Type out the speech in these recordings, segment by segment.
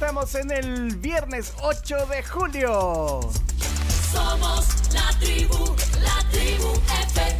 Estamos en el viernes 8 de julio. Somos la tribu, la tribu FM.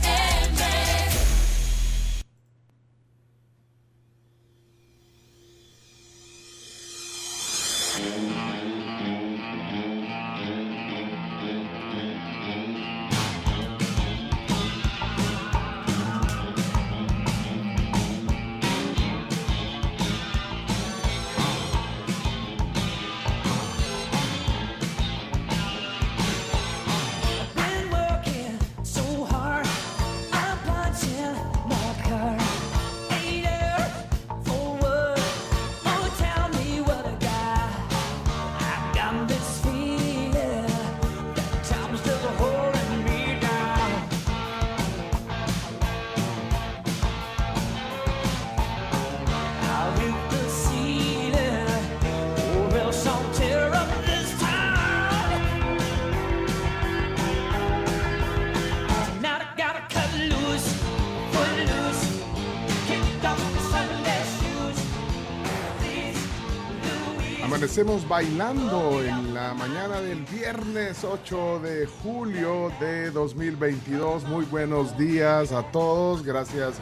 Louis Amanecemos bailando en la mañana del viernes 8 de julio de 2022. Muy buenos días a todos. Gracias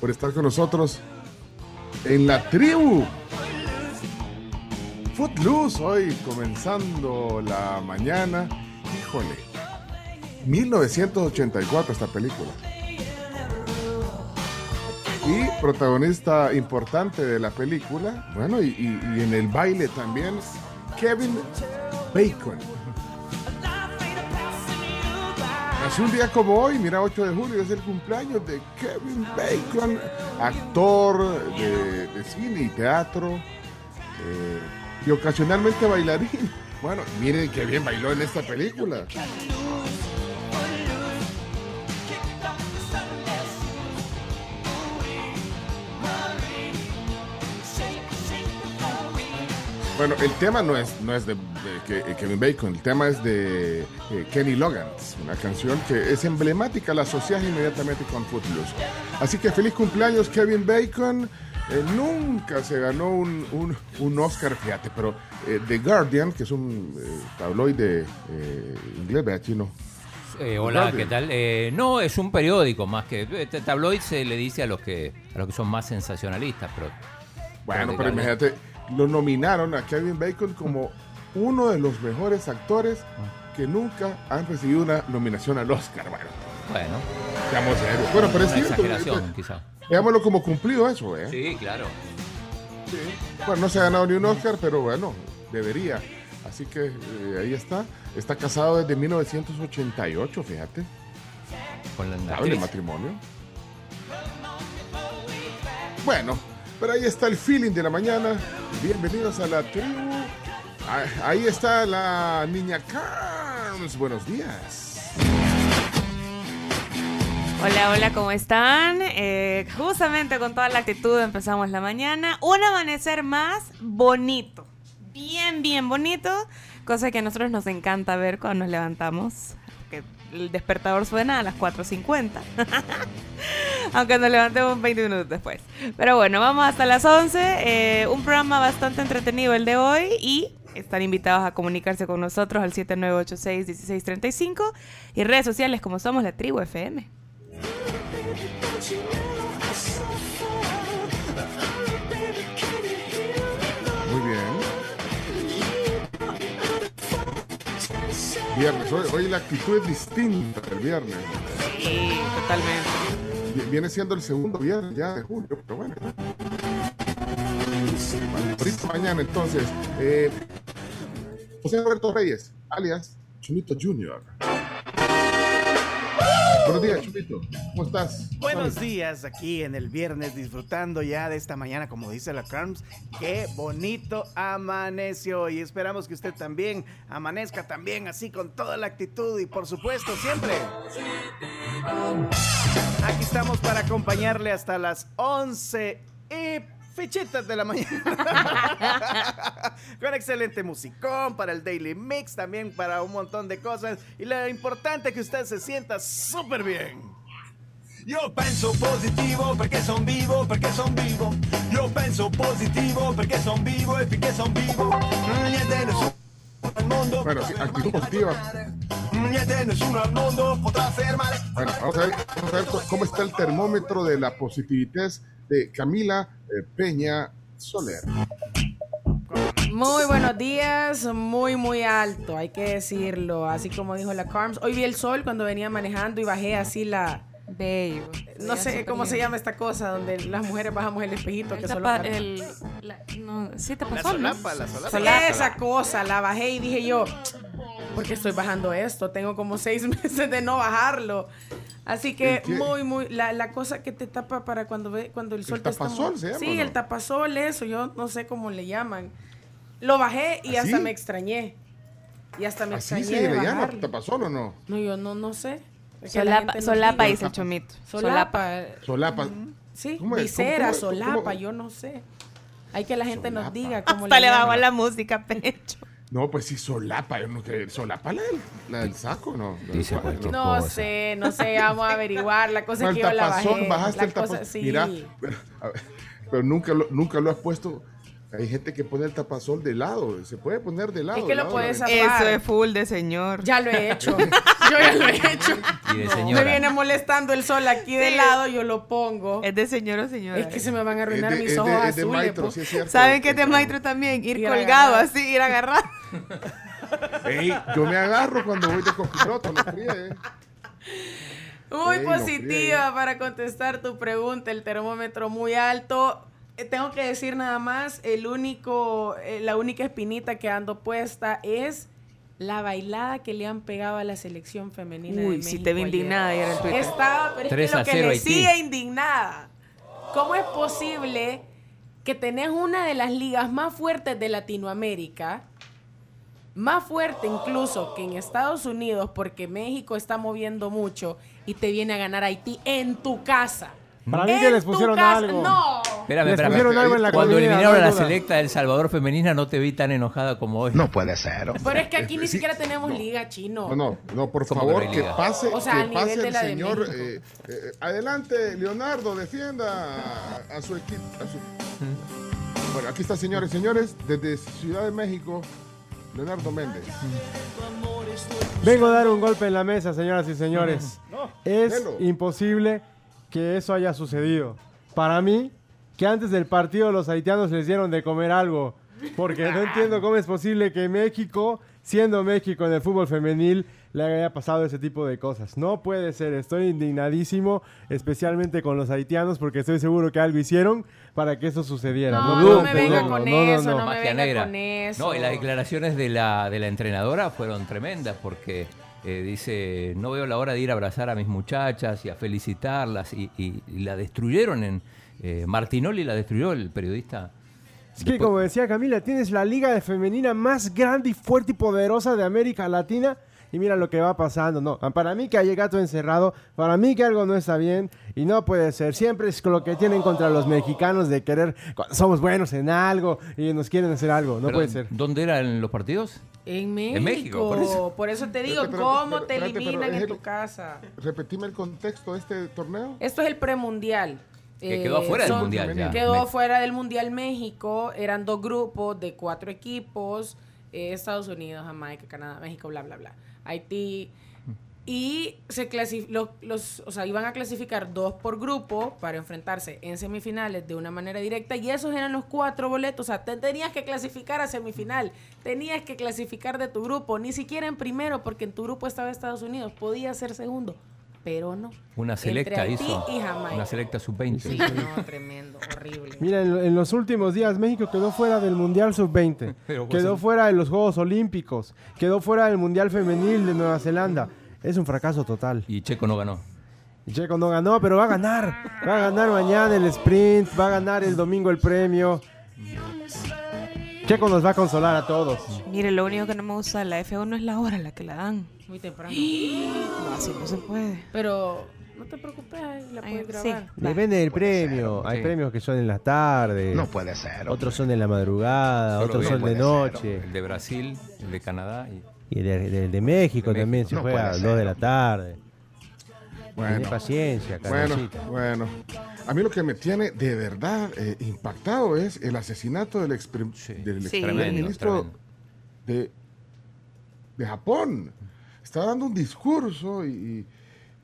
por estar con nosotros en la tribu. Footloose hoy comenzando la mañana. Híjole. 1984 esta película. Y protagonista importante de la película, bueno, y, en el baile también, Kevin Bacon. Nació un día como hoy, mira, 8 de julio, es el cumpleaños de Kevin Bacon, actor de, de cine y teatro, eh, y ocasionalmente bailarín. Bueno, miren qué bien bailó en esta película. Bueno, el tema no es, no es de, de Ke- Kevin Bacon, el tema es de eh, Kenny Loggins, una canción que es emblemática, la asocias inmediatamente con Footloose. Así que feliz cumpleaños Kevin Bacon. Eh, nunca se ganó un, un- un Oscar, fíjate, pero eh, The Guardian, que es un eh, tabloide eh, inglés, vea chino. Eh, hola. ¿qué tal? Eh, no, es un periódico más que. Tabloid se le dice a los que a los que son más sensacionalistas, pero. Bueno, pero imagínate, lo nominaron a Kevin Bacon como uno de los mejores actores que nunca han recibido una nominación al Oscar. Bueno, Bueno, seamos serios. Bueno, pero es una cierto. exageración, eh, quizá. Veámoslo como cumplido eso, ¿eh? Sí, claro. Bueno, no se ha ganado ni un Oscar, pero bueno, debería. Así que eh, ahí está. Está casado desde 1988, fíjate. Con la matrimonio. Bueno, pero ahí está el feeling de la mañana. Bienvenidos a la tribu. Ah, Ahí está la niña Carms. Buenos días. Hola, hola, ¿cómo están? Eh, justamente con toda la actitud empezamos la mañana. Un amanecer más bonito. Bien, bien bonito. Cosa que a nosotros nos encanta ver cuando nos levantamos. El despertador suena a las 4.50. Aunque nos levantemos 20 minutos después. Pero bueno, vamos hasta las 11. Eh, un programa bastante entretenido el de hoy. Y están invitados a comunicarse con nosotros al 7986-1635. Y redes sociales como somos la tribu FM. Viernes. Hoy, hoy la actitud es distinta el viernes. Sí, totalmente. Vi- Viene siendo el segundo viernes ya de julio, pero bueno. Bueno, ahorita mañana entonces. eh, José Roberto Reyes, alias Chunito Junior. Buenos días, Chupito. ¿Cómo estás? Buenos días aquí en el viernes disfrutando ya de esta mañana, como dice la Carms. Qué bonito amaneció y esperamos que usted también amanezca también así con toda la actitud y por supuesto siempre. Aquí estamos para acompañarle hasta las 11 y de la mañana. Con excelente musicón para el Daily Mix, también para un montón de cosas. Y lo importante es que usted se sienta súper bien. Io penso positivo perché son vivo, perché son vivo. Io penso positivo perché son vivo e finché son vivo. Niente nessuno. Bueno, sí, actitud positiva. Bueno, vamos a ver, vamos a ver cómo está el termómetro de la positividad de Camila eh, Peña Soler. Muy buenos días, muy muy alto, hay que decirlo, así como dijo la Carms. Hoy vi el sol cuando venía manejando y bajé así la, Bello. no sé cómo se llama esta cosa donde las mujeres bajamos el espejito que El tapa- para- el, la- no, sí te La pasó, ¿no? solapa, la solapa. esa cosa, la bajé y dije yo, ¿por qué estoy bajando esto? Tengo como seis meses de no bajarlo. Así que ¿El muy, muy, la, la cosa que te tapa para cuando ve, cuando el sol te está tapasol mo- se llama, Sí, no? el tapasol, eso, yo no sé cómo le llaman. Lo bajé y ¿Así? hasta me extrañé. Y hasta me ¿Así extrañé se de le llama? ¿Tapasol o no? No, yo no, no sé. Solapa, solapa dice el chomito. Solapa. Solapa. Sí, visera, ¿Cómo- cómo- solapa, yo no sé. Hay que la gente nos diga cómo Hasta le bajó la música, pecho. No, pues sí, solapa. Yo no, ¿Solapa la del, la del saco? No. Dice No, cualquier No cosa. sé, no sé, vamos a averiguar. La cosa es el que yo la bajé. bajaste la el tapazón. cosa, sí. Mira, pero, ver, pero nunca, lo, nunca lo has puesto. Hay gente que pone el tapazol de lado. Se puede poner de lado. Es que lo puedes. Eso es full de señor. Ya lo he hecho. Yo ya lo he hecho. Y de Me señora. viene molestando el sol aquí de lado, yo lo pongo. Es de señor o señora. Es que se me van a Es arruinar de- mis es de- ojos es de azules. maestro, po. sí es cierto. ¿Saben qué es de Eh, maestro también? Ir Ir colgado así, ir agarrado. Ey, yo me agarro cuando voy de copiloto, no fríe. Muy Ey, no positiva para contestar tu pregunta, el termómetro muy alto. Eh, Tengo que decir nada más, el único, eh, la única espinita que ando puesta es la bailada que le han pegado a la selección femenina. de Uy, sí México te vi indignada ayer en Twitter. Estaba, pero es 3 que lo que 0 le Haití. sigue indignada. ¿Cómo es posible que tenés una de las ligas más fuertes de Latinoamérica? Más fuerte incluso que en Estados Unidos, porque México está moviendo mucho y te viene a ganar Haití en tu casa. Para mí que les pusieron casa. algo. No. Espérame, Les espérame. pusieron algo en la Cuando comida, eliminaron no a la selecta del Salvador femenina no te vi tan enojada como hoy. No puede ser. Pero es que aquí ni Sí. siquiera tenemos liga chino. No, no, no, por ¿Cómo que favor, no que pase, O sea, que pase el señor. Eh, eh, adelante, Leonardo, defienda a, a su equipo. a su- Bueno, aquí está, señores, señores, desde Ciudad de México, Leonardo Méndez. Vengo a dar un golpe en la mesa, señoras y señores. Es Delo. imposible que eso haya sucedido. Para mí, que antes del partido los haitianos les dieron de comer algo. Porque no entiendo cómo es posible que México, siendo México en el fútbol femenil, le haya pasado ese tipo de cosas. No puede ser. Estoy indignadísimo, especialmente con los haitianos, porque estoy seguro que algo hicieron para que eso sucediera. No, me venga con No, no, eso, no. no me Magia venga negra. con eso. No, y las declaraciones de la, de la entrenadora fueron tremendas porque eh, dice, no veo la hora de ir a abrazar a mis muchachas y a felicitarlas y, y- y la destruyeron en... eh, Martinoli la destruyó, el periodista. Es que Después- como decía Camila, tienes la liga de femenina más grande y fuerte y poderosa de América Latina y mira lo que va pasando. No, para mí que hay gato encerrado, para mí que algo no está bien y no puede ser. Siempre es lo que tienen contra los mexicanos de querer, somos buenos en algo y nos quieren hacer algo. No puede ser. ¿Dónde eran los partidos? En México. En México, por por, eso. te digo, pero- ¿cómo pero- te pero eliminan en el- tu casa? Repetime el contexto de este torneo. Esto es el premundial. Que quedó afuera del son- mundial ya. Quedó fuera del mundial México. Eran dos grupos de cuatro equipos. eh, Estados Unidos, Jamaica, Canadá, México, bla, bla, bla. Haití. Y se clasif- lo- los, o sea, iban a clasificar dos por grupo para enfrentarse en semifinales de una manera directa. Y esos eran los cuatro boletos. O sea, te tenías que clasificar a semifinal. Tenías que clasificar de tu grupo. Ni siquiera en primero, porque en tu grupo estaba Estados Unidos. Podía ser segundo, pero no. Una selecta hizo. y. Una selecta sub-20. Sí, no, tremendo, horrible. Mira, en, en los últimos días México quedó fuera del Mundial Sub-20, Pero, pues, quedó fuera de los Juegos Olímpicos, quedó fuera del Mundial Femenil de Nueva Zelanda. Es un fracaso total. Y Checo no ganó. Checo no ganó, pero va a ganar. Va a ganar mañana el sprint, va a ganar el domingo el premio. Checo nos va a consolar a todos. Mire, lo único que no me gusta de la F1 es la hora en la que la dan. Muy temprano. No, así no se puede. Pero no te preocupes, ahí la Ay, puedes sí. grabar. Depende del premio. Hay Sí. premios que son en la tarde. No puede ser. Otros son en la madrugada, Solo otros bien son de puede ser, noche. El de Brasil, el de Canadá. Y... Y el de, de- de México De también México. se No juega a puede las 2 de ser, la tarde. Tené Bueno, paciencia, bueno, Carlosita. bueno. A mí lo que me tiene de verdad eh, impactado es el asesinato del ex, prim- del ex Sí. primer Tremendo, ministro tremendo. de, de Japón. Estaba dando un discurso y, y-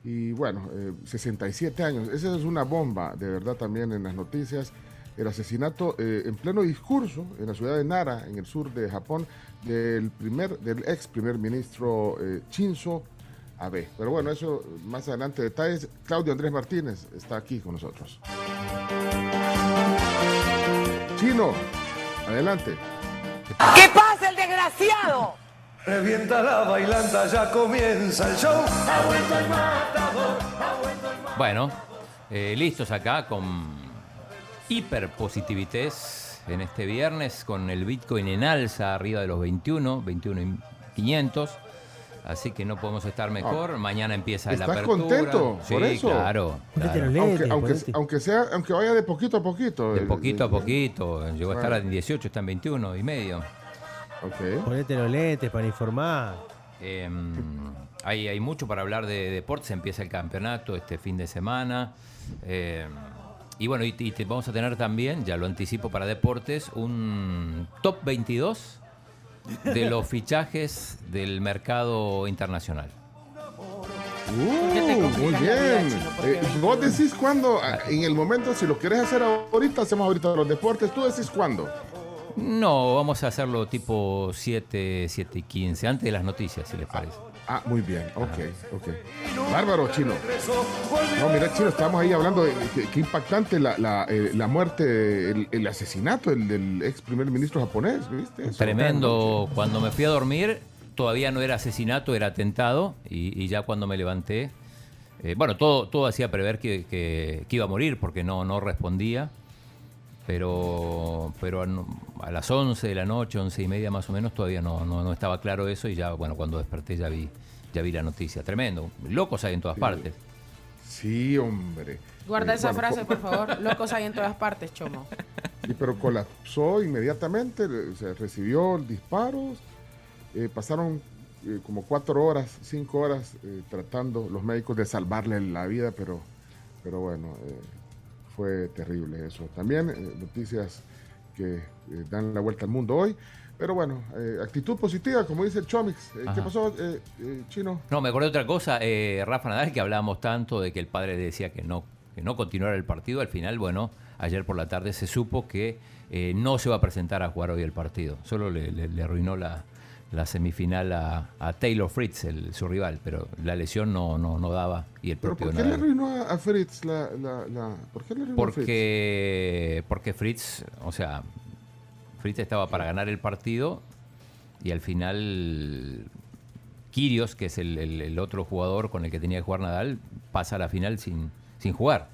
y, bueno, eh, 67 años. Esa es una bomba, de verdad, también en las noticias. El asesinato eh, en pleno discurso en la ciudad de Nara, en el sur de Japón, del, primer, del ex primer ministro eh, Shinzo Abe. Pero bueno, eso más adelante detalles. Claudio Andrés Martínez está aquí con nosotros. Chino, adelante. ¿Qué pasa el desgraciado? Revienta la bailanta, ya comienza el show. Bueno, eh, listos acá con hiperpositivités en este viernes, con el Bitcoin en alza arriba de los 21, 21 y 500. Así que no podemos estar mejor. Mañana empieza la ¿Estás apertura. contento Sí, por eso? claro. Claro. lentes, Aunque, aunque, aunque sea, aunque vaya de poquito a poquito. De poquito a poquito. Llegó a estar en 18, está en 21 y medio. Ponete los lentes para informar. Eh, hay, hay mucho para hablar de deportes. Empieza el campeonato este fin de semana. Eh, y bueno, y, y te- vamos a tener también, ya lo anticipo para deportes, un top 22 de los fichajes del mercado internacional. qué te Uh, muy bien. Eh, vos decís cuándo, ah, en el momento, si lo querés hacer ahorita, hacemos ahorita los deportes. Tú decís cuándo. No, vamos a hacerlo tipo 7, 7 y 15, antes de las noticias, si les parece. Ah, muy bien. Ok, ok. Bárbaro, Chino. No, mira, Chino, estábamos ahí hablando de qué, impactante la, la, eh, la muerte, el, el asesinato el del ex primer ministro japonés, ¿viste? Eso. Tremendo. Cuando me fui a dormir, todavía no era asesinato, era atentado. Y, y ya cuando me levanté, eh, bueno, todo, todo hacía prever que, que- que iba a morir porque no, no respondía. Pero, pero a, las 11 de la noche, 11 y media más o menos, todavía no, no, no estaba claro eso. Y ya, bueno, cuando desperté ya vi, ya vi la noticia. Tremendo. Locos hay en todas partes. Sí, hombre. Guarda Eh, esa bueno, frase, por favor. Locos hay en todas partes, chomo. Sí, pero colapsó inmediatamente, se recibió disparos, eh, pasaron eh, como cuatro horas, cinco horas eh, tratando los médicos de salvarle la vida, pero, pero bueno, eh, fue terrible eso. También eh, noticias que eh, dan la vuelta al mundo hoy, pero bueno, eh, actitud positiva, como dice el Chomix. Eh, ¿Qué pasó, eh, Chino? No, me acordé de otra cosa. eh, Rafa Nadal, que hablábamos tanto de que el padre decía que no, que no continuara el partido. Al final, bueno, ayer por la tarde se supo que no se va a presentar a jugar hoy el partido. Solo le, le- le arruinó la, la semifinal a, a Taylor Fritz, el, su rival, pero la lesión no, no, no daba. Y el ¿Pero propio por qué le arruinó a, Fritz la, la, la- ¿Por qué le arruinó a Fritz? Porque, porque Fritz, o sea, Fritz estaba para ganar el partido y al final Kirios, que es el, el- el otro jugador con el que tenía que jugar Nadal, pasa a la final sin, sin jugar.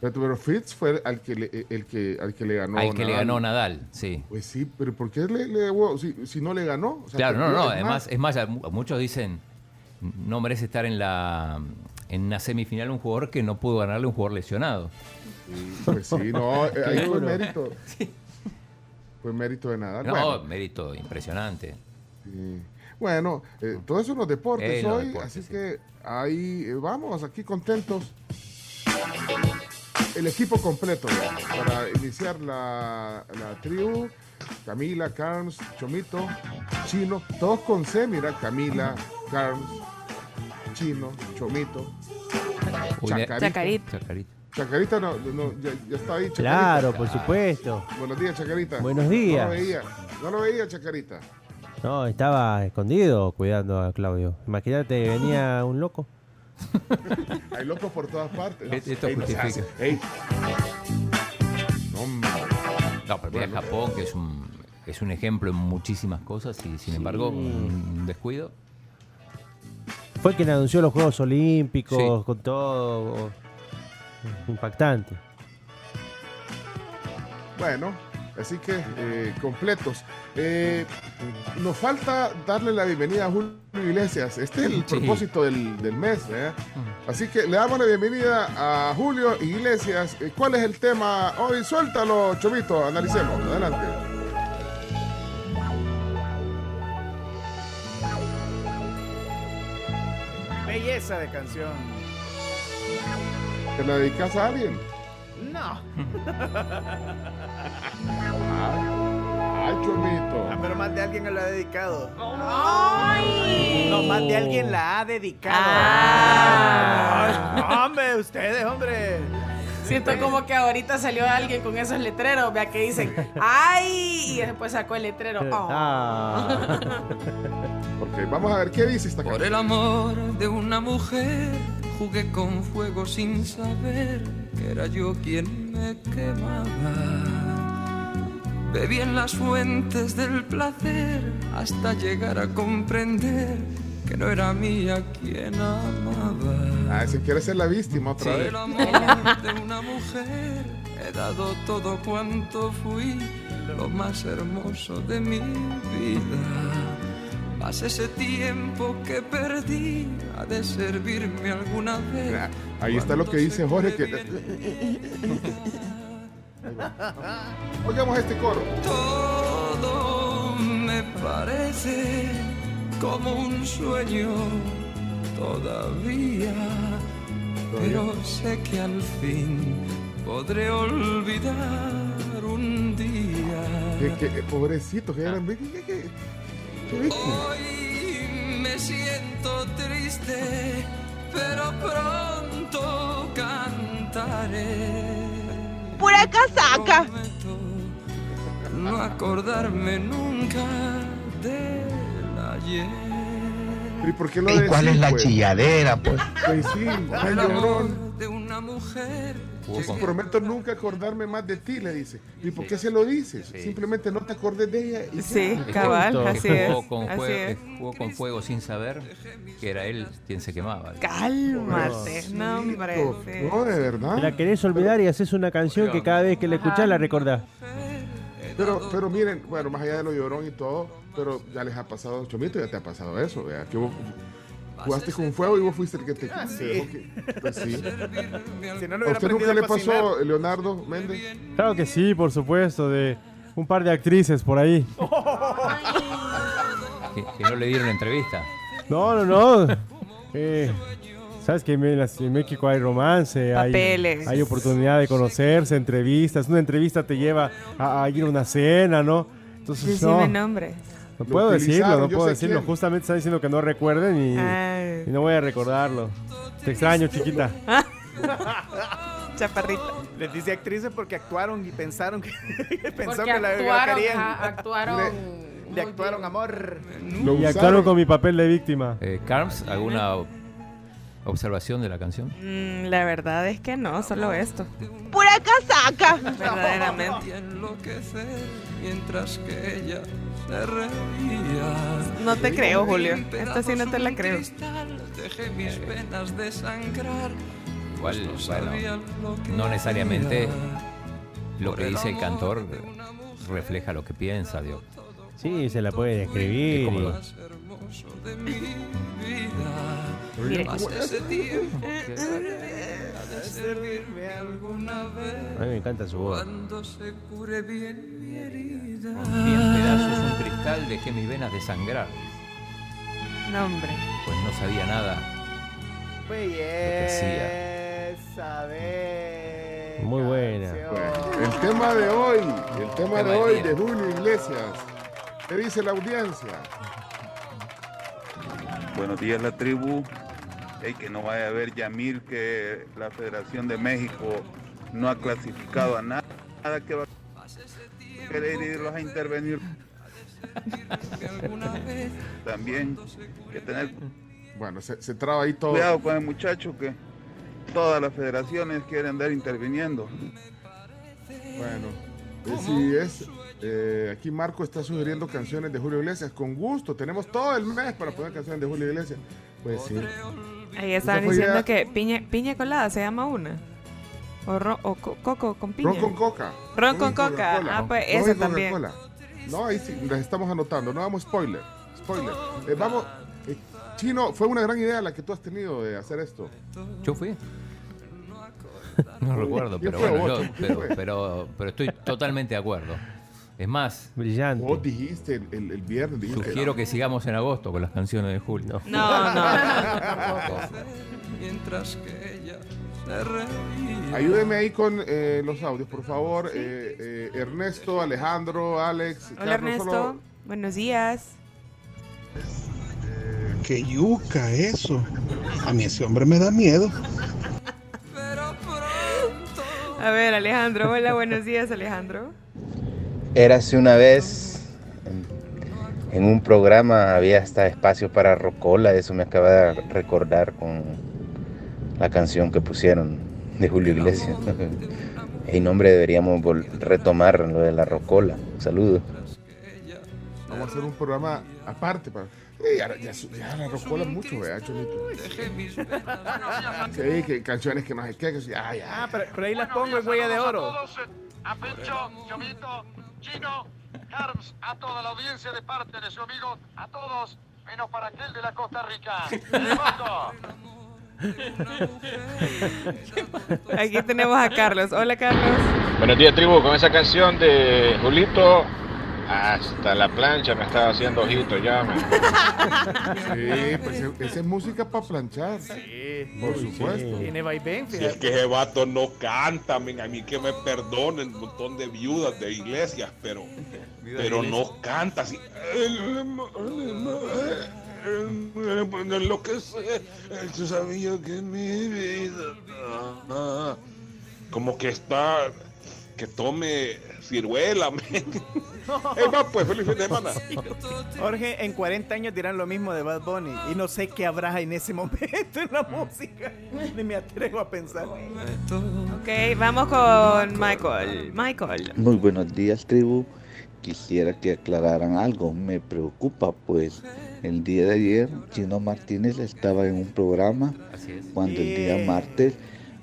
Pero, Fritz fue al que le, el que, al que le ganó. al que le Nadal. ganó Nadal, sí. Pues sí, pero ¿por qué le, le si, si no le ganó? O sea, Claro, no, no, es además, más, es más, muchos dicen, no merece estar en la en una semifinal un jugador que no pudo ganarle un jugador lesionado. Pues sí, no, eh, ahí fue mérito. Fue mérito de Nadal. No, bueno, mérito impresionante. sí. Bueno, eh, todo eso en los deportes Eh, los hoy, deportes, así sí. que ahí eh, vamos, aquí contentos. El equipo completo ya, para iniciar la, la tribu. Camila, Carms, Chomito, Chino, todos con C, mira, Camila, Carms, Chino, Chomito, Chacarita. Chacarita. Chacarita. Chacarita no, no, ya, ya está ahí. Chacarita. Claro, por supuesto. Buenos días, Chacarita. Buenos días. No lo veía, no lo veía, Chacarita. No, estaba escondido cuidando a Claudio. Imagínate, venía un loco. Hay locos por todas partes. Esto- Ey, justifica. Ey. No. No, pero mira Bueno. Japón, que es un, es un ejemplo en muchísimas cosas y sin embargo un descuido. Fue quien anunció los Juegos Olímpicos, Sí. con todo. Impactante. Bueno, así que eh, completos. Eh, nos falta darle la bienvenida a Julio Iglesias. Este es el Sí. propósito del, del mes. ¿eh? Así que le damos la bienvenida a Julio Iglesias. Eh, ¿Cuál es el tema hoy? Suéltalo, Chovito, analicemos. Adelante. Belleza de canción. ¿Te la dedicas a alguien? No. Ay, Chovito. Ah, pero más de alguien me lo ha dedicado. ¡Ay! No, más de alguien la ha dedicado. Ah. Ay, hombre, ustedes, hombre. Siento como que ahorita salió alguien con esos letreros, vea que dicen, ¡ay! Y después sacó el letrero. "Oh". Ah. Ok, vamos a ver qué dice esta Por canción. el amor de una mujer jugué con fuego sin saber era yo quien me quemaba. Bebí en las fuentes del placer hasta llegar a comprender que no era mía quien amaba. Ah, se quiere ser la víctima otra vez. el amor de una mujer he dado todo cuanto fui, lo más hermoso de mi vida. Más ese tiempo que perdí ha de servirme alguna vez. Ah, Ahí está lo que dice Jorge. Que... Oigamos este coro. Todo me parece como un sueño todavía, pero sé que al fin podré olvidar un día. Que, que- pobrecito, que eran. ¿Qué, qué, Hoy me siento triste, pero pronto cantaré. Pura casaca. Prometo no acordarme nunca del ayer. ¿Y por qué lo ¿Y cuál es la pues? chilladera, pues? Pues sí, Por ay, el llorón. amor de una mujer. Con- Prometo nunca acordarme más de ti, le dice. ¿Y por qué se lo dices? Sí. Simplemente no te acordes de ella. y ya. Sí, que- cabal, así es. jugó con, Así fuego, es. jugó con fuego sin saber que era él quien se quemaba. Cálmate, no, hombre. sí. No, de verdad. La querés olvidar y haces una canción que cada vez que la escuchás la recordás. Pero, pero miren, bueno, más allá de lo llorón y todo, pero ya les ha pasado, Chomito, ya te ha pasado eso, que vos jugaste con fuego y vos fuiste el que te... Ah, sí. que- Pues sí. Si no, no ¿A usted nunca le pasó, Leonardo Méndez? Claro que sí, por supuesto, de un par de actrices por ahí. Que, que no le dieron entrevista. No, no, no. Eh, Sabes que en, las- en México hay romance, hay, Papeles. hay oportunidad de conocerse, entrevistas. Una entrevista te lleva a, a ir a una cena, ¿no? Entonces, no, Decime nombres. No puedo decirlo, no puedo decirlo. quién. Justamente están diciendo que no recuerden y, no voy a recordarlo. Te extraño, chiquita. Chaparrita. Les dice actrices porque actuaron y pensaron que, pensó Porque que la, la querían. ajá, actuaron. Le, actuaron bien. amor. Lo Y usaron. actuaron con mi papel de víctima. Eh, Carms, ¿alguna observación de la canción? Mm, la verdad es que no, solo esto. Pura casaca. Verdaderamente. Mientras que ella se reía. No te creo, Julio. Esta sí no te la creo. Dejé mis venas desangrar. Igual, No bueno, no necesariamente lo que dice el cantor refleja lo que piensa, digo. Sí, se la pueden escribir. ¿Cómo y- lo- más hermoso de mi vida. Mire. Servirme alguna vez. A mí me encanta su voz. Cuando se cure bien mi herida. Rompí en pedazos un cristal, dejé mis venas desangrar. No, hombre. Pues no sabía nada. Belleza de Muy buena. Bueno, el tema de hoy, el tema de hoy de Julio Iglesias. ¿Qué dice la audiencia? Buenos días, la tribu. Que no vaya a haber Yamil que la Federación de México no ha clasificado a nada. Nada que va a querer irlos a intervenir. También que tener Bueno, se, se traba ahí todo. cuidado con el muchacho que todas las federaciones quieren andar interviniendo. Bueno, Eh, sí, es. eh, aquí Marco está sugiriendo canciones de Julio Iglesias. Con gusto, tenemos todo el mes para poner canciones de Julio Iglesias. Pues sí. Ahí estaban diciendo idea- que piña, piña colada se llama una. O, ro- o co- coco con piña. Ron con coca. Ron con coca. Ah, pues Ron esa también. Coca-Cola. No, ahí sí, las estamos anotando. No vamos spoiler. Spoiler. Eh, vamos. eh, Chino, fue una gran idea la que tú has tenido de hacer esto. Yo fui. No recuerdo, ¿Quién pero bueno, yo- ¿Quién pero, pero, pero estoy totalmente de acuerdo. Es más, Brillante. Vos dijiste el, el- el viernes. Dijiste, sugiero que sigamos en agosto con las canciones de Julio. No, no, tampoco. Mientras que ella se reía. Ayúdeme ahí con eh, los audios, por favor. Eh, eh, Ernesto, Alejandro, Alex. Hola Carlos, Ernesto, solo- buenos días. Qué yuca eso. A mí ese hombre me da miedo. A ver, Alejandro, hola, buenos días, Alejandro. Érase una vez en, en un programa había hasta espacio para Rocola, eso me acaba de recordar con la canción que pusieron de Julio Iglesias. En nombre deberíamos vol- retomar lo de la Rocola. Saludos. Vamos a hacer un programa aparte. Para... Ya, ya, ya la rocola mucho, vea, Cholito. Sí, que canciones que no sé qué. Que, ah, ya. Ah, pero, pero ahí las pongo en huella de oro. A Pencho, Chomito, Chino, Carms, a toda la audiencia de parte de su amigo, a todos, menos para aquel de la Costa Rica. Aquí tenemos a Carlos. Hola, Carlos. Buenos días, tribu. Con esa canción de Julito, hasta la plancha me estaba haciendo ojitos ya. man. Sí, pues e- esa es música para planchar. Sí, Por supuesto. Tiene vaivén, Si es que ese vato no canta, men, a mí que me perdonen un montón de viudas de iglesias, pero, pero no canta así. Lo que sé, tú sabías que mi vida. ah, Como que está. Que tome ciruela, men. Ey, va, pues, feliz fin de semana. Jorge, en 40 años dirán lo mismo de Bad Bunny. Y no sé qué habrá en ese momento en la música. Ni me atrevo a pensar. Ok, vamos con Michael. Michael. Muy buenos días, tribu. Quisiera que aclararan algo. Me preocupa, pues el día de ayer Chino Martínez estaba en un programa cuando el día martes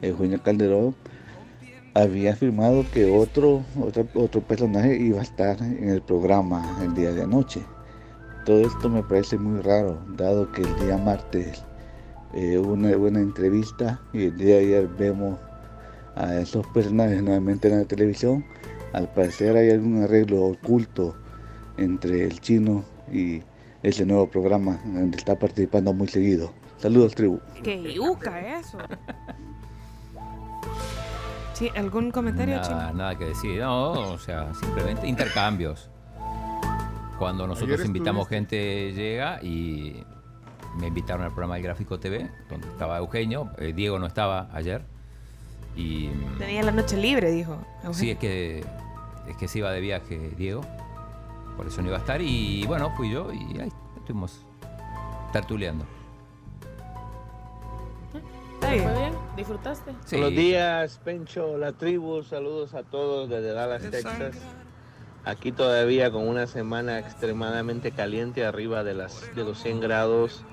Eugenio Calderón había afirmado que otro, otro, otro personaje iba a estar en el programa el día de anoche. Todo esto me parece muy raro, dado que el día martes eh, hubo una buena entrevista y el día de ayer vemos a esos personajes nuevamente en la televisión. Al parecer hay algún arreglo oculto entre el chino y ese nuevo programa donde está participando muy seguido. Saludos, tribu. Qué yuca eso. Sí, ¿algún comentario, Nada, Chino? nada que decir, no, o sea, simplemente intercambios. Cuando nosotros invitamos gente, llega y me invitaron al programa del Gráfico TV, donde estaba Eugenio, eh, Diego no estaba ayer. Y mm, Tenía la noche libre, dijo. Eugenio. sí, es que, es que se iba de viaje Diego, por eso no iba a estar. Y bueno, fui yo y ahí estuvimos tertuleando. ¿Te fue bien? ¿Disfrutaste? Sí. Buenos días, Pencho, la tribu, saludos a todos desde Dallas, Texas. Aquí todavía con una semana extremadamente caliente, arriba de, las, de los 100 grados.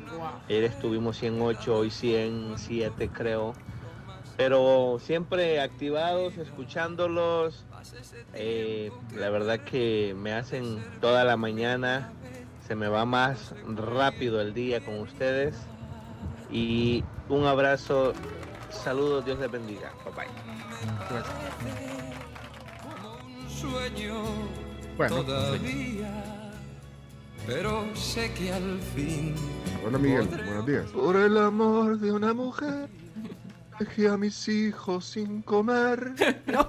Ayer estuvimos 108, hoy 107 creo. Pero siempre activados, escuchándolos. Eh, la verdad que me hacen toda la mañana. Se me va más rápido el día con ustedes. Y un abrazo. Saludos, Dios les bendiga. Bye bye. sueño Bueno. todavía, pero sé que al fin. Hola Miguel, buenos días. Por el amor de una mujer, dejé a mis hijos sin comer. No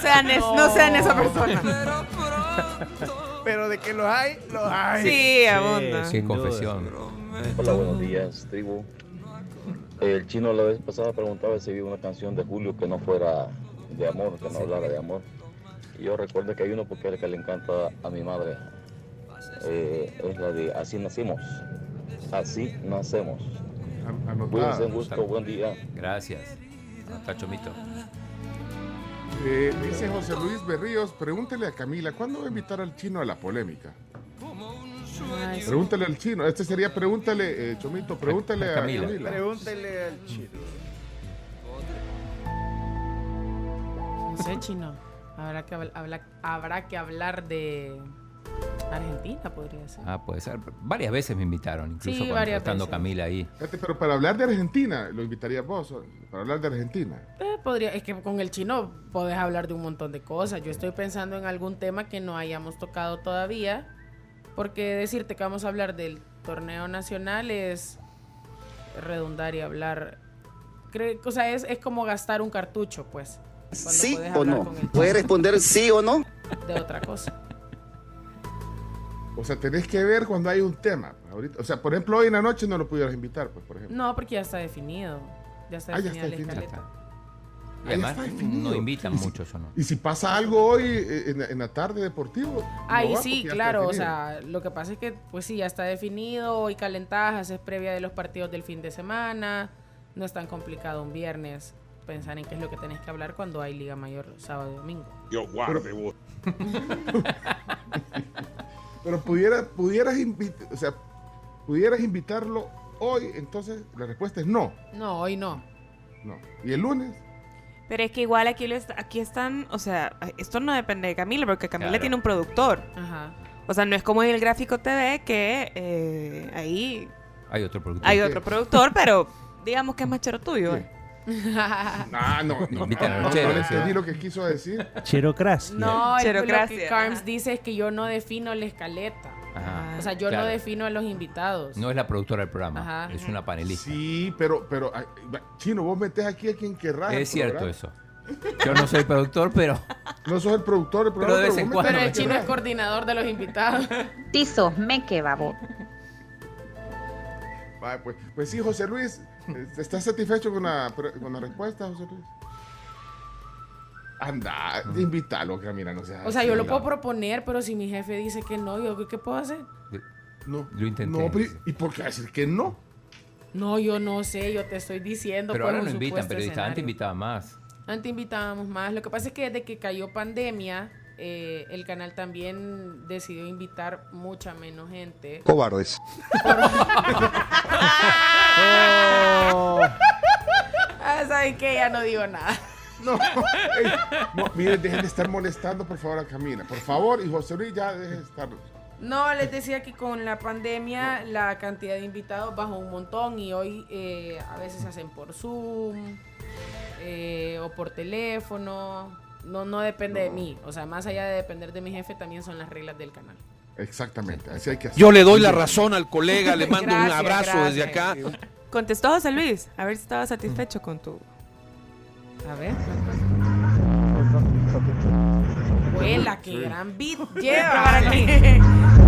sean, es- no sean esa persona. Pero de que los hay, los hay. Sí, abunda. Qué confesión. Hola, buenos días, tribu. El chino la vez pasada preguntaba si había una canción de Julio que no fuera de amor, que no hablara de amor. Y yo recuerdo que hay uno porque es el que le encanta a mi madre. Eh, es la de Así nacimos. Así nacemos. Cuídense, gusto, buen día. Gracias. Hasta Chomito. Eh, dice José Luis Berríos, pregúntele a Camila, ¿cuándo va a invitar al chino a la polémica? Ay, sí. Pregúntale al chino. Este sería pregúntale, eh, Chomito, pregúntale A a Camila. Camila. Pregúntele al chino. No sé, chino. Habrá que, habl- habla- habrá que hablar de Argentina, podría ser. Ah, puede ser. Varias veces me invitaron, incluso Sí, cuando estando veces. Camila ahí. Pero para hablar de Argentina, lo invitarías vos, para hablar de Argentina. Eh, podría, es que con el chino podés hablar de un montón de cosas. Yo estoy pensando en algún tema que no hayamos tocado todavía. Porque decirte que vamos a hablar del torneo nacional es redundar y hablar. O sea, es, es como gastar un cartucho, pues. ¿Sí o no? ¿Puede responder sí o no? De otra cosa. O sea, tenés que ver cuando hay un tema. Ahorita, o sea, por ejemplo, hoy en la noche no lo pudieras invitar, pues, por ejemplo. No, porque ya está definido. Ya está Ah, ya definida está la definido. escaleta. Y además no invitan si- muchos o no. Y si pasa algo hoy eh, en, en la tarde deportivo. Ahí sí, claro, o sea, lo que pasa es que, pues sí, ya está definido, hoy calentajas, es previa de los partidos del fin de semana, no es tan complicado un viernes pensar en qué es lo que tenés que hablar cuando hay Liga Mayor sábado y domingo. Yo guarde vos. Pero pudiera, pudieras invitar, o sea, pudieras invitarlo hoy, entonces la respuesta es no. No, hoy no. No. ¿Y el lunes? Pero es que igual aquí, lo est- aquí están, o sea, esto no depende de Camila, porque Camila Claro. tiene un productor. Ajá. O sea, no es como en el gráfico TV que eh, ahí Hay otro productor. hay otro productor, pero digamos que es machero tuyo. eh. Ah, no, no, Invitan a no, los no, entendí lo que quiso decir. Cherocracia. No, el- lo que Carms dice es que yo no defino la escaleta. Ajá. O sea, yo Claro. no defino a los invitados. No es la productora del programa, Ajá. es una panelista. Sí, pero, pero, Chino, vos metés aquí a quien querrás. es cierto programa. eso. Yo no soy productor, pero No sos el productor del Pero programa. de vez en cuando Pero el chino es coordinador de los invitados. Tizo, me que babo. Pues, pues sí, José Luis, ¿estás satisfecho con la, con la respuesta, José Luis? Anda, invítalo, que mira, no seas O sea, yo lo puedo proponer, pero si mi jefe dice que no, ¿yo qué- puedo hacer? No, lo intenté. no, pero ¿y por qué decir que no? No, yo no sé, yo te estoy diciendo. pero ahora no invitan periodistas, antes invitaba más. Antes invitábamos más. Lo que pasa es que desde que cayó pandemia, eh, el canal también decidió invitar mucha menos gente. Cobardes. Ah, ¿saben qué? Ya no digo nada. No, ey, no, miren, dejen de estar molestando, por favor, a Camila. Por favor, y José Luis, ya dejen de estar. No, les decía que con la pandemia la cantidad de invitados bajó un montón y hoy eh, a veces hacen por Zoom eh, o por teléfono. No, no depende de mí. O sea, más allá de depender de mi jefe, también son las reglas del canal. Exactamente, así hay que hacer. Yo le doy la razón al colega, le mando un Gracias, abrazo desde acá. Contestó José Luis, a ver si estaba satisfecho con tu... A ver. Huela, qué gran beat lleva. probar aquí.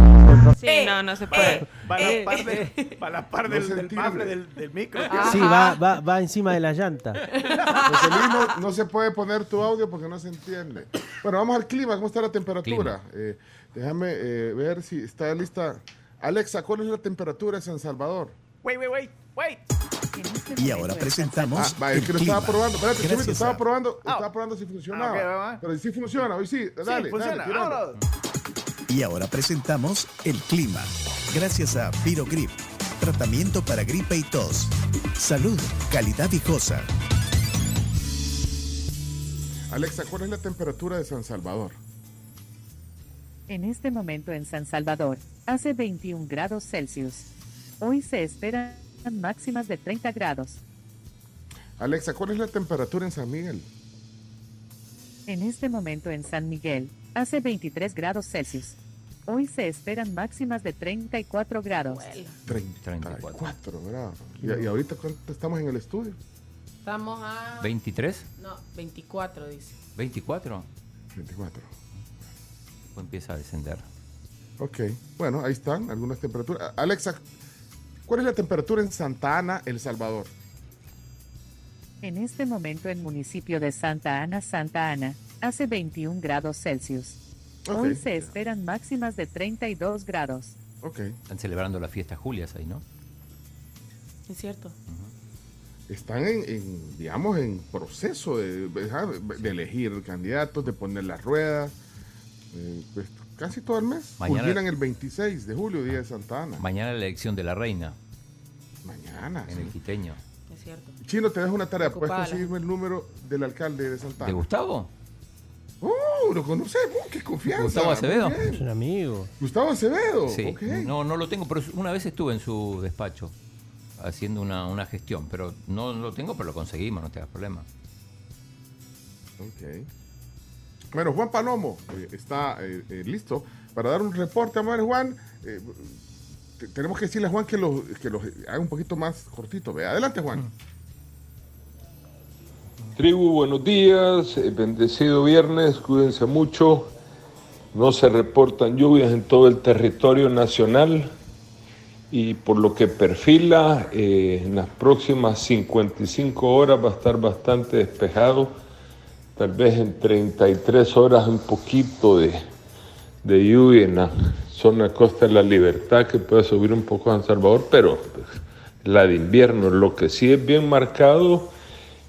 Sí, Eh, no, no se puede. Va a la Eh, par, de- va a la par No del, se del bafle del, del micro. Sí, va, va, va encima de la llanta. José Luis, no, no se puede poner tu audio porque no se entiende. Bueno, vamos al clima. ¿Cómo está la temperatura? Eh, déjame eh, ver si está lista. Alexa, ¿cuál es la temperatura en San Salvador? Wait, wait, wait, wait. Y ahora presentamos. Ah, va, es que lo estaba probando. Espérate, Gracias estaba probando, estaba probando si funcionaba. Ah, ok, va, va. Pero si funciona, hoy sí. Dale, sí, funciona. dale. Y ahora presentamos el clima. Gracias a Virogrip. Tratamiento para gripe y tos. Salud, calidad viejosa. Alexa, ¿cuál es la temperatura de San Salvador? En este momento en San Salvador, hace 21 grados Celsius. Hoy se esperan máximas de 30 grados. Alexa, ¿cuál es la temperatura en San Miguel? En este momento en San Miguel, hace 23 grados Celsius. Hoy se esperan máximas de 34 grados. 34 grados. ¿Y, y ahorita cuánto estamos en el estudio? Estamos a. ¿23? No, 24 dice. ¿24? 24. Pues empieza a descender. Ok, bueno, ahí están algunas temperaturas. Alexa, ¿cuál es la temperatura en Santa Ana, El Salvador? En este momento en municipio de Santa Ana, Santa Ana, hace 21 grados Celsius. Hoy se esperan máximas de 32 grados. Ok. Están celebrando la fiesta Julias ahí, ¿no? Es cierto. están en, en, digamos, en proceso de, de elegir candidatos, de poner las ruedas. eh, pues, casi todo el mes. Mañana- Culminan el 26 de julio, día de Santa Ana. Mañana la elección de la reina. Mañana. En el quiteño. Es cierto. Chino, te dejo una tarea. Puedes conseguirme el número del alcalde de Santa Ana. ¿De Gustavo? ¡Oh! Lo conocemos, qué confianza. Gustavo Acevedo. Es un amigo. Gustavo Acevedo. Sí. No, no lo tengo, pero una vez estuve en su despacho haciendo una, una gestión, pero no lo tengo, pero lo conseguimos, no te hagas problema. Ok. Bueno, Juan Palomo eh, está eh, eh, listo para dar un reporte. Vamos a ver, Juan. eh, te- tenemos que decirle a Juan que los que los haga un poquito más cortito. Ve, adelante, Juan. Tribu, buenos días, eh, bendecido viernes, cuídense mucho. No se reportan lluvias en todo el territorio nacional y por lo que perfila, eh, en las próximas 55 horas va a estar bastante despejado, tal vez en 33 horas un poquito de, de lluvia en la zona costa de la libertad que puede subir un poco a San Salvador, pero pues, la de invierno, lo que sí es bien marcado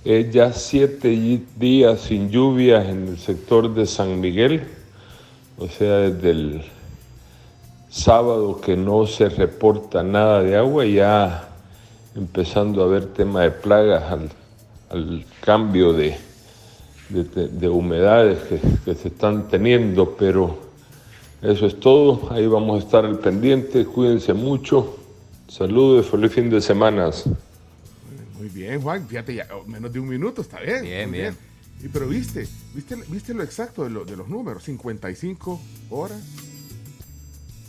es ya siete días sin lluvias en el sector de San Miguel, o sea, desde el sábado que no se reporta nada de agua, ya empezando a haber tema de plagas al, cambio de, de, de- de humedades que, se están teniendo, pero eso es todo, ahí vamos a estar al pendiente, cuídense mucho, saludos y feliz fin de semana. Muy bien, Juan. Fíjate, ya oh, menos de un minuto, está bien. Bien, bien. Y, pero viste, viste, viste lo exacto de, lo- de los números. 55 horas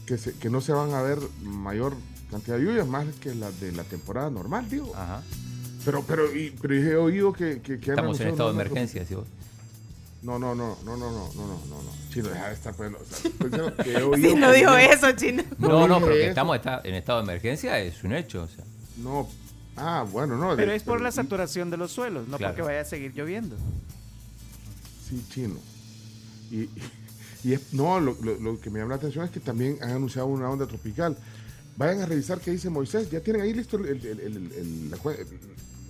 que, se- que no se van a ver mayor cantidad de lluvias, más que la de la temporada normal, digo. Ajá. Pero, pero, y- pero he oído que, que, que han Estamos en estado de emergencia, vos. No, no, no, no, no, no, no, no, no, no. Chino, deja de estar poniendo. o sea, oído Sí, no dijo eso, chino. No, no, pero que estamos esta- en estado de emergencia es un hecho. O sea. No. Ah, bueno, no. Pero de- es por la saturación de los suelos, no Claro. porque vaya a seguir lloviendo. Sí, chino. Y, y- es, no, lo, lo- lo que me llama la atención es que también han anunciado una onda tropical. Vayan a revisar qué dice Moisés. Ya tienen ahí listo el- el- el- el- el- la, cue-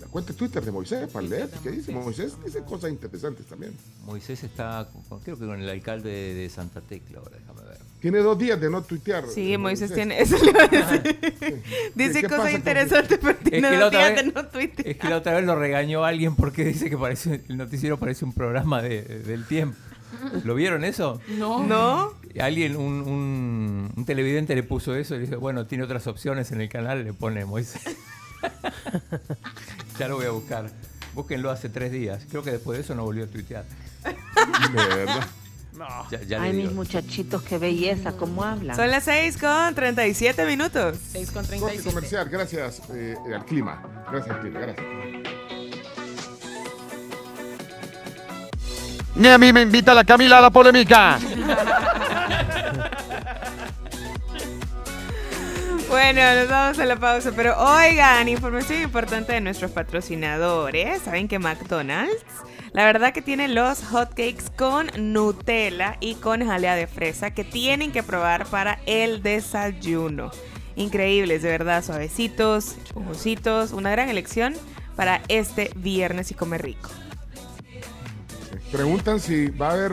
la cuenta de Twitter de Moisés para leer qué dice. Moisés dice cosas interesantes también. Moisés está, creo que con el alcalde de, de Santa Tecla ahora, déjame ver. Tiene dos días de no tuitear. Sí, eh, Moisés tiene. Eso le iba a decir. Dice ¿Qué cosas interesantes, pero Es tiene dos días vez, de no tuitear. es que la otra vez lo regañó alguien porque dice que parece el noticiero parece un programa de- del tiempo. ¿Lo vieron eso? No. ¿No? Alguien, un, un- un televidente le puso eso y le dice, bueno, tiene otras opciones en el canal, le pone Moisés. ya lo voy a buscar. Búsquenlo hace tres días. Creo que después de eso no volvió a tuitear. De verdad. Ya, ya Ay, mis muchachitos, qué belleza, cómo hablan. Son las 6 con 37 minutos. 6 con Corte 37. comercial, gracias eh, al clima. Gracias al clima, gracias. Ni a mí me invita la Camila a la polémica. Bueno, nos vamos a la pausa, pero oigan, información importante de nuestros patrocinadores. Saben que McDonald's, la verdad que tiene los hotcakes con Nutella y con jalea de fresa que tienen que probar para el desayuno. Increíbles, de verdad, suavecitos, esponjositos, una gran elección para este viernes y comer rico. Preguntan si va a haber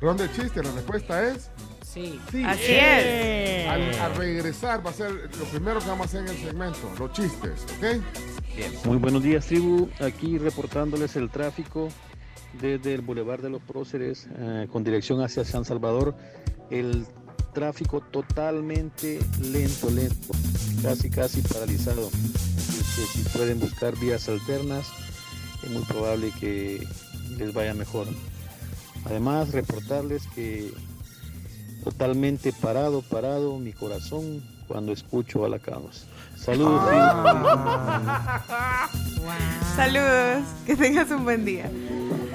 ronda de chistes. La respuesta es Sí. sí. Así es. Al, al regresar va a ser lo primero que vamos a hacer en el segmento, los chistes, ¿ok? Muy buenos días, tribu. Aquí reportándoles el tráfico desde el Boulevard de los Próceres eh, con dirección hacia San Salvador. El tráfico totalmente lento, lento, casi, casi paralizado. Así que si pueden buscar vías alternas, es muy probable que les vaya mejor. Además, reportarles que totalmente parado, parado mi corazón cuando escucho a la Caos. Saludos. Saludos, que tengas un buen día.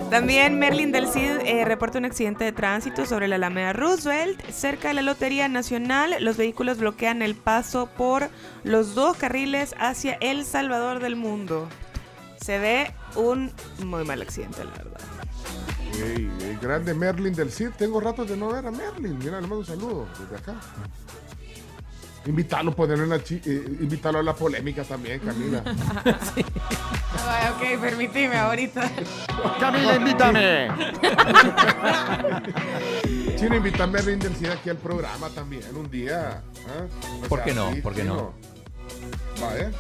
También Merlin del Cid eh, reporta un accidente de tránsito sobre la Alameda Roosevelt. Cerca de la Lotería Nacional, los vehículos bloquean el paso por los dos carriles hacia El Salvador del Mundo. Se ve un muy mal accidente, la verdad. Ey, el grande Merlin del Cid. Tengo ratos de no ver a Merlin. Mira, le mando un saludo desde acá. Invitarlo, ponerlo en la chi- eh, invitarlo a la polémica también, Camila. Ay, ok, permíteme ahorita. Camila, invítame. Chino, invítame a la intensidad aquí al programa también un día. ¿ah? ¿Por sea qué no? ¿Por qué Chino. no? Vaya.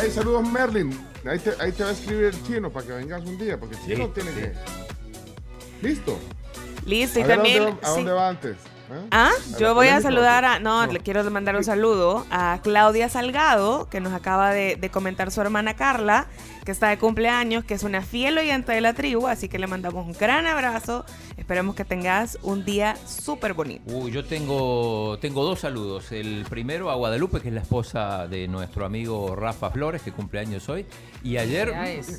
Hey, saludos Merlin. Ahí te, ahí te va a escribir el chino para que vengas un día, porque el chino Sí, tiene sí. que. ¿Listo? Listo, y A ver, ¿a también. dónde va- ¿A sí. dónde va antes? ¿Ah? Ah, ¿A yo voy a saludar a. No, le quiero mandar un saludo a Claudia Salgado, que nos acaba de, de comentar su hermana Carla, que está de cumpleaños, que es una fiel oyente de la tribu, así que le mandamos un gran abrazo. Esperemos que tengas un día súper bonito. Uy, yo tengo, tengo dos saludos. El primero a Guadalupe, que es la esposa de nuestro amigo Rafa Flores, que cumple años hoy. Y ayer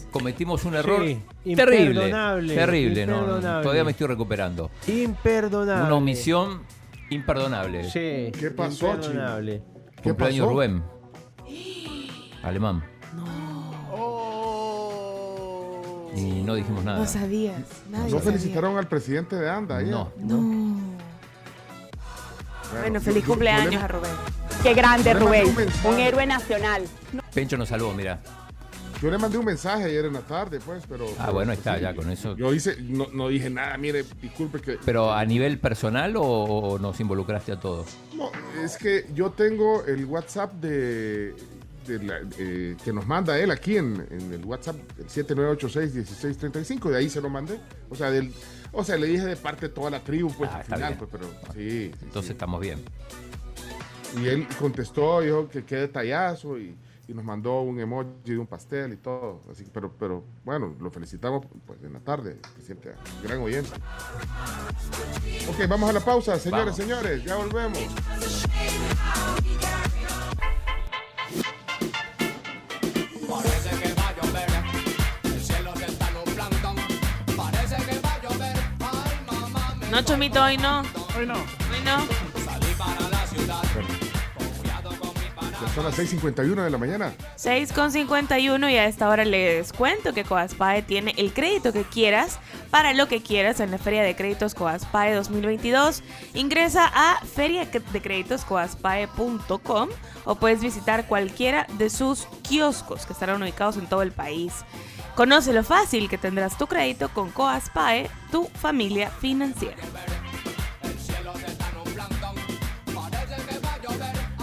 cometimos un error Sí, terrible. imperdonable, Terrible, no, todavía me estoy recuperando. Imperdonable. Una omisión imperdonable. Sí. ¿Qué pasó? Imperdonable. ¿Qué Cumpleaños pasó? Rubén. Alemán. Y no dijimos nada. No sabías. Nadie ¿No sabía. felicitaron al presidente de ANDA ayer? No. No. Bueno, feliz yo- cumpleaños yo a Rubén. Qué grande, Rubén. un héroe nacional. Pencho nos saludó, mira. Yo le mandé un mensaje ayer en la tarde, pues, pero... Ah, pero, bueno, pues, está, sí. ya con eso. Yo hice, no, no dije nada, mire, disculpe que... Pero a nivel personal o, o nos involucraste a todos? No, es que yo tengo el WhatsApp de, de la- eh, que nos manda él aquí en, en el WhatsApp, el 7986-1635, de ahí se lo mandé. O sea, del, o sea, le dije de parte de toda la tribu, pues, Ah, al final, bien. pues, pero sí, sí, Entonces sí. estamos bien. Y él contestó, dijo que qué detallazo y, y nos mandó un emoji de un pastel y todo. Así pero, pero bueno, lo felicitamos pues, en la tarde, es gran oyente. Ok, vamos a la pausa, señores, Vamos. señores, ya volvemos. No, Chomito, hoy no. Hoy no. Hoy no. salí para la ciudad. Ya son las 6.51 de la mañana. 6 con 51 y a esta hora les cuento que Coaspae tiene el crédito que quieras para lo que quieras en la Feria de Créditos Coaspae 2022. Ingresa a feriadecreditoscoaspae.com o puedes visitar cualquiera de sus kioscos que estarán ubicados en todo el país. Conoce lo fácil que tendrás tu crédito con Coaspae, tu familia financiera.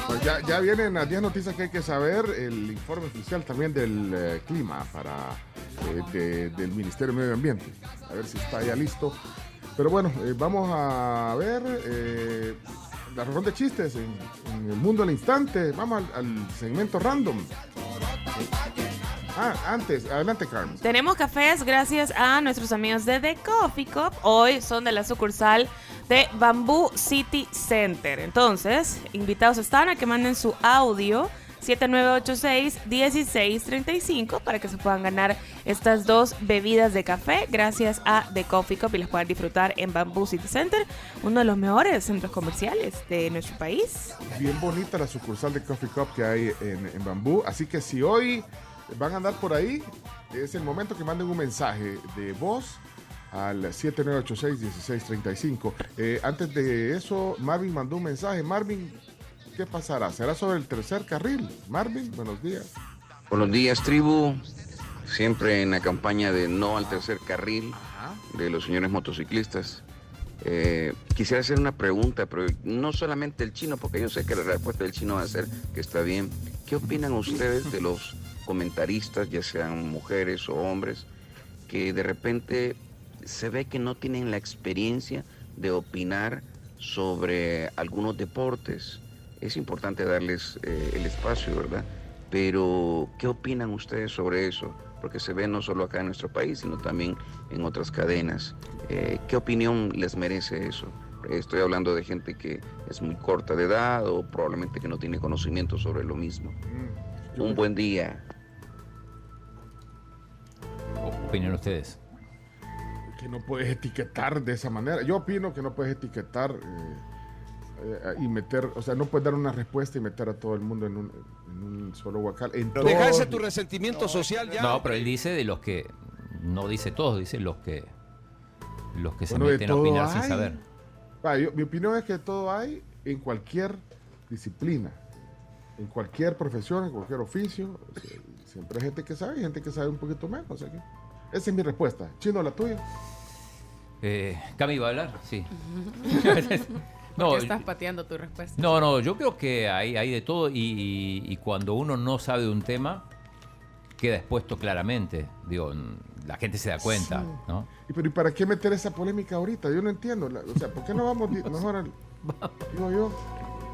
Pues ya, ya vienen las 10 noticias que hay que saber, el informe oficial también del eh, clima para eh, de- del Ministerio de Medio Ambiente. A ver si está ya listo. Pero bueno, eh, vamos a ver la ronda de chistes en, el mundo al instante. Vamos al segmento random. Ah, antes, adelante, Carmen. Tenemos cafés gracias a nuestros amigos de The Coffee Cup. Hoy son de la sucursal de Bamboo City Center. Entonces, invitados están a que manden su audio 7986-1635 para que se puedan ganar estas dos bebidas de café gracias a The Coffee Cup y las puedan disfrutar en Bamboo City Center, uno de los mejores centros comerciales de nuestro país. Bien bonita la sucursal de Coffee Cup que hay en, en Bambú. Así que si hoy van a andar por ahí, es el momento que manden un mensaje de voz al 7986-1635. Eh, antes de eso, Marvin mandó un mensaje. Marvin, ¿qué pasará? ¿Será sobre el tercer carril? Marvin, buenos días. Buenos días, tribu. Siempre en la campaña de no al tercer carril de los señores motociclistas. Eh, quisiera hacer una pregunta, pero no solamente el chino, porque yo sé que la respuesta del chino va a ser que está bien. ¿Qué opinan ustedes de los comentaristas, ya sean mujeres o hombres, que de repente se ve que no tienen la experiencia de opinar sobre algunos deportes? Es importante darles eh, el espacio, ¿verdad? Pero, ¿qué opinan ustedes sobre eso? Porque se ve no solo acá en nuestro país, sino también en otras cadenas. Eh, ¿Qué opinión les merece eso? Estoy hablando de gente que es muy corta de edad o probablemente que no tiene conocimiento sobre lo mismo. Un buen día. ¿Opinan ustedes? Que no puedes etiquetar de esa manera. Yo opino que no puedes etiquetar eh, eh, y meter, o sea, no puedes dar una respuesta y meter a todo el mundo en un, en un solo huacal. En Dejarse todos- tu resentimiento social ya. No, pero él dice de los que. No dice todos, dice los que. Los que se Bueno, meten a todo opinar sin saber. Yo- mi opinión es que todo hay en cualquier disciplina. En cualquier profesión, en cualquier oficio, o sea, siempre hay gente que sabe y gente que sabe un poquito menos. o sea que esa es mi respuesta. Chino, la tuya. Eh, ¿Cami va a hablar? Sí. No, no, estás pateando tu respuesta. no, no, yo creo que hay, hay de todo y, y- y cuando uno no sabe de un tema, queda expuesto claramente. Digo, la gente se da cuenta, Sí. ¿no? ¿Y, pero, ¿y para qué meter esa polémica ahorita? Yo no entiendo. la- o sea, ¿por qué no vamos mejor al. Digo yo.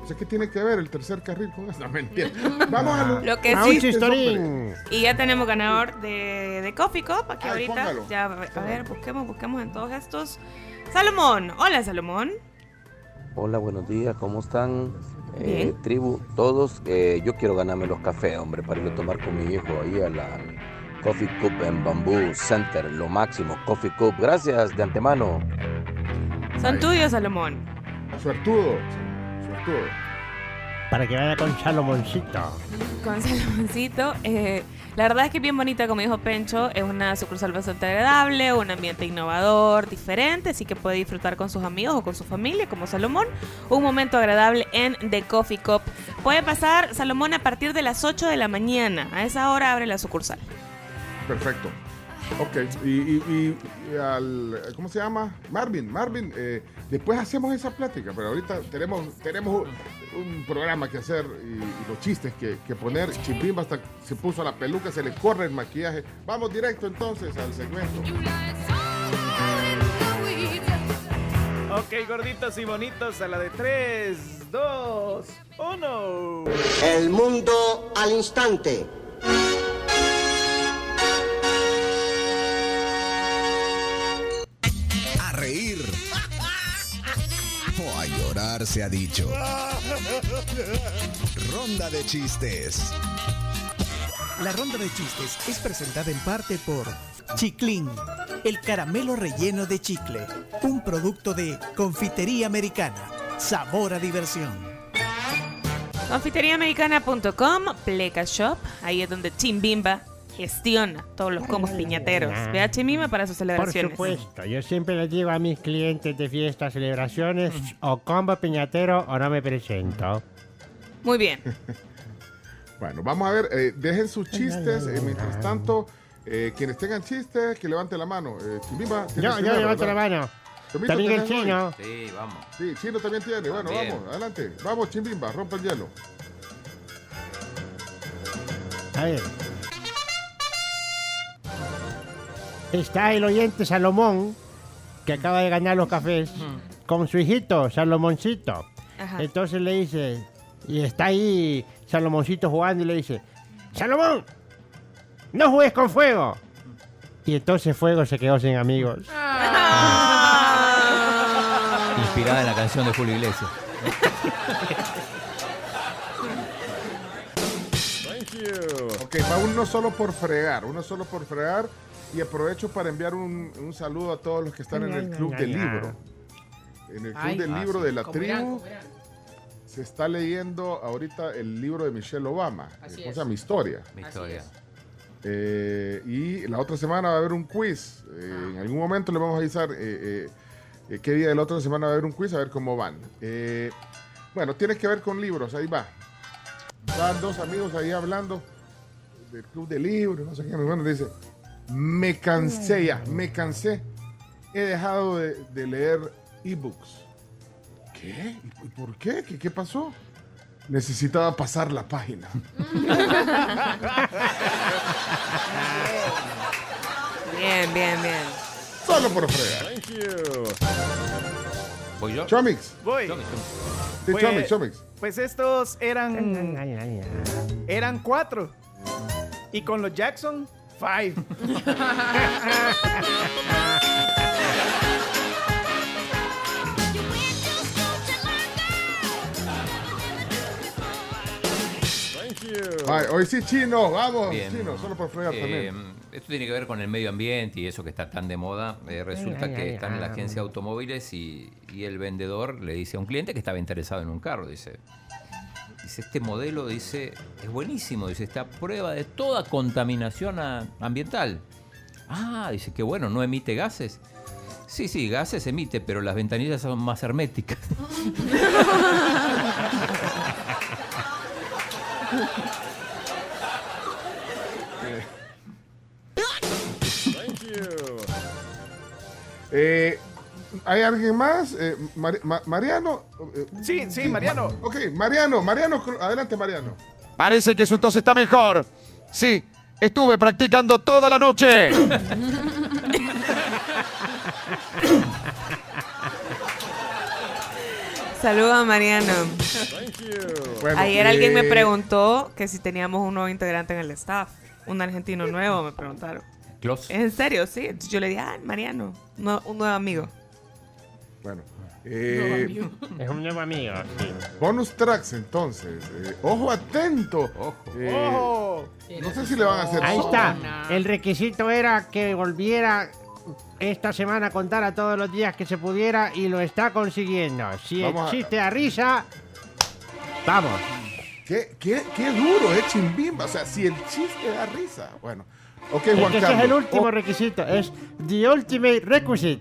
O sea, ¿qué tiene que ver el tercer carril con eso? No, mentira. Vamos a lo, Lo que a sí- un chistorín. Y ya tenemos ganador de, de Coffee Cup aquí Ay, ahorita. póngalo. Ya, a ver, busquemos, busquemos en todos estos. Salomón. Hola, Salomón. Hola, buenos días, ¿cómo están? Eh, Bien. tribu, todos, eh, yo quiero ganarme los cafés, hombre, para ir a tomar con mi hijo ahí a la Coffee Cup en Bamboo Center, lo máximo, Coffee Cup. Gracias de antemano. Son tuyos, Salomón. Suertudo. Para que vaya con Salomoncito. Con Salomoncito. eh, la verdad es que es bien bonita, como dijo Pencho. Es una sucursal bastante agradable, un ambiente innovador, diferente. Así que puede disfrutar con sus amigos o con su familia, como Salomón. Un momento agradable en The Coffee Cup. Puede pasar, Salomón, a partir de las 8 de la mañana. A esa hora abre la sucursal. Perfecto. Ok, y, y- y al, ¿cómo se llama? Marvin, Marvin, eh, después hacemos esa plática, pero ahorita tenemos, tenemos un programa que hacer y, y los chistes que, que poner. Chimpimba hasta se puso la peluca, se le corre el maquillaje. Vamos directo entonces al segmento. Ok, gorditos y bonitos, a la de 3, 2, 1. El mundo al instante. Llorar se ha dicho. Ronda de chistes. La ronda de chistes es presentada en parte por Chiclín, el caramelo relleno de chicle, un producto de confitería americana. Sabor a diversión. Confiteriaamericana.com, Pleca Shop, ahí es donde Chimbimba gestiona todos los combos piñateros. Ve a Chimbimba para sus Por celebraciones. supuesto, yo siempre les digo a mis clientes de fiestas, celebraciones, o combo piñatero o no me presento. Muy bien. Bueno, vamos a ver, eh, dejen sus chistes. eh, mientras tanto, eh, quienes tengan chistes, que levanten la mano. Eh, Chimbimba, tienes Yo, yo primero, levanto la mano. También el ¿tenés chino. hoy? Sí, vamos. Sí, Chino también tiene. Bueno, También. vamos, adelante. Vamos, Chimbimba, rompe el hielo. A ver. Está el oyente Salomón, que acaba de ganar los cafés, con su hijito, Salomoncito. Ajá. Entonces le dice, y está ahí Salomoncito jugando y le dice, Salomón, no juegues con fuego. Y entonces Fuego se quedó sin amigos. Inspirada en la canción de Julio Iglesias. Thank you. Ok, va uno solo por fregar, uno solo por fregar. Y aprovecho para enviar un, un saludo a todos los que están en el Club del Libro. En el Club Ay, del ah, Libro sí. de la tribu se está leyendo ahorita el libro de Michelle Obama. Así ¿Cómo es. se llama? Mi historia. Mi historia. Eh, y la otra semana va a haber un quiz. Eh, En algún momento le vamos a avisar eh, eh, eh, qué día de la otra semana va a haber un quiz, a ver cómo van. Eh, bueno, tiene que ver con libros, ahí va. Están dos amigos ahí hablando del club de libros, no sé qué. Mi hermano dice, me cansé ya, me cansé. He dejado de, de leer ebooks. ¿Qué? ¿Y por qué? ¿Qué, qué pasó? Necesitaba pasar la página. Bien, bien, bien. Solo por fregar. Thank you. ¿Voy yo? Chomix. Voy. Chomix, Chomix. Sí, Pues- Chomix, Chomix. Pues estos eran. Eran cuatro. Y con los Jackson, five. Ay, hoy sí, chino, vamos, Bien. chino, solo por fregar Eh, también. esto tiene que ver con el medio ambiente y eso que está tan de moda. Eh, resulta Ay, ay, que ay, están en la ay. agencia de automóviles y, y el vendedor le dice a un cliente que estaba interesado en un carro. Dice, dice este modelo dice es buenísimo. Dice está a prueba de toda contaminación ambiental. Ah, dice que bueno, no emite gases. Sí, sí, gases emite, pero las ventanillas son más herméticas. Thank you. Eh, ¿Hay alguien más? Eh, Mari- Ma- Mariano. eh, Sí, sí, Mariano. Ok, Mariano, Mariano, adelante, Mariano. Parece que su tos está mejor. Sí, estuve practicando toda la noche. Saludos a Mariano. Bueno, Ayer alguien me eh, preguntó que si teníamos un nuevo integrante en el staff. Un argentino nuevo, me preguntaron. Close. ¿Es en serio? Sí. Entonces yo le dije, ah, Mariano, no- un nuevo amigo. Bueno. eh, Es un nuevo amigo, sí. bonus tracks, entonces. Eh, ojo atento. Eh, ¡Ojo! No sé si le van a hacer Ahí está. El requisito era que volviera esta semana a contar a todos los días que se pudiera y lo está consiguiendo. Si Vamos a- existe a risa, vamos. ¿Qué, qué, qué duro, eh, chimbimba. O sea, si el chiste da risa. Bueno. Ok, Juan que ese Carlos. es el último Oh, requisito, es the ultimate requisite.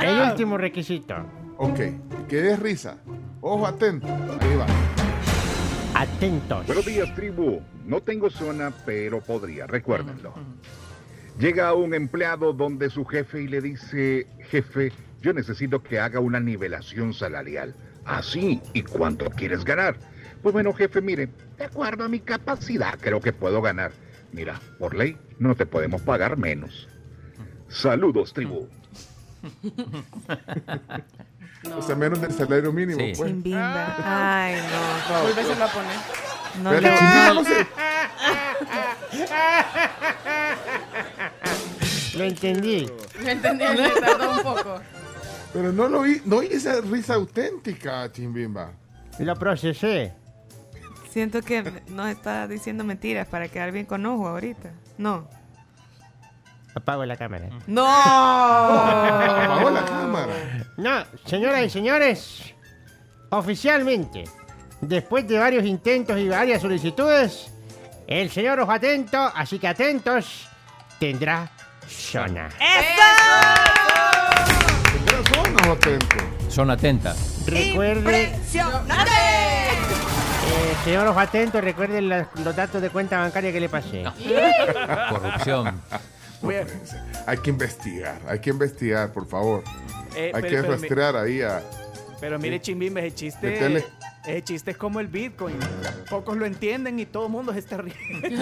el último requisito. ok, que dé risa. Ojo atento. Ahí va. Atentos. Buenos días, tribu. No tengo zona, pero podría, recuérdenlo. Llega un empleado donde su jefe y le dice, jefe, yo necesito que haga una nivelación salarial. Así, ¿y cuánto quieres ganar? Pues bueno, jefe, mire, de acuerdo a mi capacidad, creo que puedo ganar. Mira, por ley, no te podemos pagar menos. Saludos, tribu. O sea, menos del salario mínimo. Sí. pues. Chimbimba. Ay, no. No, Vuélveselo a poner. No Pero Chimbimba no se- Lo entendí. No entendí, me tardó un poco. Pero no lo oí, no oí esa risa auténtica, Chimbimba. Lo procesé. Siento que nos está diciendo mentiras para quedar bien con ojo ahorita. No. Apago la cámara. ¡No! Apagó la cámara. No, señoras y señores, oficialmente, después de varios intentos y varias solicitudes, el señor Ojo Atento, así que atentos, tendrá zona. ¿Tendrá zona o atento? Son atentas. Recuerde, eh, señor Ojo Atento, recuerde las- los datos de cuenta bancaria que le pasé. Corrupción. Voy a- Hay que investigar, hay que investigar, por favor. Eh, hay pero- que pero mi- rastrear ahí a... Pero mire, Chimbimba, ese chiste. Metele. Ese chiste es como el Bitcoin. Pocos lo entienden y todo el mundo se está riendo.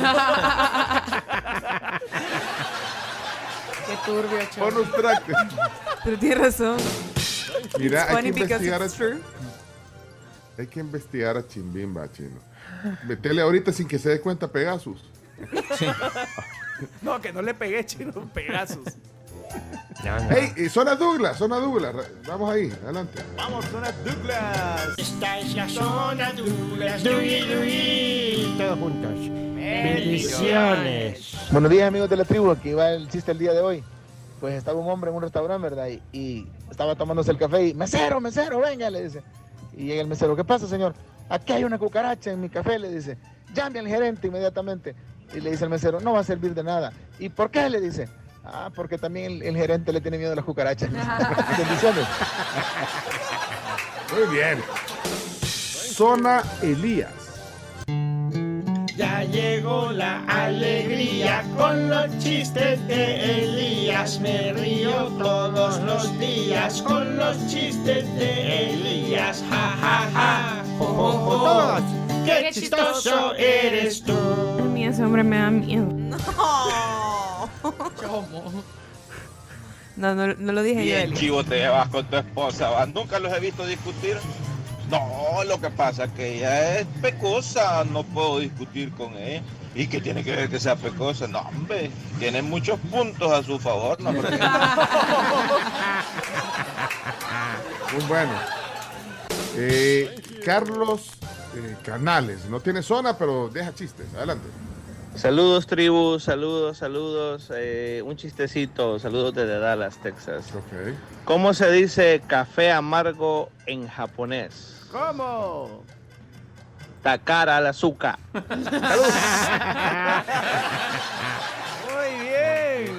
Qué turbio, chavo. Bonus track. Pero tiene razón. Mira, hay funny que because investigar a it's true. Hay que investigar a Chimbimba, chino. Metele ahorita sin que se dé cuenta Pegasus. No, que no le pegué, chino, Pegasus. Hey, zona Douglas, zona Douglas. Vamos ahí, adelante. Vamos, zona Douglas. Esta es la zona Douglas, Dugui, Dugui. Todos juntos. Bendiciones. Buenos días amigos de la tribu, aquí va el chiste el día de hoy. Pues estaba un hombre en un restaurante, ¿verdad? Y, y estaba tomándose el café y, mesero, mesero, venga, le dice. Y llega el mesero, ¿qué pasa, señor? Aquí hay una cucaracha en mi café, le dice. Llame al gerente inmediatamente. Y le dice el mesero, no va a servir de nada. ¿Y por qué? Le dice. Ah, porque también el, el gerente le tiene miedo a las cucarachas. Bendiciones. Muy bien. Zona Elías. Ya llegó la alegría con los chistes de Elías. Me río todos los días con los chistes de Elías. Ja, ja, ja. Jo, jo, jo. Todos. ¡Qué chistoso eres tú! A mí ese hombre me da miedo. No, no, no lo dije yo, Bien Eli. chivo te llevas con tu esposa, ¿va? Nunca los he visto discutir. No, lo que pasa es que ella es pecosa, no puedo discutir con ella. ¿Y qué tiene que ver que sea pecosa? No, hombre, tiene muchos puntos a su favor, ¿no? Porque- Muy bueno. Eh, Carlos eh, Canales. No tiene zona, pero deja chistes. Adelante. Saludos tribu, saludos, saludos. eh, un chistecito, saludos desde Dallas, Texas. ¿Cómo se dice café amargo en japonés? ¿Cómo? Takara al azúcar. Muy bien.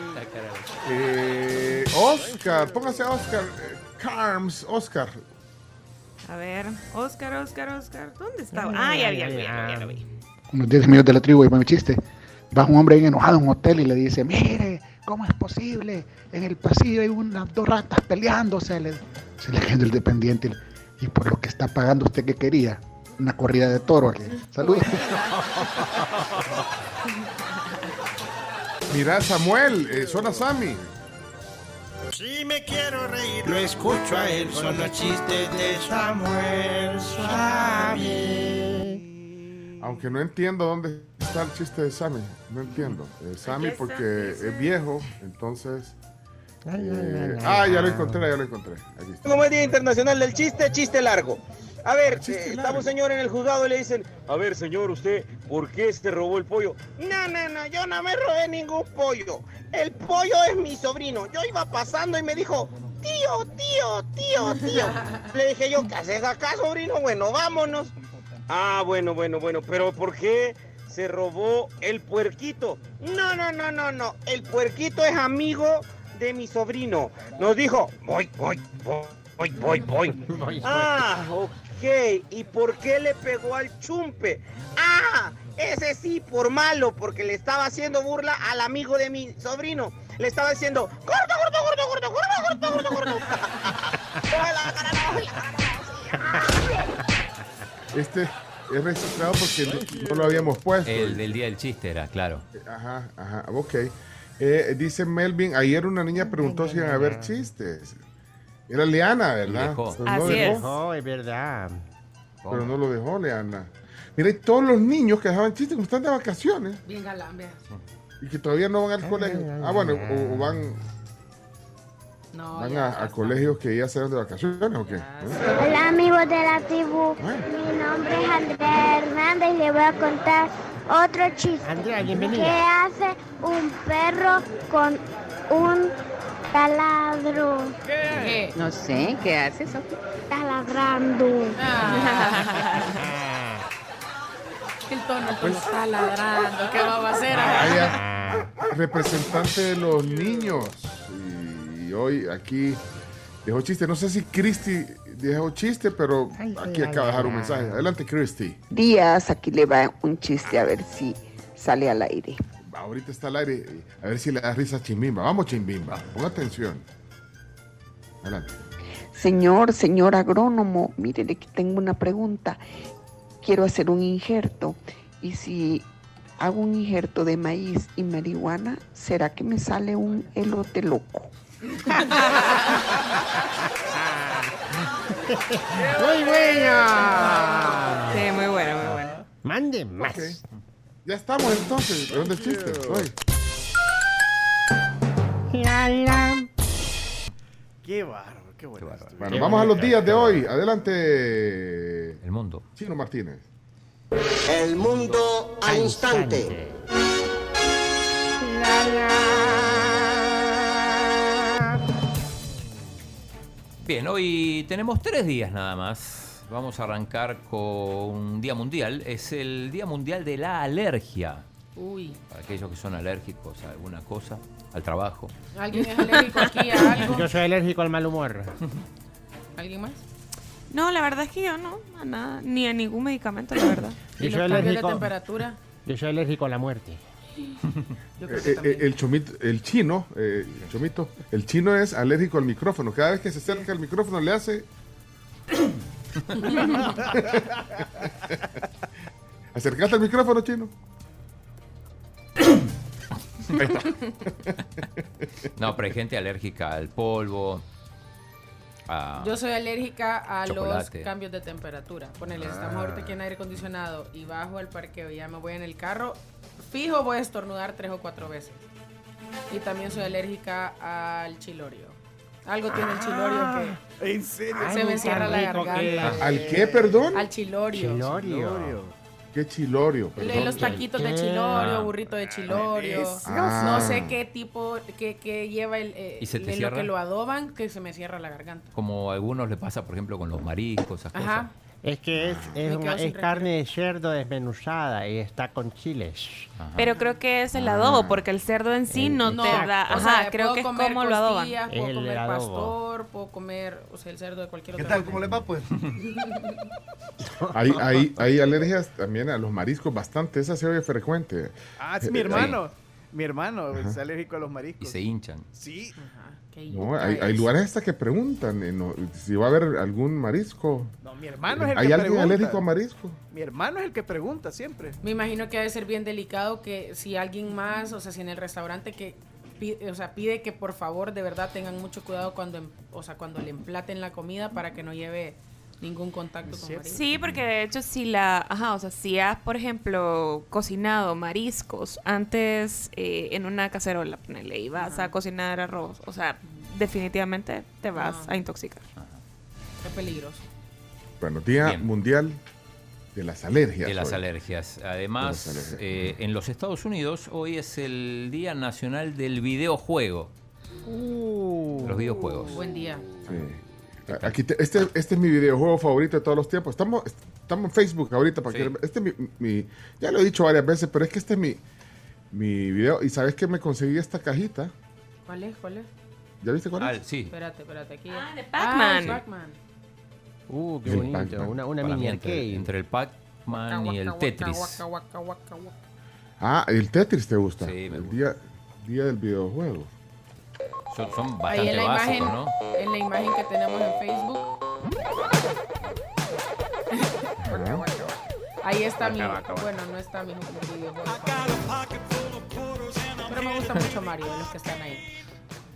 Eh, Oscar, póngase a Oscar. eh, Carms, Oscar. A ver, Oscar, Oscar, Oscar. ¿Dónde estaba? Ah, ya vi, ya vi, lo vi. unos 10 minutos de la tribu y para mi chiste. Va un hombre bien enojado a un hotel y le dice, mire, ¿cómo es posible? En el pasillo hay unas dos ratas peleándose. Le, se le queda el dependiente y por lo que está pagando usted que quería, una corrida de toros. Le- Saludos. Mira, Samuel, eh, suena Sammy. Si me quiero reír, lo escucho a él. Son los chistes de Samuel Suave. Aunque no entiendo dónde está el chiste de Sammy. No entiendo. Eh, Sammy porque aquí es viejo, entonces... Eh, ah, ya lo encontré, ya lo encontré. Aquí está. Como es Día Internacional del Chiste, chiste largo. A ver, eh, estaba un señor en el juzgado y le dicen, a ver señor, usted, ¿por qué se robó el pollo? No, no, no, yo no me robé ningún pollo. El pollo es mi sobrino. Yo iba pasando y me dijo, tío, tío, tío, tío. Le dije yo, ¿qué haces acá, sobrino? Bueno, vámonos. Ah, bueno, bueno, bueno, pero ¿por qué se robó el puerquito? No, no, no, no, no. El puerquito es amigo de mi sobrino. Nos dijo, voy, voy, voy, voy, voy. Ah, ok. ¿Y por qué le pegó al chumpe? Ah, ese sí, por malo, porque le estaba haciendo burla al amigo de mi sobrino. Le estaba diciendo, corto, corto, corto, corto, corto, corto, corto, corto. Este es registrado porque no lo habíamos puesto. El del día del chiste era, claro. Ajá, ajá, ok. Eh, dice Melvin, ayer una niña preguntó si iban a haber chistes. Era Leana, ¿verdad? Dejó. Pero no dejó. Oh, es verdad. Pero no lo dejó Leana. Mira, y todos los niños que dejaban chistes como están de vacaciones Bien galán, y que todavía no van al colegio. Ah, bueno, o, o van, No, van ya, a, a colegios que ya se van de vacaciones o qué. ¿Eh? Hola amigos de la tribu, mi nombre es Andrea Hernández y le voy a contar otro chiste. Andrea, ¿Qué bienvenida. hace un perro con un taladro? ¿Qué? No sé, ¿qué haces? Taladrando. El tono, el tono está ladrando. ¿Qué va a hacer? Representante de los niños. Y hoy aquí dejó chiste. No sé si Cristi dejó chiste, pero aquí acaba de dejar un mensaje. Adelante, Cristi. Díaz, aquí le va un chiste a ver si sale al aire. Ahorita está al aire. A ver si le da risa a Chimbimba. Vamos, Chimbimba. Ponga atención. Adelante. Señor, señor agrónomo, mire, le tengo una pregunta. Quiero hacer un injerto. Y si hago un injerto de maíz y marihuana, ¿será que me sale un elote loco? Muy buena. Sí, muy bueno, muy bueno. Mande más. Ya estamos entonces. ¿De dónde el chiste? Hoy. Qué bárbaro, qué bueno. Bueno, vamos a los días de hoy. Adelante. El mundo. Chino Martínez. El mundo al instante. Bien, hoy tenemos tres días nada más. Vamos a arrancar con un día mundial. Es el Día Mundial de la Alergia. Uy. Para aquellos que son alérgicos a alguna cosa, al trabajo. ¿Alguien es alérgico aquí a algo? Yo soy alérgico al mal humor. ¿Alguien más? No, la verdad es que yo no, a nada, ni a ningún medicamento, la verdad. Yo ¿Y soy los cambios de alérgico. temperatura? Yo soy alérgico a la muerte. Yo creo Eh, que eh, el chomito, el chino, eh, el chomito, el chino es alérgico al micrófono. Cada vez que se acerca al micrófono le hace. Acercate al micrófono, chino. Ahí está. No, pero hay gente alérgica al polvo. a- Yo soy alérgica a Chocolate. los cambios de temperatura. Ponele, estamos ahorita aquí en aire acondicionado y bajo al parqueo y ya me voy en el carro. Fijo voy a estornudar tres o cuatro veces. Y también soy alérgica al chilorio. Algo tiene el chilorio que ¿En serio? se me cierra la garganta. que- ¿Al qué, perdón? Al chilorio. Chilorio. ¿Qué chilorio? Perdón. Los taquitos de ¿Qué? chilorio, burrito de chilorio. Ah. No sé qué tipo, que, que lleva el, eh, ¿Y se te de lo cierra? que lo adoban, que se me cierra la garganta. Como a algunos le pasa, por ejemplo, con los mariscos, esas Ajá. cosas. Es que es, es, Me una- es carne de cerdo desmenuzada y está con chiles. Pero creo que es el adobo, porque el cerdo en sí no te da. o Ajá, sea, creo que es comer como lo adoban. Puedo El comer adobo. pastor, puedo comer, o sea, el cerdo de cualquier ¿Qué otra tal? ¿Cómo le va, pues? Hay, hay, hay alergias también a los mariscos bastante. Esa se oye frecuente. Ah, es Eh, mi eh, hermano. Mi hermano Ajá. es alérgico a los mariscos. Y se hinchan. Sí. No, hay, hay lugares hasta que preguntan eh, no, si va a haber algún marisco. No, mi hermano es el ¿Hay que alguien pregunta. alérgico a marisco? Mi hermano es el que pregunta siempre. Me imagino que debe ser bien delicado que si alguien más, o sea, si en el restaurante que pide, o sea, pide que por favor de verdad tengan mucho cuidado cuando, em- o sea, cuando le emplaten la comida para que no lleve ningún contacto con mariscos. Sí, porque de hecho si la, ajá, o sea, si has, por ejemplo, cocinado mariscos antes eh, en una cacerola, ponele, y vas a cocinar arroz, o sea, definitivamente te vas a intoxicar. Qué peligroso. Bueno, Día Bien. Mundial de las Alergias. De las hoy. alergias. Además, De las alergias. eh, en los Estados Unidos hoy es el Día Nacional del Videojuego. Los videojuegos. Buen día. Sí. Aquí te- este, este es mi videojuego favorito de todos los tiempos. Estamos, estamos en Facebook ahorita para que este es mi, mi- ya lo he dicho varias veces, pero es que este es mi, mi video. Y sabes que me conseguí esta cajita. ¿Cuál es? ¿Cuál es? ¿Ya viste cuál es? Ah, sí. Espérate, espérate, aquí. Ah, de Pac-Man. Pac-Man. Uh, qué El bonito. Una, una mini arcade. entre el Pac-Man y el Waka, Tetris. waka, waka, waka, waka. Ah, el Tetris te gusta. Sí, me el día, día del videojuego. Son, son Ahí bastante en la básicos, imagen, ¿no? en la imagen que tenemos en Facebook, ahí está mi, bueno, no está mi videojuego. Pero me gusta mucho Mario, de los que están ahí.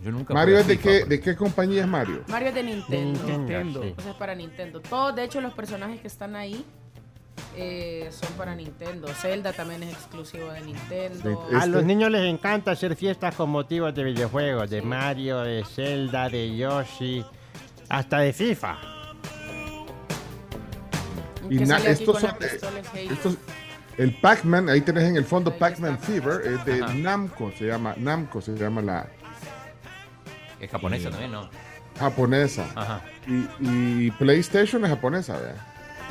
Yo nunca Mario es de FIFA, qué, pues. de qué compañía es Mario? Mario es de Nintendo. Nintendo, sí. O sea, es para Nintendo. Todos, de hecho, los personajes que están ahí eh, son para Nintendo. Zelda también es exclusivo de Nintendo. A Este- los niños les encanta hacer fiestas con motivos de videojuegos, de Mario, de Zelda, de Yoshi, hasta de FIFA. Y na- estos son, eh, estos- el Pac-Man, ahí tenés en el fondo Pac-Man Fever, es de Namco, se llama, Namco se llama la Es japonesa también, ¿no? japonesa. Ajá. Y, y PlayStation es japonesa, ¿verdad?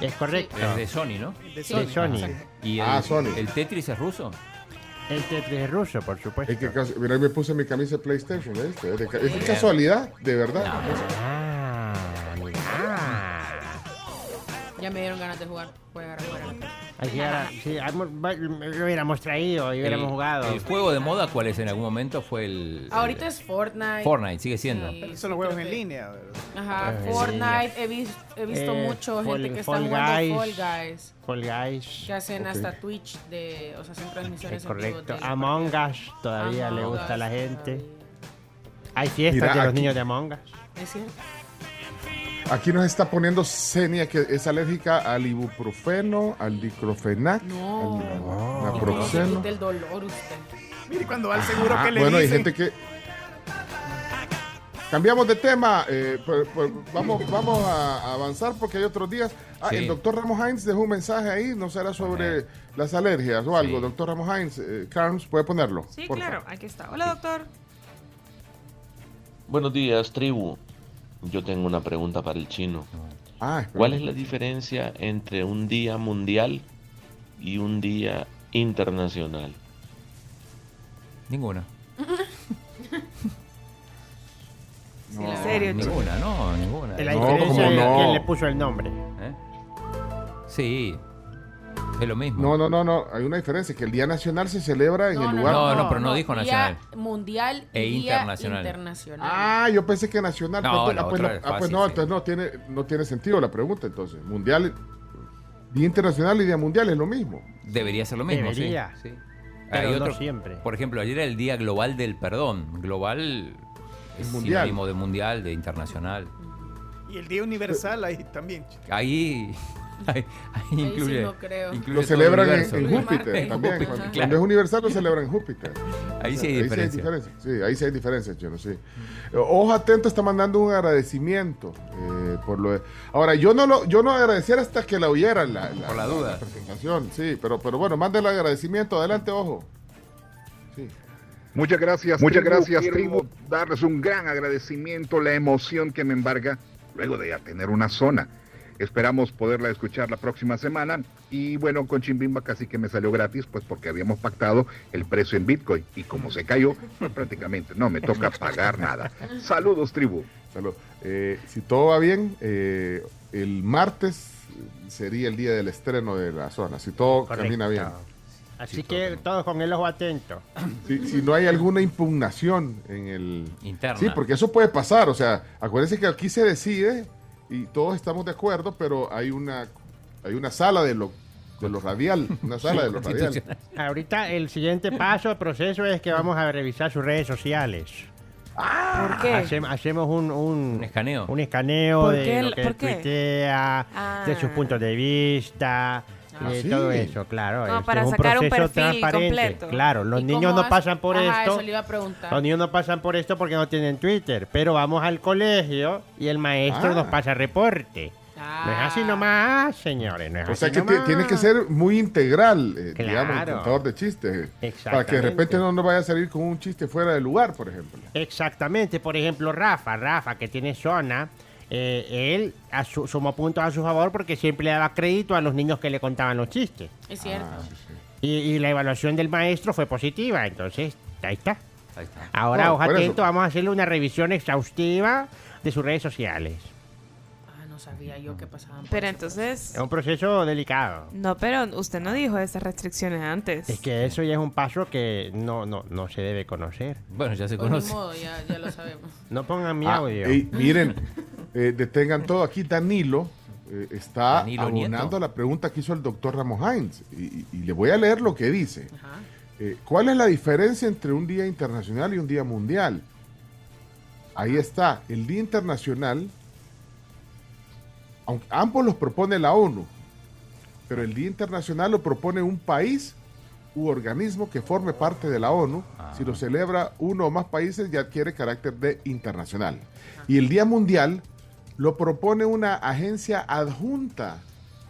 Es correcto. Es de Sony, ¿no? De De Sony. ¿Y el, Ah, Sony. el Tetris es ruso? El Tetris es ruso, por supuesto. Es que mira, me puse mi camisa de PlayStation, ¿viste? Es de, ca- es de casualidad, de verdad. Ah, mira. Ya me dieron ganas de jugar. Voy a agarrar a jugar a la casa. Hay que llegar- sí, lo hubiéramos traído y hubiéramos el, jugado. El juego de moda, ¿cuál es? En algún momento fue el... Ahorita es Fortnite. Fortnite, sigue siendo. Sí, Son los juegos en línea. ¿verdad? Ajá, Eh, Fortnite. He, vis- he visto Eh, mucho Fall- gente que está jugando Guys. Fall Guys. Fall Guys. Que hacen Ok. hasta Twitch de, o sea, hacen transmisiones Es en vivo correcto. de Among. Us todavía le Among gusta a la gente. Hay fiestas Mira, de los aquí- niños de Among Us. Es cierto. Aquí nos está poniendo Senia que es alérgica al ibuprofeno, al diclofenac, No. al naproxeno. dolor usted. Mire, cuando va al seguro Ah, que le bueno, hay dicen. gente que. Cambiamos de tema. eh, pues- pues vamos, vamos a avanzar porque hay otros días. Ah, Sí. El doctor Ramos Hines dejó un mensaje ahí, no será sobre las alergias o algo. Doctor Ramos Hines, eh, Carms, ¿puede ponerlo? Sí, Por claro, aquí está. Hola, doctor. Buenos días, tribu. Yo tengo una pregunta para el chino. Ah, ¿Cuál es la diferencia entre un día mundial y un día internacional? Ninguna. No. ¿En serio, chico? Ninguna, no, ninguna. La diferencia ¿cómo es no? quién le puso el nombre. ¿Eh? Sí, es lo mismo. No, no, no, no. Hay una diferencia, que el Día Nacional se celebra en el lugar. No, no, pero no dijo Día nacional. mundial E día internacional. internacional. Ah, yo pensé que nacional. No, Pues, pues, la ah, pues, otra no, es ah, pues no, sí. entonces no tiene, no tiene sentido la pregunta entonces. Mundial, Día Internacional y Día Mundial es lo mismo. Debería ser lo mismo, sí, Debería. sí. Pero Hay no otro, siempre. Por ejemplo, ayer era el Día Global del Perdón. Global es mundial. sinónimo de mundial, de internacional. Y el Día Universal ahí también. Ahí, ahí, ahí sí incluye, no creo. incluye Lo celebran el en, universo. en Júpiter En también. Júpiter, Cuando, claro. cuando es universal lo celebran en Júpiter. Ahí sí hay Ahí diferencia. diferencias. Sí, ahí sí hay diferencias, yo no sé. Ojo atento está mandando un agradecimiento eh, por lo de- Ahora, yo no lo, yo no agradeciera hasta que la oyeran la, Por la duda. Muchas gracias, Muchas tribu. gracias, Quiero tribu. darles un gran agradecimiento, la emoción que me embarga luego de ya tener una zona. Esperamos poderla escuchar la próxima semana. Y bueno, con Chimbimba casi que me salió gratis, pues porque habíamos pactado el precio en Bitcoin. Y como se cayó, pues prácticamente no me toca pagar nada. Saludos, tribu. Salud. Eh, si todo va bien, eh, el martes sería el día del estreno de la zona. Si todo camina bien. Así que todos con el ojo atento. Si, si no hay alguna impugnación en el... Interna. Sí, porque eso puede pasar. O sea, acuérdense que aquí se decide y todos estamos de acuerdo, pero hay una, hay una sala de lo, de lo radial. Una sala de lo radial. Ahorita el siguiente paso, proceso es que vamos a revisar sus redes sociales. ¿Por qué? Hacem- hacemos un, un, escaneo. Un escaneo ¿Por de qué? lo que ¿Por qué? tuitea, Ah. de sus puntos de vista, Ah, sí. todo eso, claro. Como es- para es un sacar un proceso perfil transparente. completo. Claro, los ¿Y niños no pasan por Ajá, esto. eso le iba a preguntar. Los niños no pasan por esto porque no tienen Twitter, pero vamos al colegio y el maestro Ah. nos pasa reporte. No es así nomás, señores, no es O así sea que tiene que ser muy integral, eh, digamos, el Claro. contador de chistes. eh, Para que de repente no nos vaya a salir con un chiste fuera de lugar, por ejemplo. Exactamente, por ejemplo, Rafa, Rafa que tiene zona, eh, él a su- sumó puntos a su favor porque siempre le daba crédito a los niños que le contaban los chistes. Es cierto. Y, y la evaluación del maestro fue positiva, entonces ahí está. Ahí está. Ahora, No, ojo por eso. atento, vamos a hacerle una revisión exhaustiva de sus redes sociales. Ah, no sabía yo que pasaban por Pero entonces... Es un proceso delicado. No, pero usted no dijo esas restricciones antes. Es que eso ya es un paso que no, no, no se debe conocer. Bueno, ya se Pues ni conoce. modo, ya, ya lo sabemos. No pongan mi Ah, audio. ey, miren, eh, detengan todo. Aquí Danilo eh, está Danilo abonando Nieto. a la pregunta que hizo el doctor Ramos Hines. Y, le voy a leer lo que dice. Eh, ¿Cuál es la diferencia entre un día internacional y un día mundial? Ahí está. El día internacional, aunque ambos los propone la ONU, pero el día internacional lo propone un país u organismo que forme parte de la ONU. Si lo celebra uno o más países ya adquiere carácter de internacional. Y el Día Mundial lo propone una agencia adjunta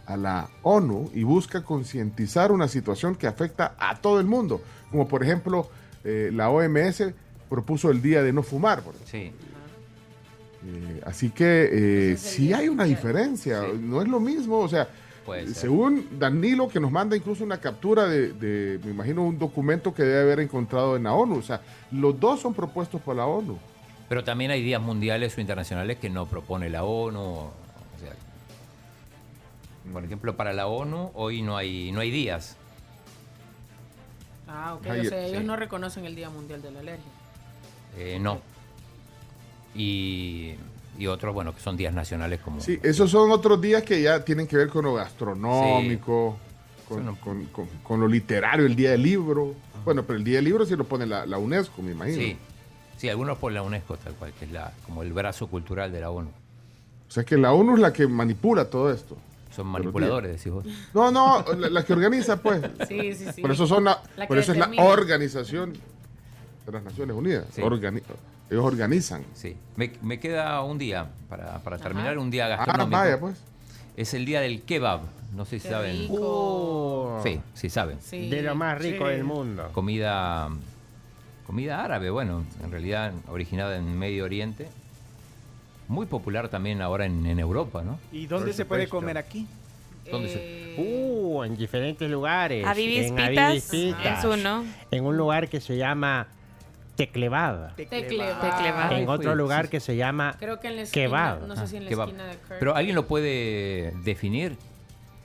a la ONU y busca concientizar una situación que afecta a todo el mundo. Como por ejemplo, eh, la OMS propuso el Día de no fumar. por ejemplo. Sí. Eh, así que eh, sí hay una diferencia, no es lo mismo, o sea, según Danilo que nos manda incluso una captura de, de, me imagino, un documento que debe haber encontrado en la ONU, o sea, los dos son propuestos por la ONU. Pero también hay días mundiales o internacionales que no propone la ONU. o sea, por ejemplo, para la ONU hoy no hay, no hay días. Ah, ok. O sea, ellos sí. no reconocen el Día Mundial de la Alergia. Eh, no. Y, y otros, bueno, que son días nacionales como... Sí, esos son otros días que ya tienen que ver con lo gastronómico, con- con- con lo literario, el Día del Libro. Bueno, pero el Día del Libro sí lo pone la, la UNESCO, me imagino. Sí, sí, algunos por la UNESCO, tal cual, que es la, como el brazo cultural de la ONU. O sea que la ONU es la que manipula todo esto. Son manipuladores, decís vos. No, no, la, la que organiza, pues. Sí, sí, sí. Por eso son la, La por eso es la organización de las Naciones Unidas. Sí. Organi- ellos organizan. Sí. Me, me queda un día para, para terminar, un día Ah, gastronómico. vaya, pues. Es el día del kebab. No sé si Qué saben. rico. Oh, Sí, sí saben. Sí. De lo más rico Sí. del mundo. Comida, comida árabe, bueno, en realidad originada en Medio Oriente. Muy popular también ahora en, en Europa, ¿no? ¿Y dónde Por se puede comer aquí? ¿Dónde se- Eh, Uh, en diferentes lugares. Avivis en Pitas, Avivis Pitas. es uno. En un lugar que se llama Teclebad. Tecleba. Tecleba. En otro lugar sí. que se llama Creo que en la esquina. Kebab. No sé si en la Kebab. esquina de Kirk. Pero alguien lo puede definir.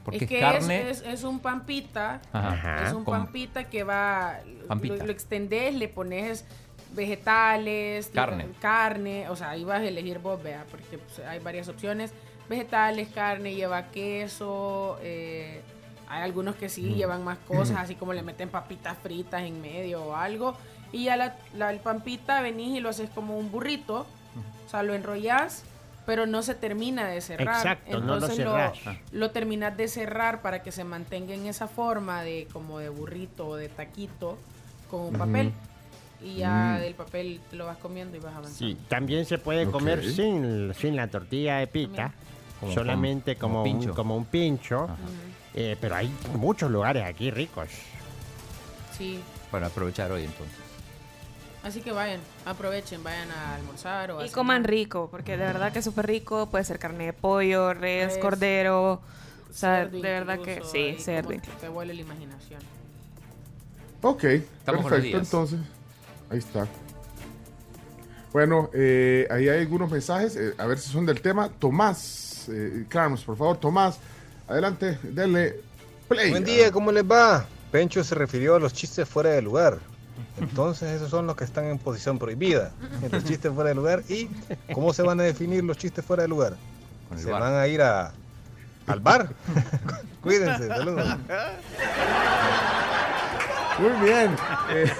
Porque es, es que carne. es, es- es un pampita. Ajá. Es un pampita que va. Pampita. Lo, lo extendés, le pones vegetales, Carne. carne, o sea, ahí vas a elegir vos, vea, porque pues, hay varias opciones. Vegetales, carne, lleva queso, eh, hay algunos que sí Mm. llevan más cosas, así como le meten papitas fritas en medio o algo. Y ya la, la- el pampita venís y lo haces como un burrito, o sea, lo enrollas, pero no se termina de cerrar. Exacto, no lo Entonces cerrás. lo terminas de cerrar para que se mantenga en esa forma de como de burrito o de taquito con un papel. Y ya Mm. del papel te lo vas comiendo y vas avanzando. Sí, también se puede comer sin, sin la tortilla de pita, Como solamente como, como un, pincho. como un pincho. Eh, pero hay muchos lugares aquí ricos. Sí. Para aprovechar hoy entonces. Así que vayan, aprovechen, vayan a almorzar o a Y coman rico, porque de verdad que es súper rico. Puede ser carne de pollo, res, Res, cordero. O sea, cerdo de verdad que incluso, sí, cerdo. como que Te vuelve la imaginación. Ok, con los perfecto, días. entonces. Ahí está. Bueno, eh, ahí hay algunos mensajes, eh, a ver si son del tema. Tomás, eh, Carlos, por favor, Tomás, adelante, denle play. Buen día, ¿cómo les va? Pencho se refirió a los chistes fuera de lugar. Entonces esos son los que están en posición prohibida. Los chistes fuera de lugar. ¿Y cómo se van a definir los chistes fuera de lugar? Se bar. van a ir a, al bar. Cuídense, saludos. Muy bien. Eh,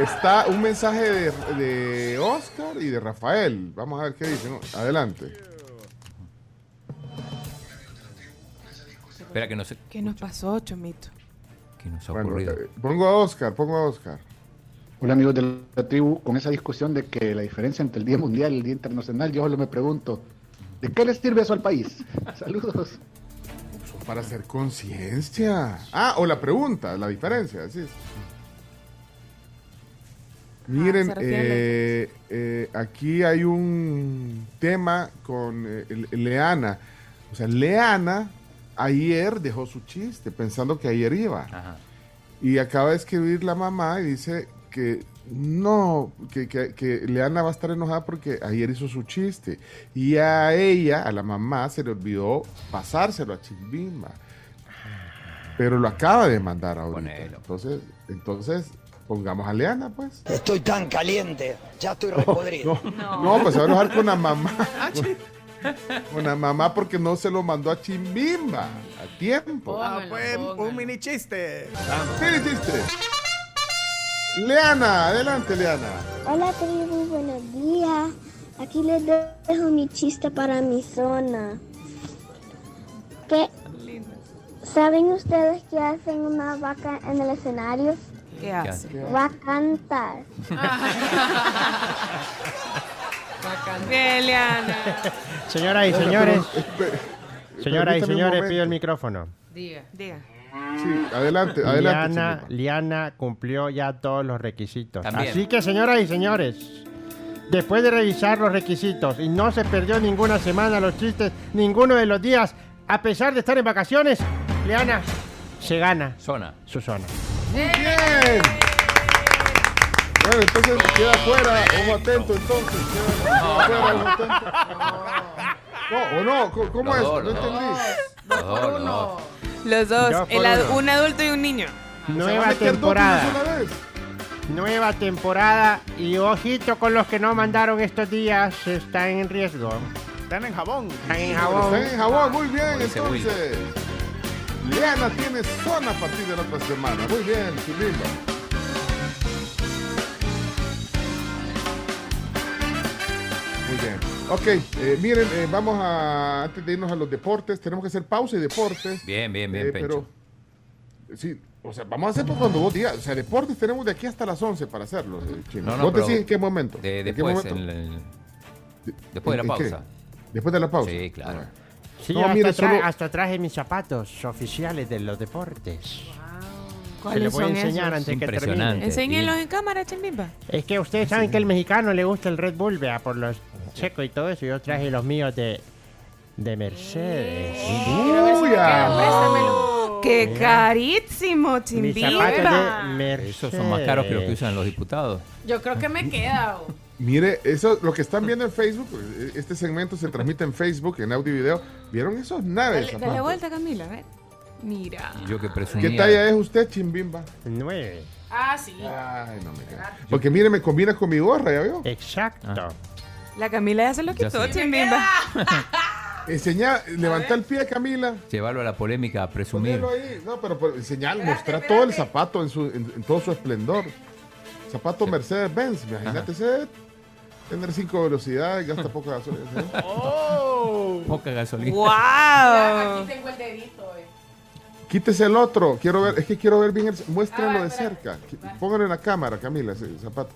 está un mensaje de, de Oscar y de Rafael. Vamos a ver qué dicen. Adelante. Espera que no sé. ¿Qué nos pasó, Chomito? ¿Qué nos ha Bueno, ocurrido? eh, pongo a Oscar, pongo a Oscar. Hola amigos de la tribu, con esa discusión de que la diferencia entre el Día Mundial y el Día Internacional, yo solo me pregunto, ¿de qué les sirve eso al país? Saludos. Para hacer conciencia. Ah, o la pregunta, la diferencia. Así es. Miren, eh, eh, aquí hay un tema con eh, Le- Leana. O sea, Leana ayer dejó su chiste pensando que ayer iba. Y acaba de escribir la mamá y dice que no, que, que- que Leana va a estar enojada porque ayer hizo su chiste. Y a ella, a la mamá, se le olvidó pasárselo a Chimbimba. Pero lo acaba de mandar ahorita. Entonces, entonces, pongamos a Leana, pues. Estoy tan caliente, ya estoy repodrido. No, no, pues se va a enojar con la mamá. Con la mamá porque no se lo mandó a Chimbimba a tiempo. Ah, pues, un mini chiste. Mini chiste. Leana, adelante, Leana. Hola tribu, buenos días. Aquí les dejo mi chiste para mi zona. ¿Qué? ¿Saben ustedes qué hacen una vaca en el escenario? ¿Qué hace? Va a cantar. Bien, Leana. Señoras y señores, señoras y señores, pido el micrófono. Diga. Diga. Sí, adelante, adelante. Liana. Liana cumplió ya todos los requisitos. También. Así que, señoras y señores, después de revisar los requisitos y no se perdió ninguna semana los chistes, ninguno de los días, a pesar de estar en vacaciones, Liana se gana Zona. su zona. Bien. Bueno, entonces queda fuera, ojo atento entonces. Queda fuera, ojo atento. No, o no, ¿cómo- ¿cómo Los es? No entendí. Los dos, los dos. El ad- un adulto y un niño. ¿Se va a Nueva temporada. Nueva temporada y ojito con los que no mandaron estos días, están en riesgo. Están en jabón. Están en jabón. Están en jabón, muy bien, entonces. Liana tiene zona a partir de la otra semana. Muy bien, Chimbimba. Ok, eh, miren, eh, vamos a, antes de irnos a los deportes, tenemos que hacer pausa y deportes. Bien, bien, bien, Eh, Pencho. pero, sí, o sea, vamos a hacer por cuando vos digas. O sea, deportes tenemos de aquí hasta las 11 para hacerlo. eh, Chino. No, no, ¿Vos pero decís en qué momento? de- ¿En qué después, momento? en el- después de ¿En- la pausa. Después de la pausa. Sí, claro. Sí, No, hasta, mire, tra- solo- hasta traje mis zapatos oficiales de los deportes. Se ¿Cuáles los voy a enseñar esos? antes que Impresionante. termine. Enséñenlos en cámara, Chimbimba. Es que ustedes saben que al mexicano le gusta el Red Bull, vea, por los checos y todo eso. Yo traje los míos de, de Mercedes. Préstamelo. ¡Qué carísimo, Mis zapatos Chimbimba! Mercedes. Esos son más caros que los que usan los diputados. Yo creo que me queda. oh. Mire, eso, lo que están viendo en Facebook, eh, este segmento se transmite en Facebook, en audio y video. ¿Vieron esos naves? Dale, dale zapatos? vuelta, Camila, a ver. Mira. Y yo que presumía. ¿Qué talla es usted, Chimbimba? Nueve. Ah, sí. Ay, no me queda. Porque mire, me combina con mi gorra, ¿ya vio? Exacto. La Camila ya se lo quitó. Chimbimba. Enseñá, levanta el pie, Camila. Llevarlo a la polémica a presumir. Ahí. No, pero, pero enseñar, mostrar todo el zapato en, su, en, en todo su esplendor. Zapato Mercedes-Benz, imagínate ese tener cinco velocidades, gasta poca gasolina. ¿sí? ¡Oh! Poca gasolina. ¡Wow! Aquí tengo el dedito. Eh. Quítese el otro, quiero ver, es que quiero ver bien el, muéstrenlo de cerca. Pónganlo en la cámara, Camila, ese zapato.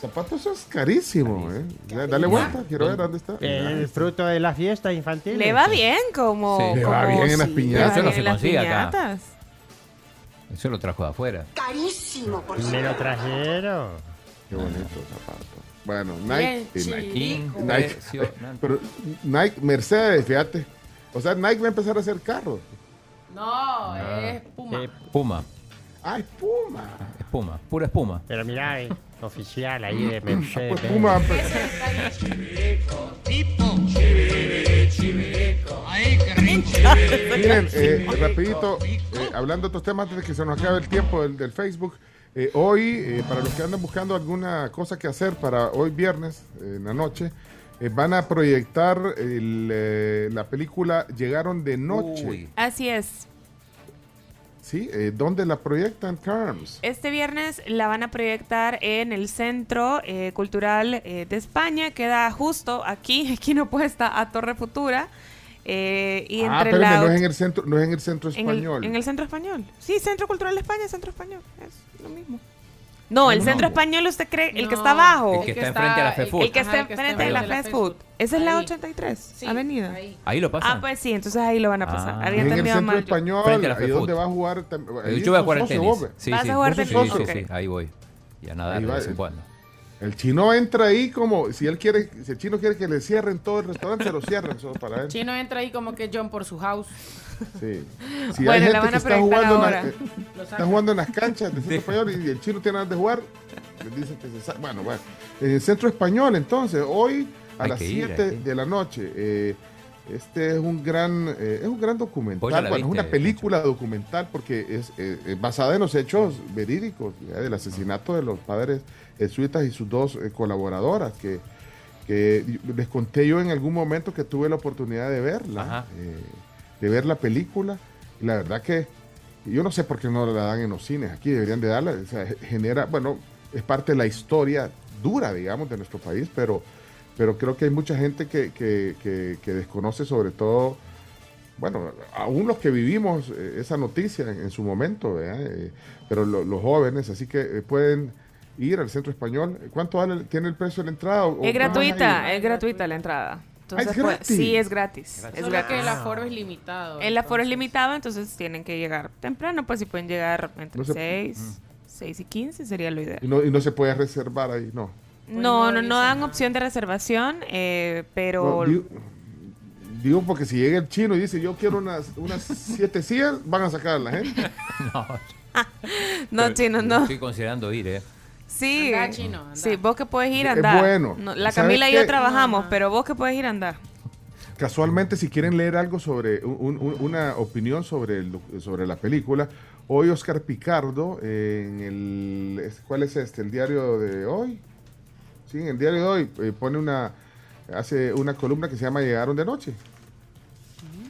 Zapato eso es carísimo, ¿eh? Dale vuelta, quiero ver dónde está. El fruto de la fiesta infantil. Le va bien como... Sí. Le va como- bien en las piñatas. Eso no se en las consigue acá. piñatas. Eso lo trajo de afuera. Carísimo, por Me lo trajeron. Qué bonito zapato. Bueno, Nike. Nike. Pero Nike, Mercedes, fíjate. O sea, Nike va a empezar a hacer carros. No, es Puma. Puma. Ah, es Puma. Espuma, pura espuma. Pero mira, eh, oficial ahí de Mercedes. Pues Puma. pues, Miren, eh, rapidito, eh, hablando de otros temas antes de que se nos acabe el tiempo del, del Facebook. eh, hoy, eh, para los que andan buscando alguna cosa que hacer para hoy viernes, eh, en la noche, eh, van a proyectar el, eh, la película Llegaron de Noche. Así es. ¿Sí? Eh, ¿Dónde la proyectan, Carms? Este viernes la van a proyectar en el Centro eh, Cultural eh, de España. Queda justo aquí, esquina opuesta a Torre Futura. eh, y Ah, entre espérame, la... no es en el centro, no es en el centro en el- español. En el, Centro Español. Sí, Centro Cultural de España, Centro Español. Es lo mismo. No, el No. Centro Español, ¿usted cree? El que No, está abajo. El que está enfrente a la Food. El que está que enfrente de la de la. Food. Esa es la Ahí. 83, Sí, Avenida. ahí. Ahí lo pasan. Ah, pues sí, entonces ahí lo van a pasar. Ah. Había en el centro mal. español, Frente a la ahí donde va a jugar. ahí Yo voy a jugar socio, tenis. Sí, ¿Vas sí. a jugar tenis? sí, sí, sí, ahí voy. Y a nadar Ahí de vez en eh. cuando. El chino entra ahí como si él quiere, si el chino quiere que le cierren todo el restaurante, se lo cierran solo para él. Chino entra ahí como que John por su house. Sí. Si Bueno, hay la gente van que a está proyectar jugando, en la- ahora. eh, Lo está jugando en las canchas del centro español y el chino tiene ganas de jugar, les dicen que se sa- Bueno, bueno. En el centro español, entonces, hoy a Hay las que ir, 7 hay que ir. de la noche. eh, este es un gran eh, es un gran documental. La Bueno, es una película documental porque es eh, eh, basada en los hechos verídicos del asesinato de los padres jesuitas y sus dos eh, colaboradoras que, que les conté yo en algún momento que tuve la oportunidad de verla, eh, de ver la película. Y la verdad que yo no sé por qué no la dan en los cines. Aquí deberían de darla. O sea, genera, bueno, es parte de la historia dura, digamos, de nuestro país, pero, pero creo que hay mucha gente que, que- que- que desconoce sobre todo, bueno, aún los que vivimos eh, esa noticia en, en su momento, ¿verdad? Eh, pero lo- los jóvenes, así que eh, pueden ir al centro español. ¿Cuánto vale, tiene el precio de la entrada? o- Es gratuita, es gratuita la entrada. Entonces, Ah, ¿es pues, sí, es gratis. Es Solo gratis. que el aforo es limitado. El aforo es limitado, entonces tienen que llegar temprano, pues si pueden llegar entre No se- 6, 6 y 15 sería lo ideal. Y no, y no se puede reservar ahí, no. No, no, no dan opción de reservación, eh, pero... No, digo, digo porque si llega el chino y dice yo quiero unas, unas siete sillas, van a sacar a la gente. No, no, chino, no. Estoy considerando ir, ¿eh? Sí, Anda, chino, anda. sí, vos que puedes ir, Es andar. bueno. No, la ¿Sabes Camila y yo qué? trabajamos, pero vos que puedes ir, andar. Casualmente, si quieren leer algo sobre un- un- una opinión sobre, el sobre la película, hoy Oscar Picardo, en el, ¿cuál es este? ¿El diario de hoy? Sí, en el diario de hoy eh, pone una, hace una columna que se llama Llegaron de Noche.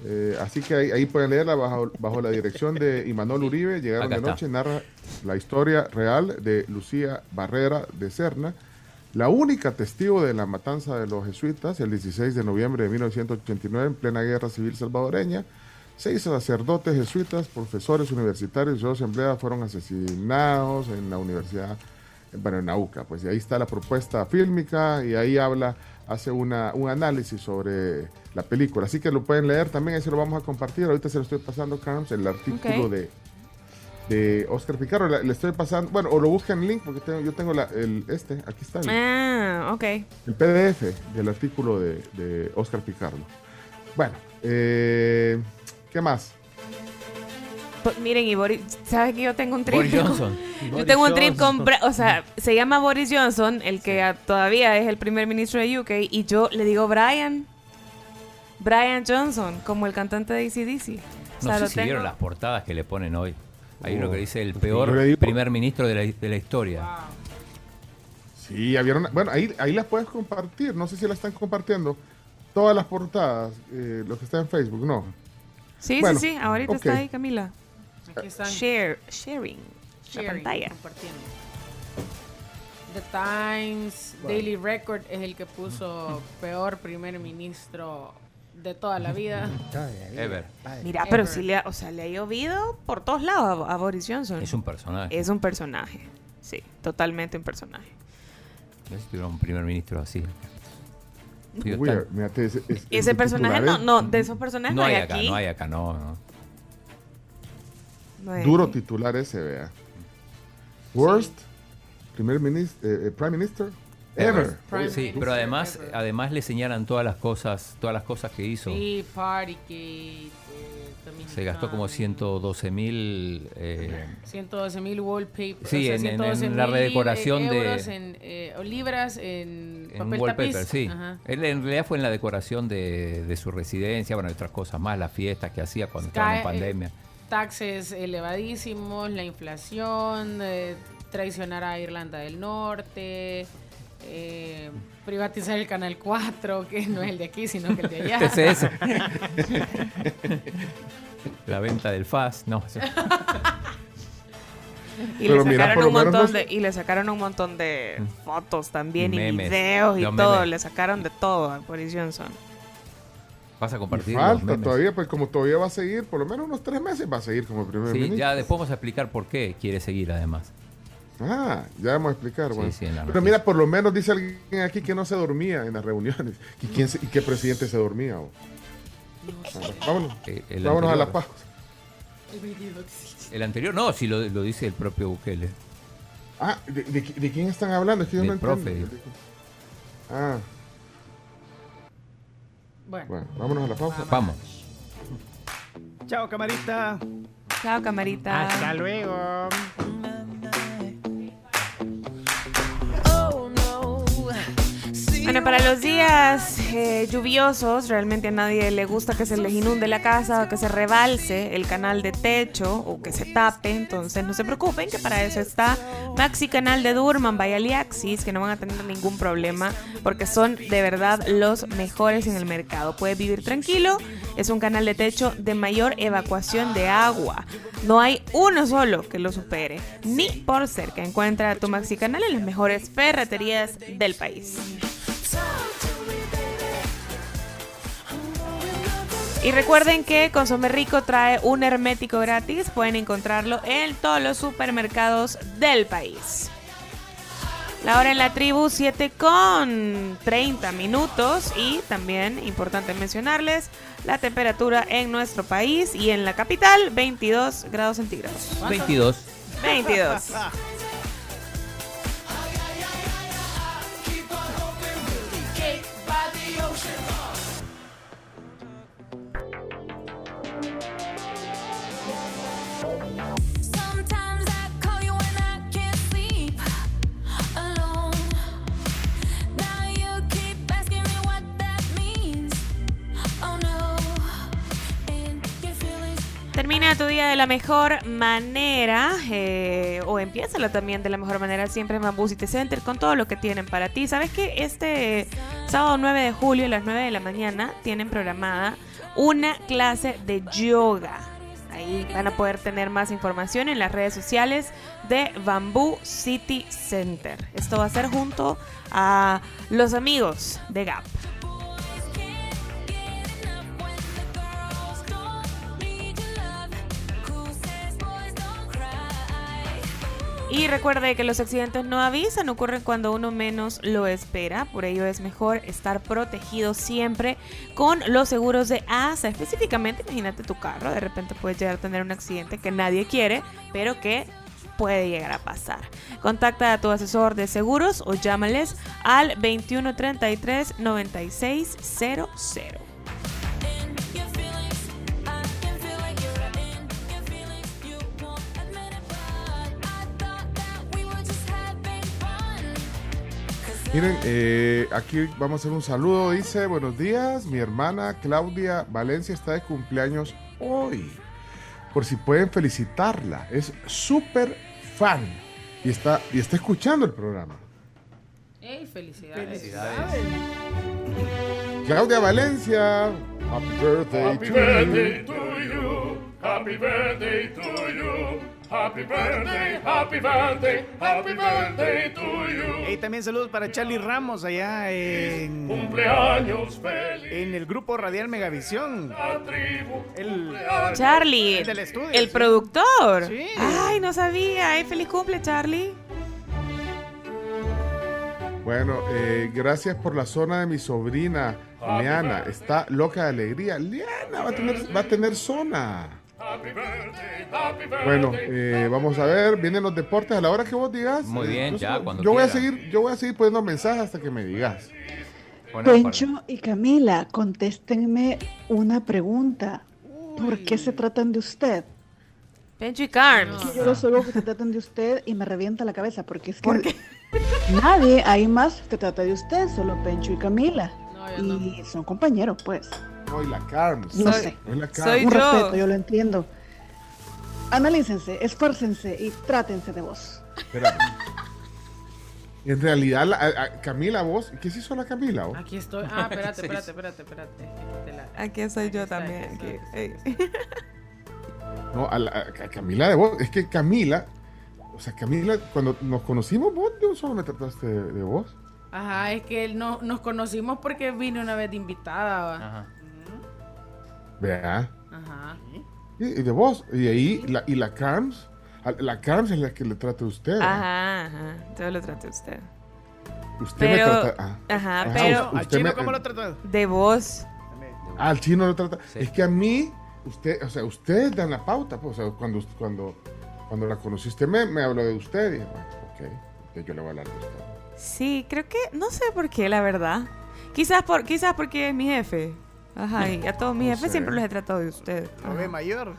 Eh, así que ahí, ahí pueden leerla bajo, bajo la dirección de Imanol Uribe. Llegaron Acá de está. Noche, narra la historia real de Lucía Barrera de Serna, la única testigo de la matanza de los jesuitas el 16 de noviembre de 1989 en plena guerra civil salvadoreña. Seis sacerdotes jesuitas, profesores universitarios y dos empleados fueron asesinados en la universidad, bueno, en Nauca. Pues y ahí está la propuesta fílmica y ahí habla, hace una, un análisis sobre la película. Así que lo pueden leer también, ahí se lo vamos a compartir. Ahorita se lo estoy pasando, Carms, el artículo de, de Oscar Picardo. La- Le estoy pasando, bueno, o lo buscan en link porque tengo, yo tengo la, el, este, aquí está. el- Ah, ok. el PDF del artículo de, de Oscar Picardo. Bueno, eh, ¿qué más? Pues, miren, y Boris, ¿sabes que yo tengo un trip? Boris Johnson. yo Boris tengo un trip con, o sea, se llama Boris Johnson, el que todavía es el primer ministro de UK, y yo le digo Brian. Brian Johnson, como el cantante de ACDC. O No sea, sé lo si vieron las portadas que le ponen hoy. Hay uno Oh. que dice el peor primer ministro de la, de la historia. Sí, ya vieron. Bueno, ahí, ahí las puedes compartir. No sé si las están compartiendo. Todas las portadas, eh, lo que está en Facebook, no. Sí, Bueno, sí, sí, ahorita está ahí, Camila. Aquí están Share, sharing, sharing, la pantalla. compartiendo. The Times, Daily Record es el que puso peor primer ministro de toda la vida. Ever. Mira, pero sí le ha, o sea, le ha llovido por todos lados a, a Boris Johnson. Es un personaje. Es un personaje. Sí, totalmente un personaje. ¿Ves? Tuviera un primer ministro así. Uy, mírate, ese, personaje no, es no, de esos personajes no hay hay acá, aquí. no hay acá, no, no. No hay Duro titular ese, vea. Worst primer ministro, eh, eh, prime minister ever. Sí, pero además, además le señalan todas las cosas, todas las cosas que hizo. Sí, Partygate. eh, Se gastó como 112 mil. Eh, 112 mil wallpapers. Sí, en- en- en la redecoración de- euros en, eh, o libras en, en papel wallpaper, tapiz. sí. Ajá. Él en realidad fue en la decoración de, de su residencia, bueno, y otras cosas más, las fiestas que hacía cuando estaba en Cae, eh, pandemia. Taxes elevadísimos, la inflación, eh, traicionar a Irlanda del Norte, eh, privatizar el Canal 4, que no es el de aquí, sino que el de allá. ¿Qué es eso? la venta del FAS, no. Y, le mira, sacaron un menos montón de, y le sacaron un montón de fotos también y videos y todo. memes. Le sacaron de todo a Boris Johnson. Vas a compartir. falta memes. todavía, pues como todavía va a seguir, por lo menos unos tres meses va a seguir como primer Sí, ministro. ya después vamos a explicar por qué quiere seguir además. Ah, ya vamos a explicar. Sí, bueno. sí, Pero mira, por lo menos dice alguien aquí que no se dormía en las reuniones. ¿Y, quién se- y qué presidente se dormía? o? Ah, vámonos. Eh, el vámonos a la paz. El anterior, no, si lo, lo dice el propio Bukele. Ah, ¿de, de- de quién están hablando? Es que yo Del no entiendo. profe. Ah, Bueno. bueno, vámonos a la pausa. Vamos. Chao, camarita. Chao, camarita. Hasta luego. Bueno, para los días eh, lluviosos, realmente a nadie le gusta que se les inunde la casa o que se rebalse el canal de techo o que se tape. Entonces, no se preocupen, que para eso está Maxi Canal de Durman, Bayaliaxis, que no van a tener ningún problema porque son de verdad los mejores en el mercado. Puedes vivir tranquilo, es un canal de techo de mayor evacuación de agua. No hay uno solo que lo supere, ni por cerca. Encuentra tu Maxi Canal en las mejores ferreterías del país. Y recuerden que Consome Rico trae un hermético gratis. Pueden encontrarlo en todos los supermercados del país. La hora en la tribu 7 con 30 minutos. Y también, importante mencionarles, la temperatura en nuestro país y en la capital, 22 grados centígrados. 22. 22. Termina tu día de la mejor manera, eh, o empiézalo también de la mejor manera, siempre en Bamboo City Center, con todo lo que tienen para ti. ¿Sabes que Este sábado 9 de julio a las 9 de la mañana tienen programada una clase de yoga. Ahí van a poder tener más información en las redes sociales de Bamboo City Center. Esto va a ser junto a los amigos de Gap. Y recuerde que los accidentes no avisan, ocurren cuando uno menos lo espera. Por ello es mejor estar protegido siempre con los seguros de ASA. Específicamente, imagínate tu carro, de repente puedes llegar a tener un accidente que nadie quiere, pero que puede llegar a pasar. Contacta a tu asesor de seguros o llámales al 2133 9600. Miren, eh, aquí vamos a hacer un saludo. Dice, buenos días, mi hermana Claudia Valencia está de cumpleaños hoy. Por si pueden felicitarla. Es súper fan. Y está, y está escuchando el programa. ¡Ey, felicidades! Claudia Valencia. Happy birthday Happy to birthday you. to you. Happy birthday to you. Happy birthday, happy birthday, happy birthday to you. Y también saludos para Charlie Ramos allá en. Cumpleaños feliz. En el grupo Radial Megavisión. El, Charlie, el del estudio. el sí. productor. Sí. Ay, no sabía. Ay, feliz cumple, Charlie. Bueno, eh, gracias por la zona de mi sobrina, Liana. Está loca de alegría. Liana va a tener, va a tener zona. Bueno, eh, vamos a ver, vienen los deportes a la hora que vos digas. Muy Eh, bien, ya, solo- cuando yo voy a seguir, yo voy a seguir poniendo mensajes hasta que me digas. Pencho y Camila, contéstenme una pregunta. ¿Por qué se tratan de usted? Pencho y Carms. Que yo los oigo que se tratan de usted y me revienta la cabeza porque es que nadie hay más que trata de usted, solo Pencho y Camila. Y son compañeros, pues. Hoy la Carms. No sé. La Carms. Un respeto, yo lo entiendo. Analícense, esfuércense y trátense de vos. Espérame. En realidad, la- a- a- Camila, vos, ¿qué se hizo la Camila? vos? Aquí estoy. Ah, espérate, espérate, espérate, espérate. Te la- Aquí soy yo también. aquí. No, a, la- a Camila de vos. Es que Camila, o sea, Camila, cuando nos conocimos, vos de un solo me trataste de, de vos. Ajá, es que él no, nos conocimos porque vine una vez de invitada. va. Ajá. Vea. Ajá. Y, y de vos. Y ahí, la, y la Carms, a- la Carms es la que le trata a usted. Ajá, ajá. Yo lo trato a usted. Usted Pero, me trata. ah. ajá, Ajá, pero. usted me- trata? De vos. Ah, al chino lo trata. Es que a mí, usted, o sea, ustedes dan la pauta. Pues, o sea, cuando, cuando, cuando la conocí, usted me, me habló de usted. Y dije, bueno, ok, yo le voy a hablar de usted. Sí, creo que. No sé por qué, la verdad. Quizás, por, quizás porque es mi jefe. Ajá, y a todos mis No jefes sé. siempre los he tratado de usted. Lo ve mayor.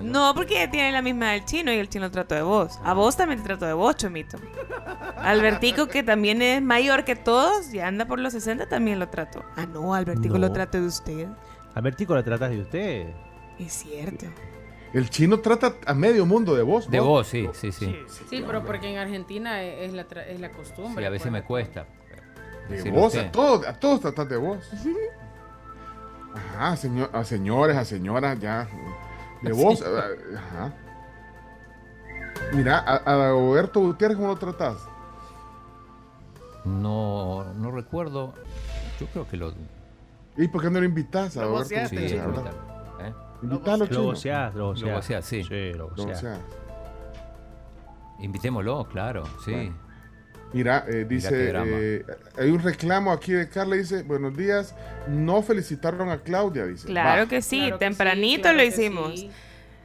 No, porque tiene la misma del chino y el chino trato de vos. A vos también te trato de vos, Chomito. Albertico, que también es mayor que todos y anda por los 60, también lo trato. Ah, no, Albertico No. lo trato de usted. Albertico lo tratas de usted. Es cierto. El chino trata a medio mundo de vos. De vos, sí, sí, sí. Sí, pero porque en Argentina es la, tra- es la costumbre. Sí, a veces pues. me cuesta. De vos, usted. a todos, a todos tratas de vos. Ajá, señor, a señores, a señoras, ya. De vos, Sí. ajá. Mira, a, a Roberto Gutiérrez, ¿cómo lo tratas? No, no recuerdo. Yo creo que lo. ¿Y por qué no lo invitas a voceaste, Gutiérrez? sí, ¿eh? Invítalo, Lo voceás, lo voceás. Lo voceás, sí. Sí, lo Lo voceás. voceás. Invitémoslo, claro, sí. Bueno. Mira, eh, dice, eh, hay un reclamo aquí de Carla, dice, buenos días, no felicitaron a Claudia, dice. Claro Va. que sí, Claro que tempranito sí, claro lo hicimos. sí.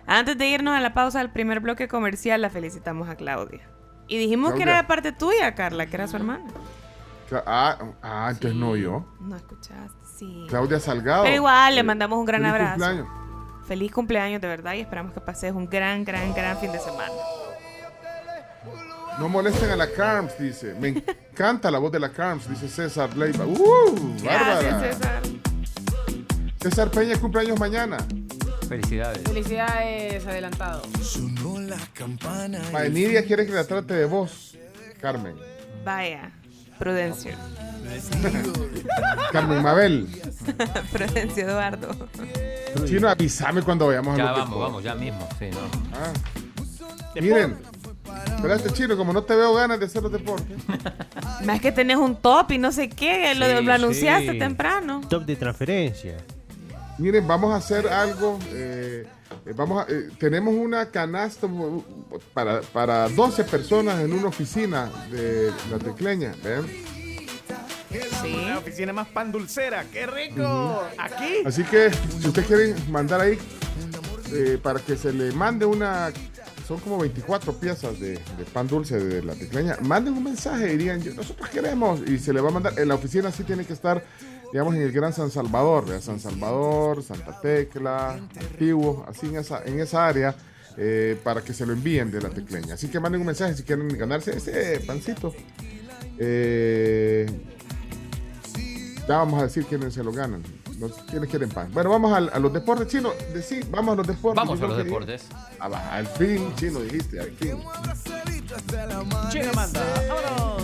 Antes de irnos a la pausa del primer bloque comercial, la felicitamos a Claudia. Y dijimos que era de parte tuya, Carla, que era su hermana. Ah, ah, entonces no yo. No escuchaste, sí. Claudia Salgado. Pero igual, le Eh, mandamos un gran abrazo. cumpleaños. Feliz cumpleaños de verdad y esperamos que pases un gran, gran, gran fin de semana. No molesten a la Carms, dice. Me encanta la voz de la Carms, dice César Leiva. ¡Uh! ¡Bárbara! Gracias, César. César Peña cumpleaños mañana. Felicidades. Felicidades adelantado. Ma, Nidia quiere que la trate de vos, Carmen. Vaya, Prudencio. Carmen Mabel. Prudencio Eduardo. Chino, avísame cuando vayamos a Ya vamos, vamos, ya mismo. Sí, no. Ah. Miren, espérate, Chino, como no te veo ganas de hacer los deportes. Más que tenés un top y no sé qué, lo, Sí, lo anunciaste sí. temprano. Top de transferencia. Miren, vamos a hacer algo. eh, eh, vamos a- eh, tenemos una canasta para, para 12 personas en una oficina de la tecleña. ¿ven? Sí. La oficina más pan dulcera. ¡Qué rico! Aquí. Así que si usted quiere mandar ahí eh, para que se le mande una, son como 24 piezas de, de pan dulce de la tecleña, manden un mensaje "Yo- nosotros queremos, y se le va a mandar, en la oficina sí tiene que estar, digamos, en el Gran San Salvador, ¿verdad? San Salvador, Santa Tecla, Antiguo, así en esa, en esa área. eh, para que se lo envíen de la tecleña. Así que manden un mensaje si quieren ganarse ese pancito. Eh, ya vamos a decir quiénes se lo ganan. No- ¿Quiénes quieren pan? Bueno, vamos a, los deportes chinos. Decí, vamos a los deportes. Vamos a los deportes. Ah, al fin, chino, dijiste, al fin. Chino manda. Vámonos.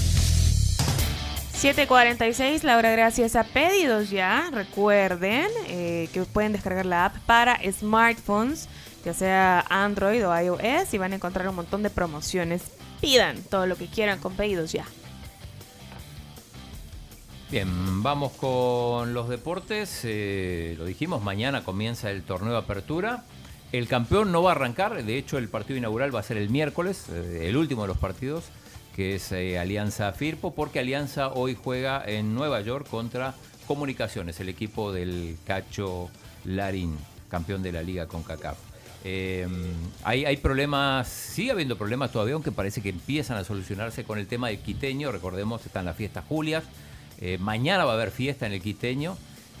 746, Laura, gracias a pedidos ya. Recuerden eh, que pueden descargar la app para smartphones, ya sea Android o iOS, y van a encontrar un montón de promociones. Pidan todo lo que quieran con pedidos ya. Bien, vamos con los deportes. Eh, lo dijimos, mañana comienza el torneo de apertura. El campeón no va a arrancar, de hecho el partido inaugural va a ser el miércoles, eh, el último de los partidos, que es eh, Alianza Firpo, porque Alianza hoy juega en Nueva York contra Comunicaciones, el equipo del Cacho Larín, campeón de la liga con CACAF. Eh, hay, problemas, sigue habiendo problemas todavía, aunque parece que empiezan a solucionarse con el tema del quiteño. Recordemos, están las fiestas Julias. Eh, mañana va a haber fiesta en el quiteño.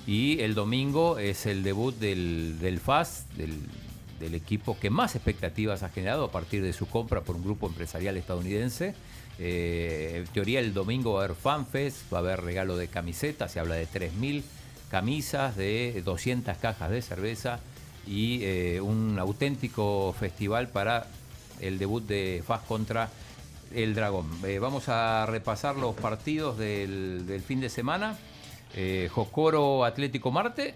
Y el domingo es el debut del, del FAS, del equipo que más expectativas ha generado a partir de su compra por un grupo empresarial estadounidense. Eh, en teoría el domingo va a haber fanfest, va a haber regalo de camisetas, se habla de 3.000 camisas, de 200 cajas de cerveza y eh, un auténtico festival para el debut de FAS contra el Dragón. Eh, vamos a repasar los partidos del, del fin de semana. Jocoro Atlético Marte,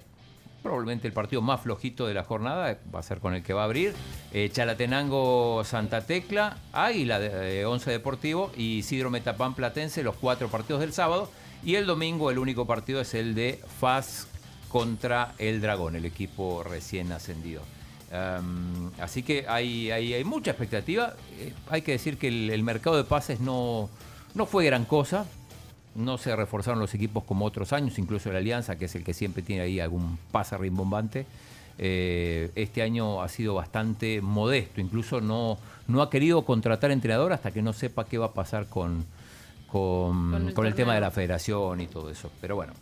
probablemente el partido más flojito de la jornada, va a ser con el que va a abrir. Eh, Chalatenango Santa Tecla, Águila de, eh, Once Deportivo y Isidro Metapán Platense, los cuatro partidos del sábado. Y el domingo el único partido es el de FAS contra el Dragón, el equipo recién ascendido. Um, así que hay, hay, hay mucha expectativa. Eh, hay que decir que el, el mercado de pases no, no fue gran cosa. No se reforzaron los equipos como otros años, incluso la Alianza, que es el que siempre tiene ahí algún pase rimbombante. Eh, este año ha sido bastante modesto, incluso no, no ha querido contratar entrenador hasta que no sepa qué va a pasar con, con, Con el con el tema de la federación y todo eso. Pero bueno,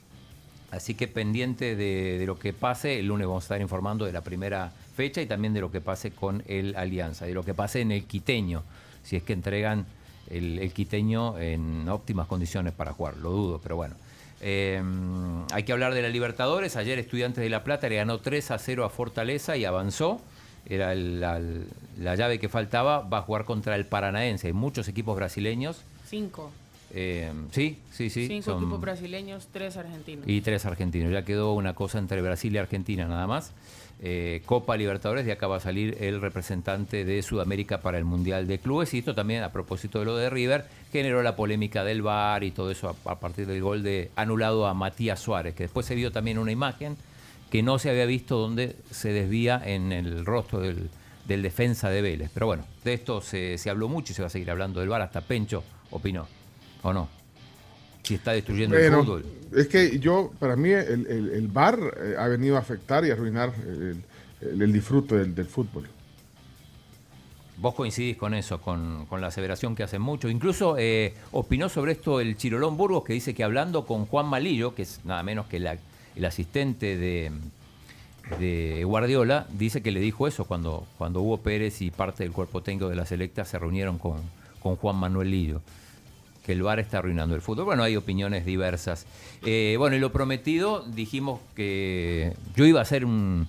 así que pendiente de, de lo que pase, el lunes vamos a estar informando de la primera fecha y también de lo que pase con el Alianza, de lo que pase en el quiteño, si es que entregan el, el quiteño en óptimas condiciones para jugar, lo dudo, pero bueno. Eh, hay que hablar de la Libertadores. Ayer Estudiantes de La Plata le ganó 3 a 0 a Fortaleza y avanzó. Era el- la, la llave que faltaba. Va a jugar contra el Paranaense. Hay muchos equipos brasileños. Cinco. Eh, sí, sí, sí. Cinco son- equipos brasileños, tres argentinos. y tres argentinos. Ya quedó una cosa entre Brasil y Argentina nada más. Eh, Copa Libertadores, de acá va a salir el representante de Sudamérica para el Mundial de Clubes. Y esto también, a propósito de lo de River, generó la polémica del VAR y todo eso a, a partir del gol de anulado a Matías Suárez, que después se vio también una imagen que no se había visto donde se desvía en el rostro del, del defensa de Vélez. Pero bueno, de esto se, se habló mucho y se va a seguir hablando del VAR. Hasta Pencho opinó, ¿o no? Si está destruyendo Bueno, el fútbol. es que yo, para mí, el, el, el VAR eh, ha venido a afectar y arruinar el, el- disfrute del, del fútbol. Vos coincidís con eso, con, con la aseveración que hacen mucho. Incluso eh, opinó sobre esto el Chirolón Burgos, que dice que hablando con Juan Malillo, que es nada menos que la- el asistente de, de Guardiola, dice que le dijo eso cuando, cuando Hugo Pérez y parte del cuerpo técnico de la selecta se reunieron con, con Juan Manuel Lillo. Que el VAR está arruinando el fútbol. Bueno, hay opiniones diversas. Eh, bueno, y lo prometido, dijimos que yo iba a hacer un,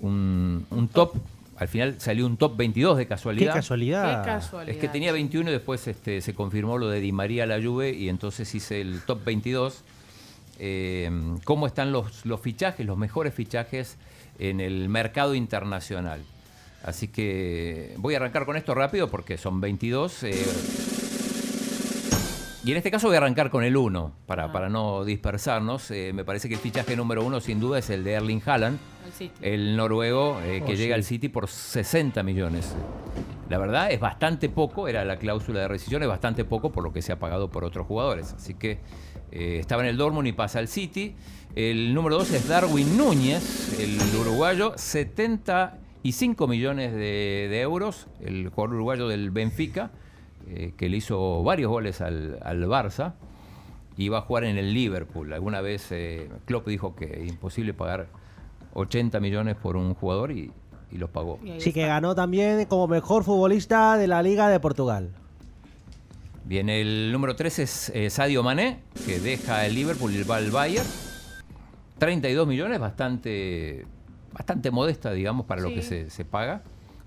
un, un top. Al final salió un top 22 de casualidad. Qué casualidad. Qué casualidad. Es que tenía 21 y después este, se confirmó lo de Di María a la Juve y entonces hice el top 22. Eh, ¿Cómo están los, los fichajes, los mejores fichajes en el mercado internacional? Así que voy a arrancar con esto rápido porque son 22. eh, y en este caso voy a arrancar con el 1 para, para no dispersarnos. Eh, me parece que el fichaje número uno sin duda es el de Erling Haaland, el noruego eh, que Oh, llega al City por 60 millones. La verdad es bastante poco, era la cláusula de rescisión, es bastante poco por lo que se ha pagado por otros jugadores. Así que eh, estaba en el Dortmund y pasa al City. El número 2 es Darwin Núñez, el uruguayo, 75 millones de, de euros, el jugador uruguayo del Benfica, eh, que le hizo varios goles al, al Barça y va a jugar en el Liverpool. Alguna vez eh, Klopp dijo que es imposible pagar 80 millones por un jugador y, y los pagó. Sí, que ganó también como mejor futbolista de la Liga de Portugal. Bien, el número 3 es eh, Sadio Mané, que deja el Liverpool y va al Bayern. 32 millones, bastante, bastante modesta, digamos, para lo que se, se paga.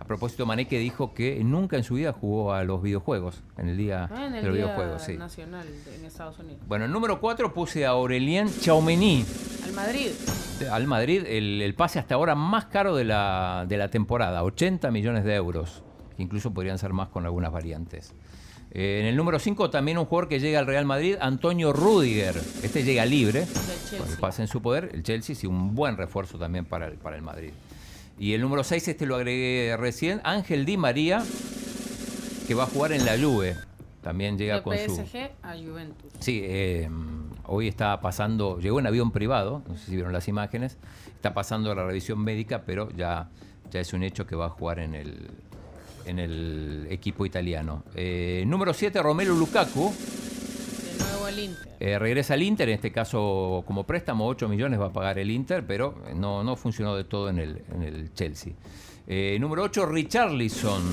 Propósito, Mané que dijo que nunca en su vida jugó a los videojuegos, en el día Ah, en de los Día videojuegos. Sí. Nacional en Estados Unidos. Bueno, el número 4 puse a Aurelien Chaumení. Al Madrid. al Madrid el, el pase hasta ahora más caro de la, de la temporada, 80 millones de euros. Incluso podrían ser más con algunas variantes. Eh, en el número 5 también un jugador que llega al Real Madrid, Antonio Rudiger. Este llega libre, con el pase en su poder. El Chelsea sí, un buen refuerzo también para el, para el Madrid. Y el número 6, este lo agregué recién, Ángel Di María, que va a jugar en la Juve. También llega de con su... PSG a Juventus. Sí, eh, hoy está pasando, llegó en avión privado, no sé si vieron las imágenes, está pasando la revisión médica, pero ya, ya es un hecho que va a jugar en el, en el equipo italiano. Eh, número 7, Romelu Lukaku, eh, regresa al Inter, en este caso como préstamo, 8 millones va a pagar el Inter, pero no, no funcionó de todo en el, el Chelsea. Eh, número 8, Richarlison,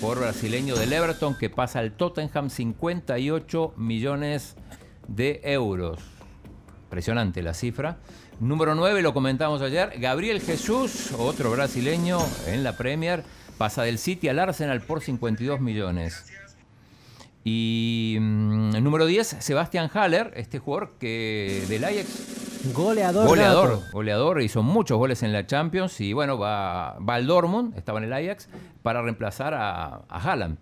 por brasileño del Everton, que pasa al Tottenham 58 millones de euros. Impresionante la cifra. Número 9, lo comentamos ayer, Gabriel Jesús, otro brasileño en la Premier, pasa del City al Arsenal por 52 millones. Y mm, el número 10, Sebastián Haller, este jugador que del Ajax. Goleador. Goleador, nato. goleador, hizo muchos goles en la Champions y bueno, va, va al Dortmund, estaba en el Ajax, para reemplazar a, a Haaland.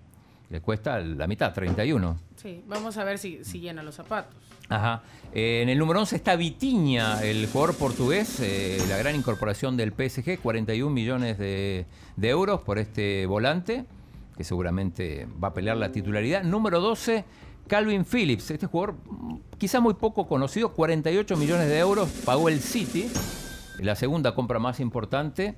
Le cuesta la mitad, 31. Sí, vamos a ver si, si llena los zapatos. Ajá. Eh, en el número 11 está Vitiña, el jugador portugués, eh, la gran incorporación del PSG, 41 millones de, de euros por este volante, que seguramente va a pelear la titularidad. Número 12, Calvin Phillips, este jugador quizá muy poco conocido, 48 millones de euros, pagó el City, la segunda compra más importante,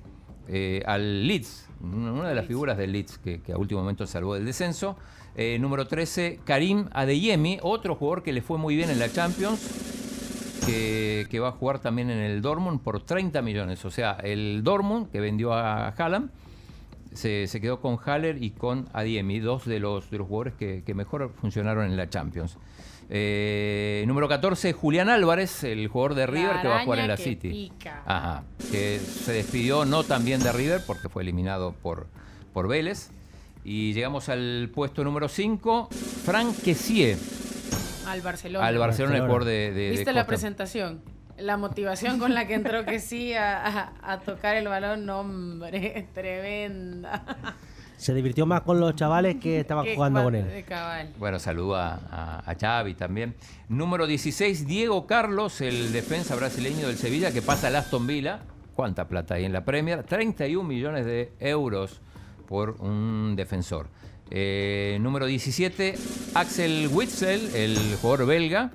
eh, al Leeds, una de las figuras del Leeds que, que a último momento salvó del descenso. Eh, número 13, Karim Adeyemi, otro jugador que le fue muy bien en la Champions, que, que va a jugar también en el Dortmund por 30 millones. O sea, el Dortmund que vendió a Haaland se, se quedó con Haller y con Adiemi, dos de los, de los jugadores que, que mejor funcionaron en la Champions. Eh, número 14, Julián Álvarez, el jugador de River que va a jugar en la City. pica. Ajá, que se despidió no tan bien de River porque fue eliminado por, por Vélez. Y llegamos al puesto número 5, Frank Kessie, Al Barcelona. al Barcelona, el jugador de, de- de ¿Viste la presentación? La motivación con la que entró que sí a, a- a tocar el balón, no, hombre, tremenda. Se divirtió más con los chavales que estaban jugando con él. Bueno, saluda a, a Xavi también. Número 16, Diego Carlos, el defensa brasileño del Sevilla que pasa al Aston Villa. ¿Cuánta plata hay en la Premier? 31 millones de euros por un defensor. Eh, número 17, Axel Witzel, el jugador belga,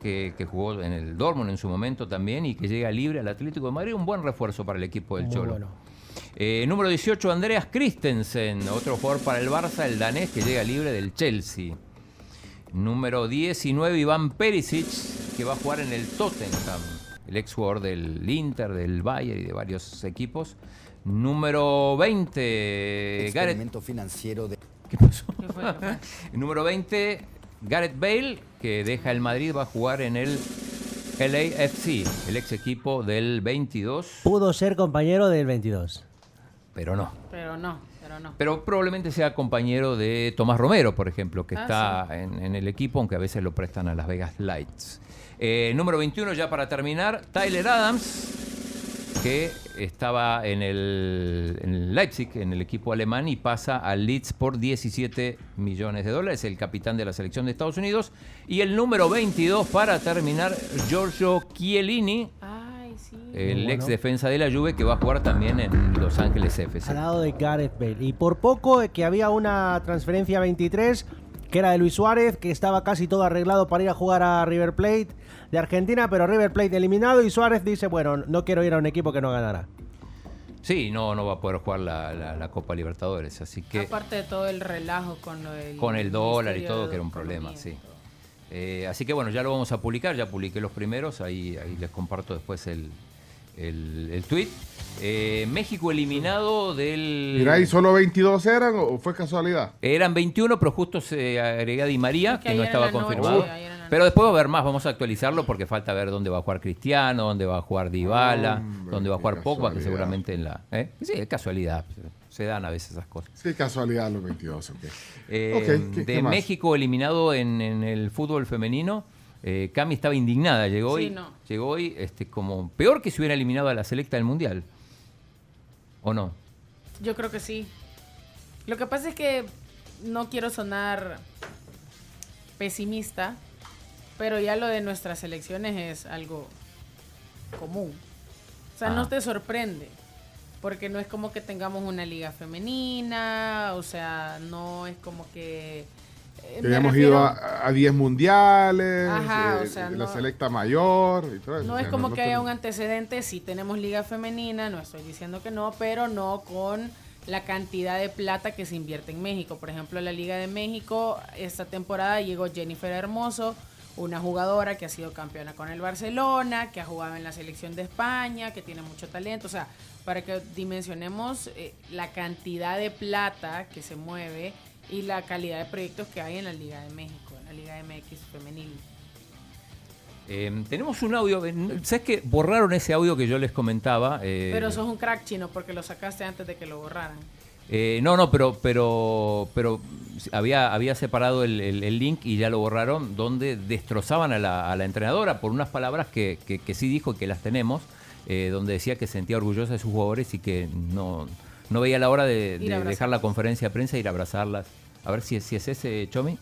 que, que jugó en el Dortmund en su momento también y que llega libre al Atlético de Madrid. Un buen refuerzo para el equipo del Muy Cholo. bueno. Eh, número 18, Andreas Christensen, otro jugador para el Barça, el danés que llega libre del Chelsea. Número 19, Iván Perisic, que va a jugar en el Tottenham, el ex jugador del Inter, del Bayern y de varios equipos. Número 20, Gareth. Experimento financiero de... ¿Qué pasó? Número 20, Gareth Bale, que deja el Madrid, va a jugar en el LAFC, el ex equipo del 22, Pudo ser compañero del 22. pero no. Pero no, pero no. Pero probablemente sea compañero de Tomás Romero, por ejemplo, que Ah, está en, en el equipo, aunque a veces lo prestan a Las Vegas Lights. Eh, número 21, ya para terminar, Tyler Adams, que estaba en el, en el Leipzig, en el equipo alemán, y pasa al Leeds por 17 millones de dólares, el capitán de la selección de Estados Unidos. Y el número 22, para terminar, Giorgio Chiellini, Ay, sí. el ex defensa de la Juve, que va a jugar también en Los Ángeles FC. Al lado de Gareth Bale. Y por poco eh, que había una transferencia 23, que era de Luis Suárez, que estaba casi todo arreglado para ir a jugar a River Plate de Argentina, pero River Plate eliminado y Suárez dice, bueno, no quiero ir a un equipo que no ganará. Sí, no, no va a poder jugar la, la- la Copa Libertadores, así que Aparte de todo el relajo con lo del con el dólar y todo, que era un problema, sí. Eh, así que bueno, ya lo vamos a publicar, ya publiqué los primeros, ahí, ahí les comparto después el, el, el tweet. Eh, México eliminado del... Mira, ¿y solo 22 eran o fue casualidad? Eran 21, pero justo se agrega Di María, Es que que, no estaba noche, confirmado. Pero después va a haber más, vamos a actualizarlo porque falta ver dónde va a jugar Cristiano, dónde va a jugar Dybala, Hombre, dónde va a jugar Pogba, que seguramente en la... ¿eh? Sí, es casualidad. se dan a veces esas cosas. Sí, casualidad los 22. ok. Eh, Ok, ¿qué- de qué? México eliminado en, en el fútbol femenino, eh, Cami estaba indignada. Llegó Sí, hoy, no. llegó hoy este, como peor que si hubiera eliminado a la selecta del mundial. ¿O no? Yo creo que sí. Lo que pasa es que no quiero sonar pesimista, pero ya lo de nuestras elecciones es algo común. O sea, Ah. no te sorprende, porque no es como que tengamos una liga femenina, o sea, no es como que... eh, refiero- ido a a 10 mundiales, Ajá, o eh, sea, la no- selecta mayor y todo eso. No O es como no que haya un antecedente, sí tenemos liga femenina, no estoy diciendo que no, pero no con la cantidad de plata que se invierte en México. Por ejemplo, la Liga de México, esta temporada llegó Jennifer Hermoso, una jugadora que ha sido campeona con el Barcelona, que ha jugado en la selección de España, que tiene mucho talento. O sea, para que dimensionemos eh, la cantidad de plata que se mueve y la calidad de proyectos que hay en la Liga de México, en la Liga MX femenil. Eh, tenemos un audio. eh, ¿Sabes que borraron ese audio que yo les comentaba? Eh, Pero sos un crack chino porque lo sacaste antes de que lo borraran. Eh, no, no, pero, pero, pero había, había separado el, el- el link y ya lo borraron, donde destrozaban a la, a la entrenadora por unas palabras que, que- que sí dijo y que las tenemos, eh, donde decía que se sentía orgullosa de sus jugadores y que no, no veía la hora de, dejar la conferencia de prensa e ir a abrazarlas. A ver si, es- si es ese, Chomi.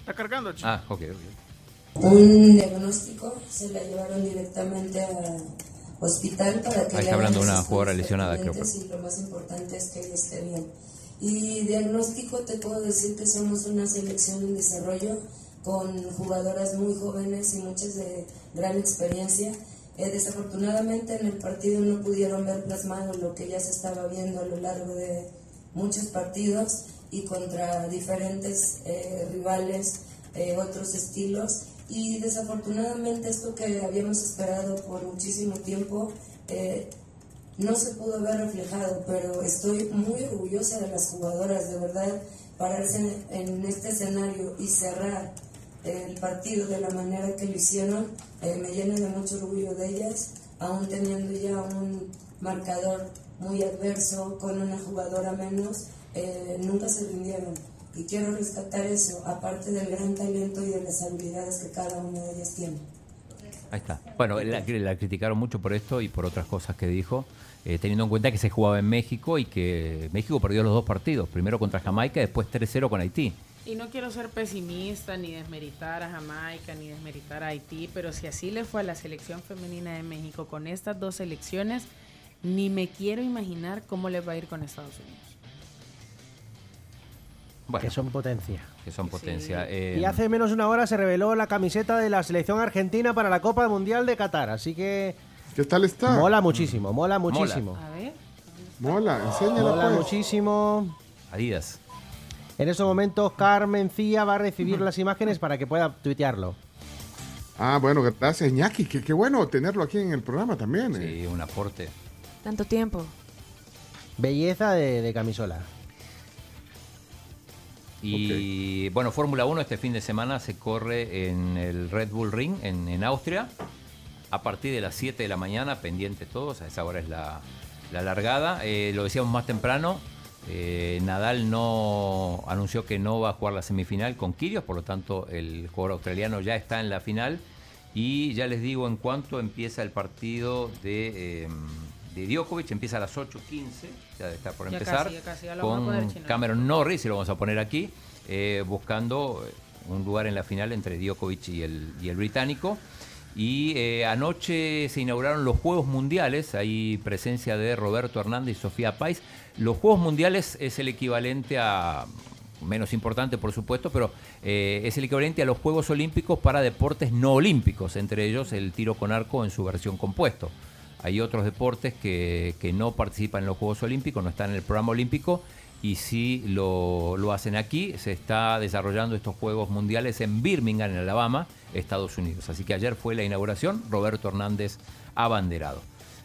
Está cargando, chico. Ah, ok, ok. Un diagnóstico, se la llevaron directamente al hospital para que Ahí está hablando una jugadora lesionada, creo. expedientes Y lo más importante es que ella esté bien. Y diagnóstico te puedo decir que somos una selección en desarrollo con jugadoras muy jóvenes y muchas de gran experiencia. Eh, desafortunadamente en el partido no pudieron ver plasmado lo que ya se estaba viendo a lo largo de muchos partidos y contra diferentes eh, rivales, eh, otros estilos. Y desafortunadamente esto que habíamos esperado por muchísimo tiempo eh, no se pudo ver reflejado, pero estoy muy orgullosa de las jugadoras, de verdad, pararse en, este escenario y cerrar el partido de la manera que lo hicieron, eh, me llena de mucho orgullo de ellas, aún teniendo ya un marcador muy adverso con una jugadora menos, eh, nunca se rindieron. Y quiero rescatar eso, aparte del gran talento y de las habilidades que cada una de ellas tiene. Ahí está. Bueno, la, la criticaron mucho por esto y por otras cosas que dijo, eh, teniendo en cuenta que se jugaba en México y que México perdió los dos partidos, primero contra Jamaica y después 3-0 con Haití. Y no quiero ser pesimista ni desmeritar a Jamaica ni desmeritar a Haití, pero si así le fue a la selección femenina de México con estas dos selecciones, ni me quiero imaginar cómo les va a ir con Estados Unidos. Bueno, que son potencia. que son potencia. Eh, Y hace menos de una hora se reveló la camiseta de la selección argentina para la Copa Mundial de Qatar, así que ¿Qué tal está? mola muchísimo, mola muchísimo. A ver. Mola, enséñala Mola pues. muchísimo. Adidas. En estos momentos Carmen Cía va a recibir las imágenes para que pueda tuitearlo. Ah, bueno, gracias, Iñaki. Qué, qué bueno tenerlo aquí en el programa también. eh. Sí, un aporte. Tanto tiempo. Belleza de, de camisola. Y bueno, Fórmula 1 este fin de semana se corre en el Red Bull Ring en, en Austria a partir de las 7 de la mañana, pendientes todos, a esa hora es la, la largada. Eh, lo decíamos más temprano, eh, Nadal no anunció que no va a jugar la semifinal con Kyrgios, por lo tanto el jugador australiano ya está en la final. Y ya les digo, en cuanto empieza el partido de, eh, de Djokovic, empieza a las 8.15, ya debe estar por Ya empezar, casi, ya casi, ya lo vamos a con. Cameron Norris, y lo vamos a poner aquí, eh, buscando un lugar en la final entre Djokovic y el, y el británico. Y eh, anoche se inauguraron los Juegos Mundiales, hay presencia de Roberto Hernández y Sofía Pais. Los Juegos Mundiales es el equivalente a, menos importante por supuesto, pero eh, es el equivalente a los Juegos Olímpicos para deportes no olímpicos, entre ellos el tiro con arco en su versión compuesto. Hay otros deportes que, que no participan en los Juegos Olímpicos, no están en el programa olímpico y sí lo, lo hacen aquí. Se está desarrollando estos Juegos Mundiales en Birmingham, en Alabama, Estados Unidos. Así que ayer fue la inauguración, Roberto Hernández abanderado.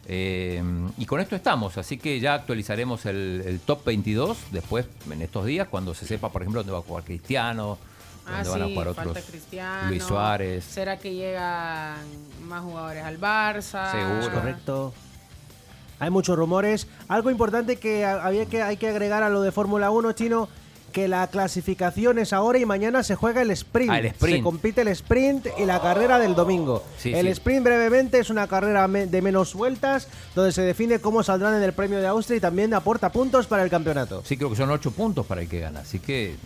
Eh, y con esto estamos, así que ya actualizaremos el, el top 22 después, en estos días, cuando se sepa, por ejemplo, dónde va a jugar Cristiano Ah, van a sí, jugar falta otros. Cristiano. Luis Suárez. ¿Será que llegan más jugadores al Barça? Seguro. Correcto. Hay muchos rumores. Algo importante que había que hay que agregar a lo de Fórmula 1 chino que la clasificación es ahora y mañana se juega el sprint. Ah, el sprint. Se compite el sprint y la carrera del domingo. Sí, el sí. sprint brevemente es una carrera de menos vueltas donde se define cómo saldrán en el premio de Austria y también aporta puntos para el campeonato. Sí, creo que son ocho puntos para el que gana. Así que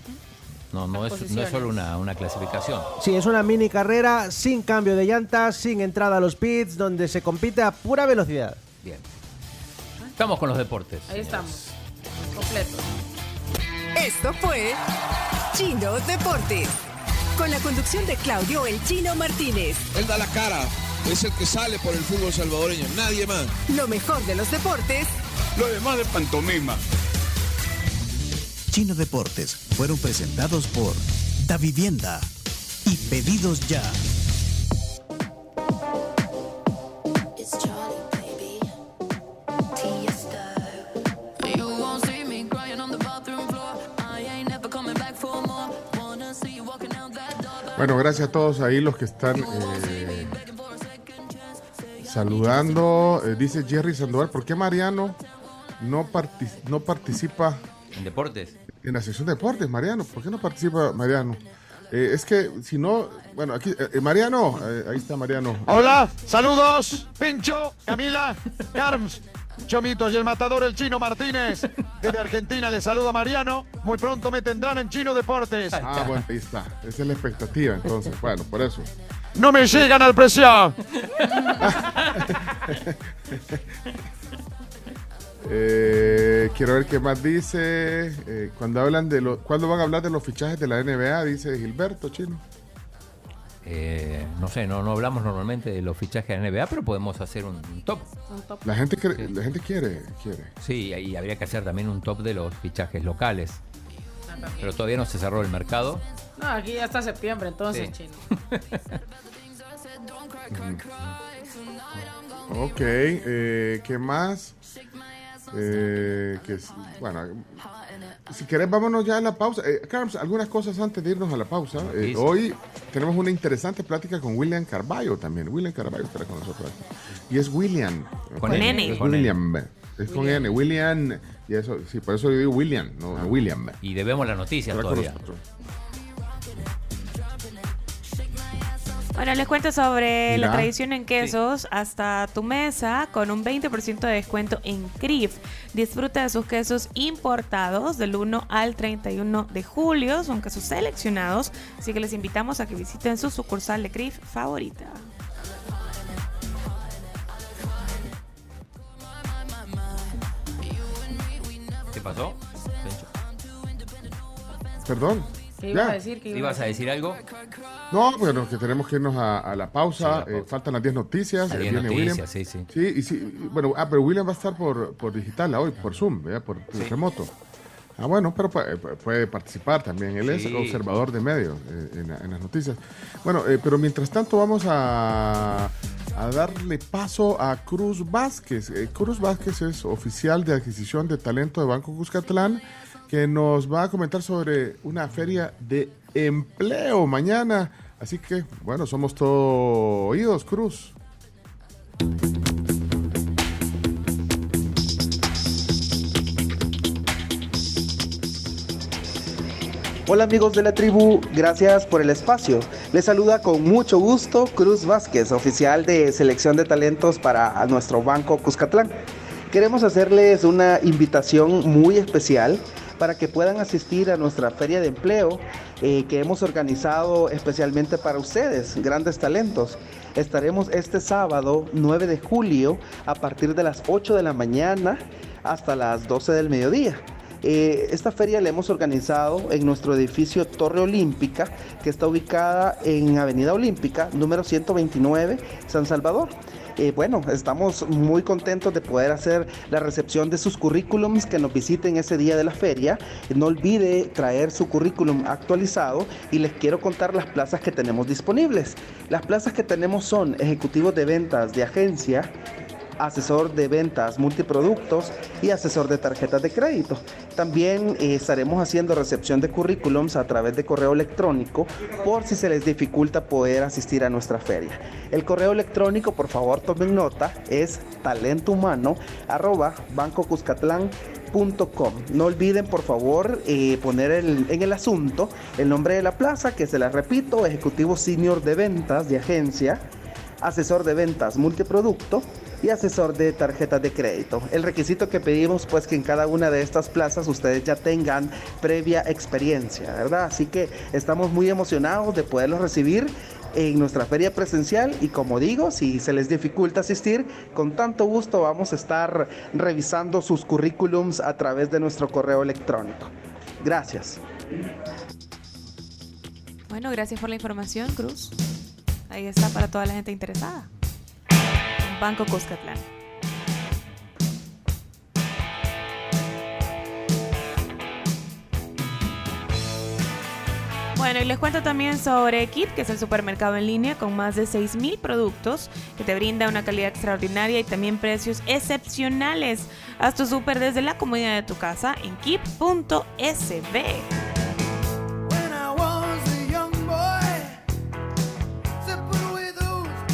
no, no, es, no es solo una, una clasificación. Sí, es una mini carrera sin cambio de llantas, sin entrada a los pits, donde se compite a pura velocidad. Bien. Estamos con los deportes. Ahí estamos. Completo. Esto fue Chino Deportes. Con la conducción de Claudio El Chino Martínez. Él da la cara, es el que sale por el fútbol salvadoreño, nadie más. Lo mejor de los deportes Lo demás de pantomima. Chino Deportes fueron presentados por Da Vivienda y Pedidos Ya. Bueno, gracias a todos ahí los que están eh, saludando. Eh, dice Jerry Sandoval, ¿por qué Mariano no, partic- no participa En deportes. En la sección de deportes, Mariano? ¿Por qué no participa Mariano? Eh, es que si no, bueno, aquí, eh, eh, Mariano, eh, ahí está Mariano. Hola, saludos, Pincho, Camila, Carms, Chomitos y el matador el Chino Martínez. Desde Argentina le saluda Mariano. Muy pronto me tendrán en Chino Deportes. Ah, bueno, ahí está. Esa es la expectativa, entonces. Bueno, por eso. No me llegan al precio. Eh, quiero ver qué más dice. Eh, cuando hablan de lo, ¿Cuándo van a hablar de los fichajes de la NBA? Dice Gilberto Chino. Eh, no sé, no, no hablamos normalmente de los fichajes de la NBA, pero podemos hacer un top. La gente, la gente quiere, quiere. Sí, y habría que hacer también un top de los fichajes locales. Pero todavía no se cerró el mercado. No, aquí ya está septiembre, entonces, Sí. chino. Ok, eh, ¿qué más? Eh, que bueno, si querés, vámonos ya a la pausa. Eh, Carms, algunas cosas antes de irnos a la pausa. Eh, hoy tenemos una interesante plática con William Carballo también. William Carballo estará con nosotros. Y es William. Con N. Es Con William. Es con N. William. Y eso, sí, por eso yo digo William, no, no William. Y debemos la noticia Estará con todavía. nosotros. Bueno, les cuento sobre Mira. la tradición en quesos hasta tu mesa con un 20% de descuento en CRIF. Disfruta de sus quesos importados del 1 al 31 de julio. Son quesos seleccionados, así que les invitamos a que visiten su sucursal de CRIF favorita. ¿Qué pasó? Perdón. ¿Qué ibas a decir? ¿Qué ibas ¿Ibas a decir algo? No, bueno, que tenemos que irnos a, a la pausa. Sí, la Eh, faltan las 10 noticias. Las Eh, 10 viene noticias, William. sí, sí. Sí, y sí, bueno, ah, pero William va a estar por, por digital hoy, por Zoom, ¿verdad? por, por remoto. Ah, bueno, pero puede, puede participar también. Él Sí. es observador de medios eh, en, la- en las noticias. Bueno, eh, pero mientras tanto vamos a, a darle paso a Cruz Vázquez. Eh, Cruz Vázquez es oficial de adquisición de talento de Banco Cuscatlán, que nos va a comentar sobre una feria de empleo mañana. Así que, bueno, somos todo oídos, Cruz. Hola amigos de la tribu, gracias por el espacio. Les saluda con mucho gusto Cruz Vázquez, oficial de selección de talentos para nuestro banco Cuscatlán. Queremos hacerles una invitación muy especial para que puedan asistir a nuestra feria de empleo eh, que hemos organizado especialmente para ustedes, grandes talentos. Estaremos este sábado 9 de julio a partir de las 8 de la mañana hasta las 12 del mediodía. Eh, esta feria la hemos organizado en nuestro edificio Torre Olímpica, que está ubicada en Avenida Olímpica, número 129, San Salvador. Bueno, estamos muy contentos de poder hacer la recepción de sus currículums que nos visiten ese día de la feria. No olvide traer su currículum actualizado y les quiero contar las plazas que tenemos disponibles. Las plazas que tenemos son ejecutivos de ventas de agencia, asesor de ventas multiproductos y asesor de tarjetas de crédito. También eh, estaremos haciendo recepción de currículums a través de correo electrónico por si se les dificulta poder asistir a nuestra feria. El correo electrónico, por favor, tomen nota, es talentohumano arroba bancocuscatlán.com. No olviden, por favor, eh, poner en el asunto el nombre de la plaza, que se la repito, Ejecutivo Senior de Ventas de Agencia, asesor de ventas multiproducto y asesor de tarjetas de crédito. El requisito que pedimos pues que en cada una de estas plazas ustedes ya tengan previa experiencia, ¿verdad? Así que estamos muy emocionados de poderlos recibir en nuestra feria presencial y como digo, si se les dificulta asistir, con tanto gusto vamos a estar revisando sus currículums a través de nuestro correo electrónico. Gracias. Bueno, gracias por la información, Cruz. Ahí está para toda la gente interesada. Banco Cuscatlán. Bueno, y les cuento también sobre Kit, que es el supermercado en línea con más de 6.000 productos que te brinda una calidad extraordinaria y también precios excepcionales. Haz tu súper desde la comodidad de tu casa en kit.sb.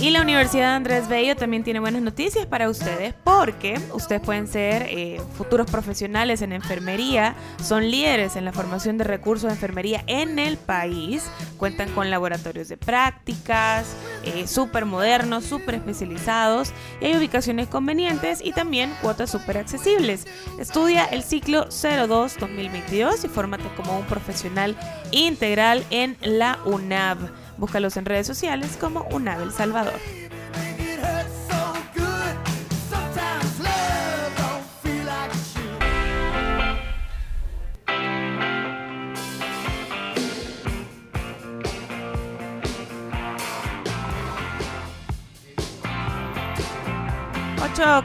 Y la Universidad Andrés Bello también tiene buenas noticias para ustedes porque ustedes pueden ser eh, futuros profesionales en enfermería, son líderes en la formación de recursos de enfermería en el país, cuentan con laboratorios de prácticas, eh, súper modernos, súper especializados y hay ubicaciones convenientes y también cuotas súper accesibles. Estudia el ciclo 02-2022 y fórmate como un profesional integral en la UNAV. Búscalos en redes sociales como UNAV El Salvador.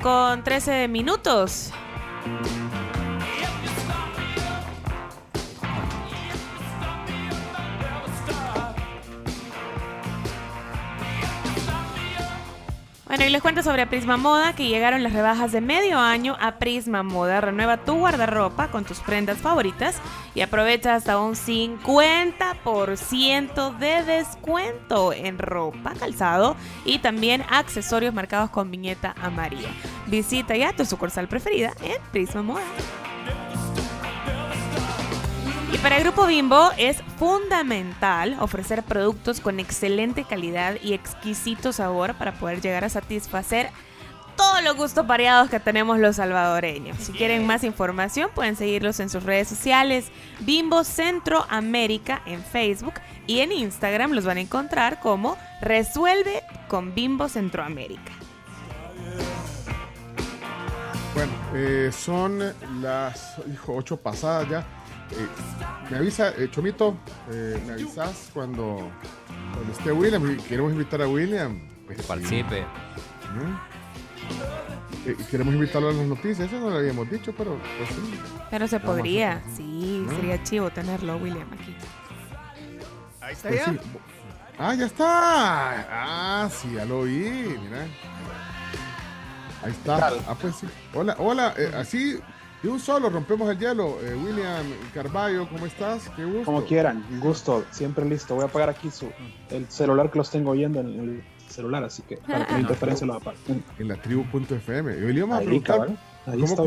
Con 13 minutos. Bueno, y les cuento sobre Prisma Moda que llegaron las rebajas de medio año a Prisma Moda. Renueva tu guardarropa con tus prendas favoritas y aprovecha hasta un 50% de descuento en ropa, calzado y también accesorios marcados con viñeta amarilla. Visita ya tu sucursal preferida en Prisma Moda. Y para el Grupo Bimbo es fundamental ofrecer productos con excelente calidad y exquisito sabor para poder llegar a satisfacer todos los gustos variados que tenemos los salvadoreños. Si quieren más información pueden seguirlos en sus redes sociales Bimbo Centroamérica en Facebook y en Instagram los van a encontrar como Resuelve con Bimbo Centroamérica. Bueno, eh, son las hijo, ocho pasadas ya. Eh, me avisa, eh, Chomito, eh, me avisas cuando, cuando esté William. y Queremos invitar a William. Pues, Que participe. Eh, queremos invitarlo a las noticias, eso no lo habíamos dicho, pero pues sí. Pero se podría, sí, ¿No? sería chivo tenerlo, William, aquí. Ahí está Pues ya. sí. Ah, ya está. Ah, sí, ya lo vi, mira. Ahí está. Ah, pues sí. Hola, hola, eh, así de un solo rompemos el hielo. Eh, William Carballo, ¿cómo estás? Qué gusto. Como quieran, un gusto, siempre listo. Voy a apagar aquí su, el celular que los tengo oyendo en el celular, así que para que la interferencia lo apague. En la tribu.fm. Hoy le vamos a Ahí, preguntar. Ahí cómo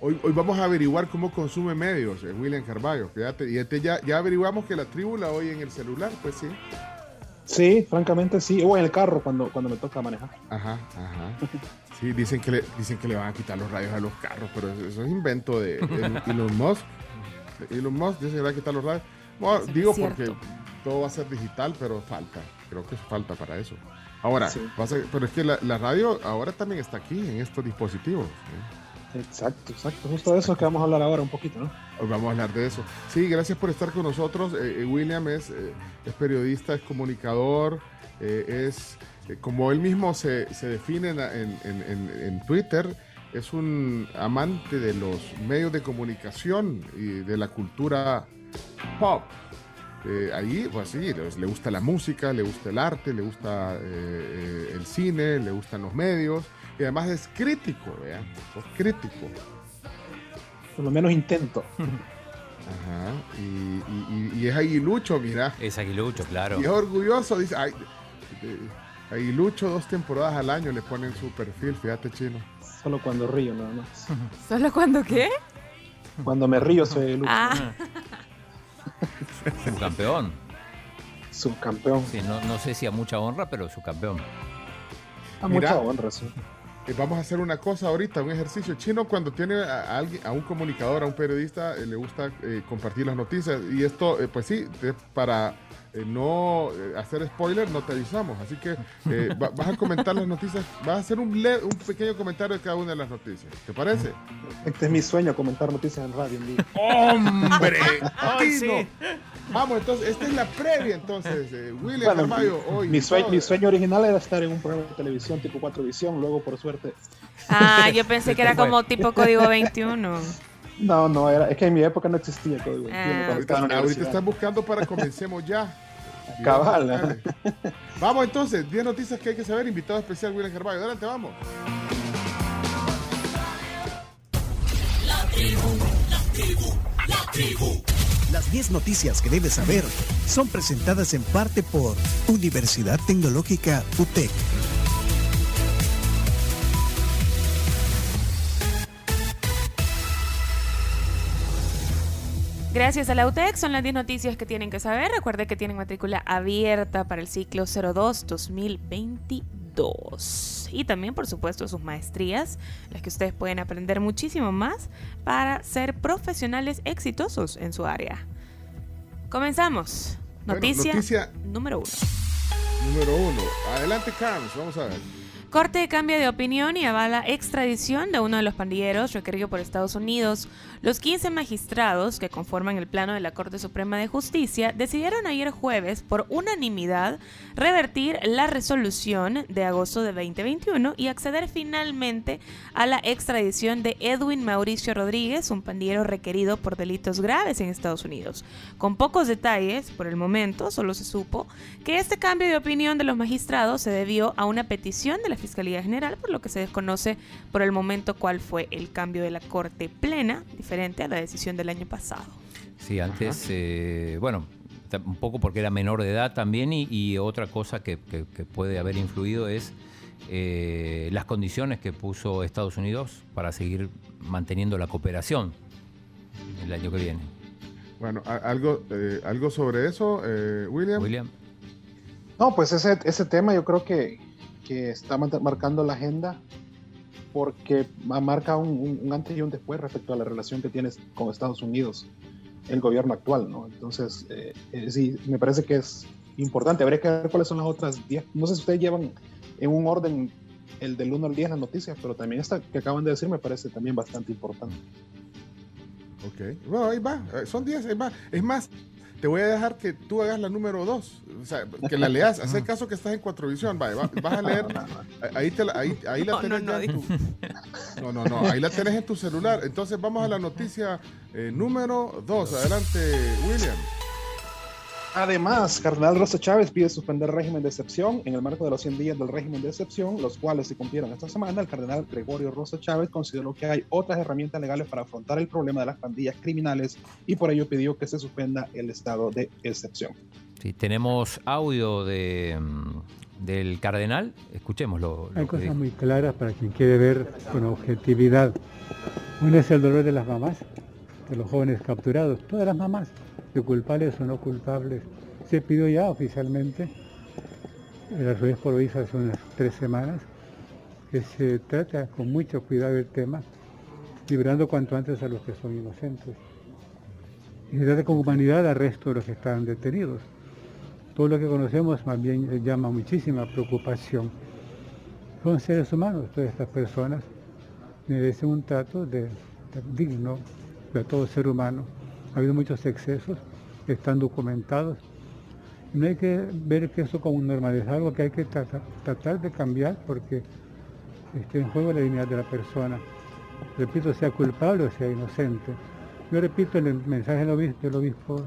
hoy- hoy vamos a averiguar cómo consume medios, eh, William Carballo. Fíjate, y este ya, ya averiguamos que la tribu la oye en el celular, pues sí. Sí, francamente sí. O en el carro cuando, cuando me toca manejar. Ajá, ajá. Sí, dicen que, le, dicen que le van a quitar los rayos a los carros, pero eso, eso es invento de, de Elon Musk. Elon Musk dice que le va a quitar los rayos. Bueno, digo es porque todo va a ser digital, pero falta. Creo que falta para eso. Ahora, Sí. va a ser- pero es que la, la radio ahora también está aquí, en estos dispositivos. ¿eh? Exacto, exacto. Justo de eso que vamos a hablar ahora un poquito, ¿no? Hoy vamos a hablar de eso. Sí, gracias por estar con nosotros. Eh, eh, William es, eh, es periodista, es comunicador, eh, es, como él mismo se, se define en, en- en- en- Twitter, es un amante de los medios de comunicación y de la cultura pop. eh, ahí, pues sí, le, gusta la música, le gusta el arte, le gusta eh, eh, el cine, le gustan los medios y además es crítico, vean, sos crítico. Por lo menos intento. Ajá, y, y- y- y es aguilucho, mira. Es aguilucho, claro. Y es orgulloso, dice, ay, eh, aguilucho dos temporadas al año le ponen su perfil, fíjate chino. Solo cuando río, nada más. ¿Solo cuando qué? Cuando me río soy el Ah. Subcampeón. Subcampeón. Sí, no, no sé si a mucha honra, pero subcampeón. A Mira, mucha honra, sí. Eh, vamos a hacer una cosa ahorita, un ejercicio chino cuando tiene a, a alguien, a un comunicador, a un periodista, eh, le gusta eh, compartir las noticias y esto, eh, pues sí, es para eh, no eh, hacer spoiler, no te avisamos, así que eh, va- vas a comentar las noticias, vas a hacer un, le- un pequeño comentario de cada una de las noticias, ¿te parece? Este es mi sueño, comentar noticias en radio. en vivo. ¡Hombre! Ay, sí. Vamos, entonces, esta es la previa, entonces, eh, William Bueno, hoy. mi, sueño, todo. mi sueño original era estar en un programa de televisión tipo 4 Visión, luego por suerte... Ah, yo pensé que era como tipo código 21. No, no, era, es que en mi época no existía código 21. Ah. Ahorita, ahorita estás buscando para comencemos ya. Cabal, Dale. Vamos entonces, 10 noticias que hay que saber. Invitado especial William Carballo. Adelante, vamos. La tribu, la tribu, la tribu. Las 10 noticias que debes saber son presentadas en parte por Universidad Tecnológica UTEC. Gracias a la UTEC son las 10 noticias que tienen que saber. Recuerde que tienen matrícula abierta para el ciclo 02-2022. Y también, por supuesto, sus maestrías, las que ustedes pueden aprender muchísimo más para ser profesionales exitosos en su área. Comenzamos. Bueno, noticia- número uno. Número uno. Adelante, Carlos. Vamos a ver. Corte cambia de opinión y avala extradición de uno de los pandilleros requerido por Estados Unidos. Los 15 magistrados que conforman el plano de la Corte Suprema de Justicia decidieron ayer jueves por unanimidad revertir la resolución de agosto de 2021 y acceder finalmente a la extradición de Edwin Mauricio Rodríguez, un pandillero requerido por delitos graves en Estados Unidos. Con pocos detalles, por el momento solo se supo que este cambio de opinión de los magistrados se debió a una petición de la Fiscalía General, por lo que se desconoce por el momento cuál fue el cambio de la Corte Plena, diferente a la decisión del año pasado. Sí, antes, eh, bueno, un poco porque era menor de edad también y, y otra cosa que, que- que puede haber influido es eh, las condiciones que puso Estados Unidos para seguir manteniendo la cooperación el año que viene. Bueno, algo, eh, algo sobre eso, eh, William. William. No, pues ese, ese tema yo creo que, que está marcando la agenda porque ma- marca un, un- un antes y un después respecto a la relación que tienes con Estados Unidos, el gobierno actual, ¿no? Entonces, eh, eh, sí, me parece que es importante. Habría que ver cuáles son las otras 10. No sé si ustedes llevan en un orden el del 1 al 10 las noticias, pero también esta que acaban de decir me parece también bastante importante. Ok. Bueno, ahí va. Eh, Son 10, ahí va. Es más, te voy a dejar que tú hagas la número 2. O sea, que la leas. Hacer caso que estás en cuatro visión. Vaya, va- vas a leer. Ahí, te la, ahí, ahí la No, tenés no, ya en tu- No, no, no. Ahí la tenés en tu celular. Entonces vamos a la noticia eh, número 2. Adelante, William. Además, Cardenal Rosa Chávez pide suspender régimen de excepción en el marco de los 100 días del régimen de excepción, los cuales se cumplieron esta semana. El cardenal Gregorio Rosa Chávez consideró que hay otras herramientas legales para afrontar el problema de las pandillas criminales y por ello pidió que se suspenda el estado de excepción. Sí, tenemos audio de, mm, del cardenal. Escuchémoslo. lo Hay cosas dijo. muy claras para quien quiere ver con objetividad. Uno es el dolor de las mamás, de los jóvenes capturados, todas las mamás, de culpables o no culpables. Se pidió ya oficialmente, el arzobispo lo hizo hace unas tres semanas, que se trata con mucho cuidado el tema, librando cuanto antes a los que son inocentes. Y se trata con humanidad al resto de los que están detenidos. Todo lo que conocemos más bien llama muchísima preocupación. Son seres humanos, todas estas personas merecen un trato de- digno de todo ser humano. Ha habido muchos excesos, están documentados. No hay que ver que eso como normalizar, algo que hay que trata- tratar de cambiar porque está en juego la dignidad de la persona. Repito, sea culpable o sea inocente. Yo repito el mensaje del obispo, del obispo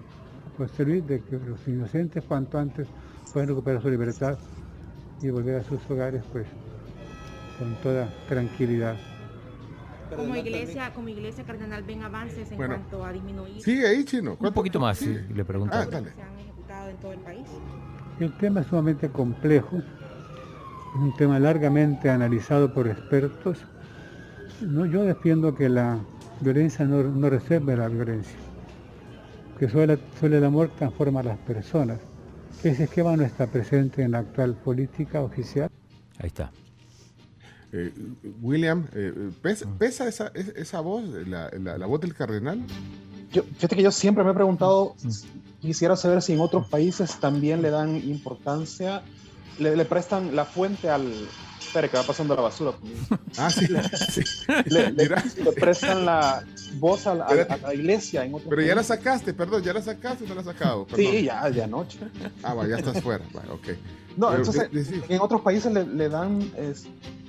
pues servir de que los inocentes cuanto antes puedan recuperar su libertad y volver a sus hogares pues con toda tranquilidad. Como iglesia, como iglesia cardenal ven avances en Bueno. cuanto a disminuir Sigue ahí, chino. Un poquito más, sí, le pregunto. Ah, dale. se han ejecutado en todo el país. El tema es sumamente complejo, es un tema largamente analizado por expertos. No, yo defiendo que la violencia no, no resuelve la violencia, que solo, solo el amor transforma a las personas. Ese esquema no está presente en la actual política oficial. Ahí está. Eh, William, eh, ¿pesa, pesa esa, es- esa voz, la, la- la voz del cardenal? Yo, fíjate que yo siempre me he preguntado, quisiera saber si en otros países también le dan importancia, le, le prestan la fuente al... Espera, que va pasando la basura. Ah, sí. Le, le- le prestan la voz a la, a a la iglesia en otros Pero ya la sacaste, perdón, ya la sacaste o no la has sacado. Perdón. Sí, ya, de anoche. Ah, va, ya estás fuera. Va, ok. No, Pero, entonces, de- de- sí. en otros países le, le dan... Es,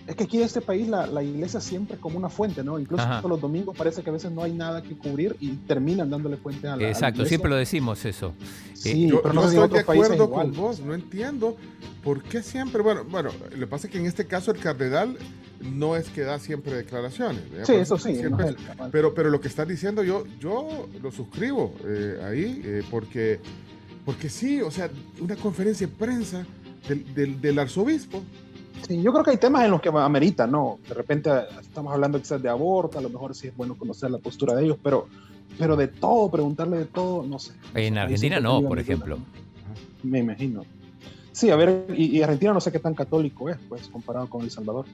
es que aquí en este país la, la iglesia siempre es como una fuente, ¿no? Incluso Ajá. los domingos parece que a veces no hay nada que cubrir y terminan dándole fuente a la, a la Exacto, iglesia. siempre lo decimos eso. Sí, Eh, yo, pero yo no estoy de acuerdo con vos, no entiendo por qué siempre, bueno, bueno, lo que pasa es que en este caso el cardenal no es que da siempre declaraciones. ¿verdad? Sí, eso sí, siempre no es es- el cabal. pero, pero lo que estás diciendo yo, yo lo suscribo eh, ahí, eh, porque, porque sí, o sea, una conferencia de prensa del, del, del arzobispo, Sí, yo creo que hay temas en los que amerita, ¿no? De repente estamos hablando quizás de aborto, a lo mejor sí es bueno conocer la postura de ellos, pero, pero de todo, preguntarle de todo, no sé. En Argentina no, por ejemplo. Me imagino. Sí, a ver, y, y Argentina no sé qué tan católico es, pues, comparado con El Salvador.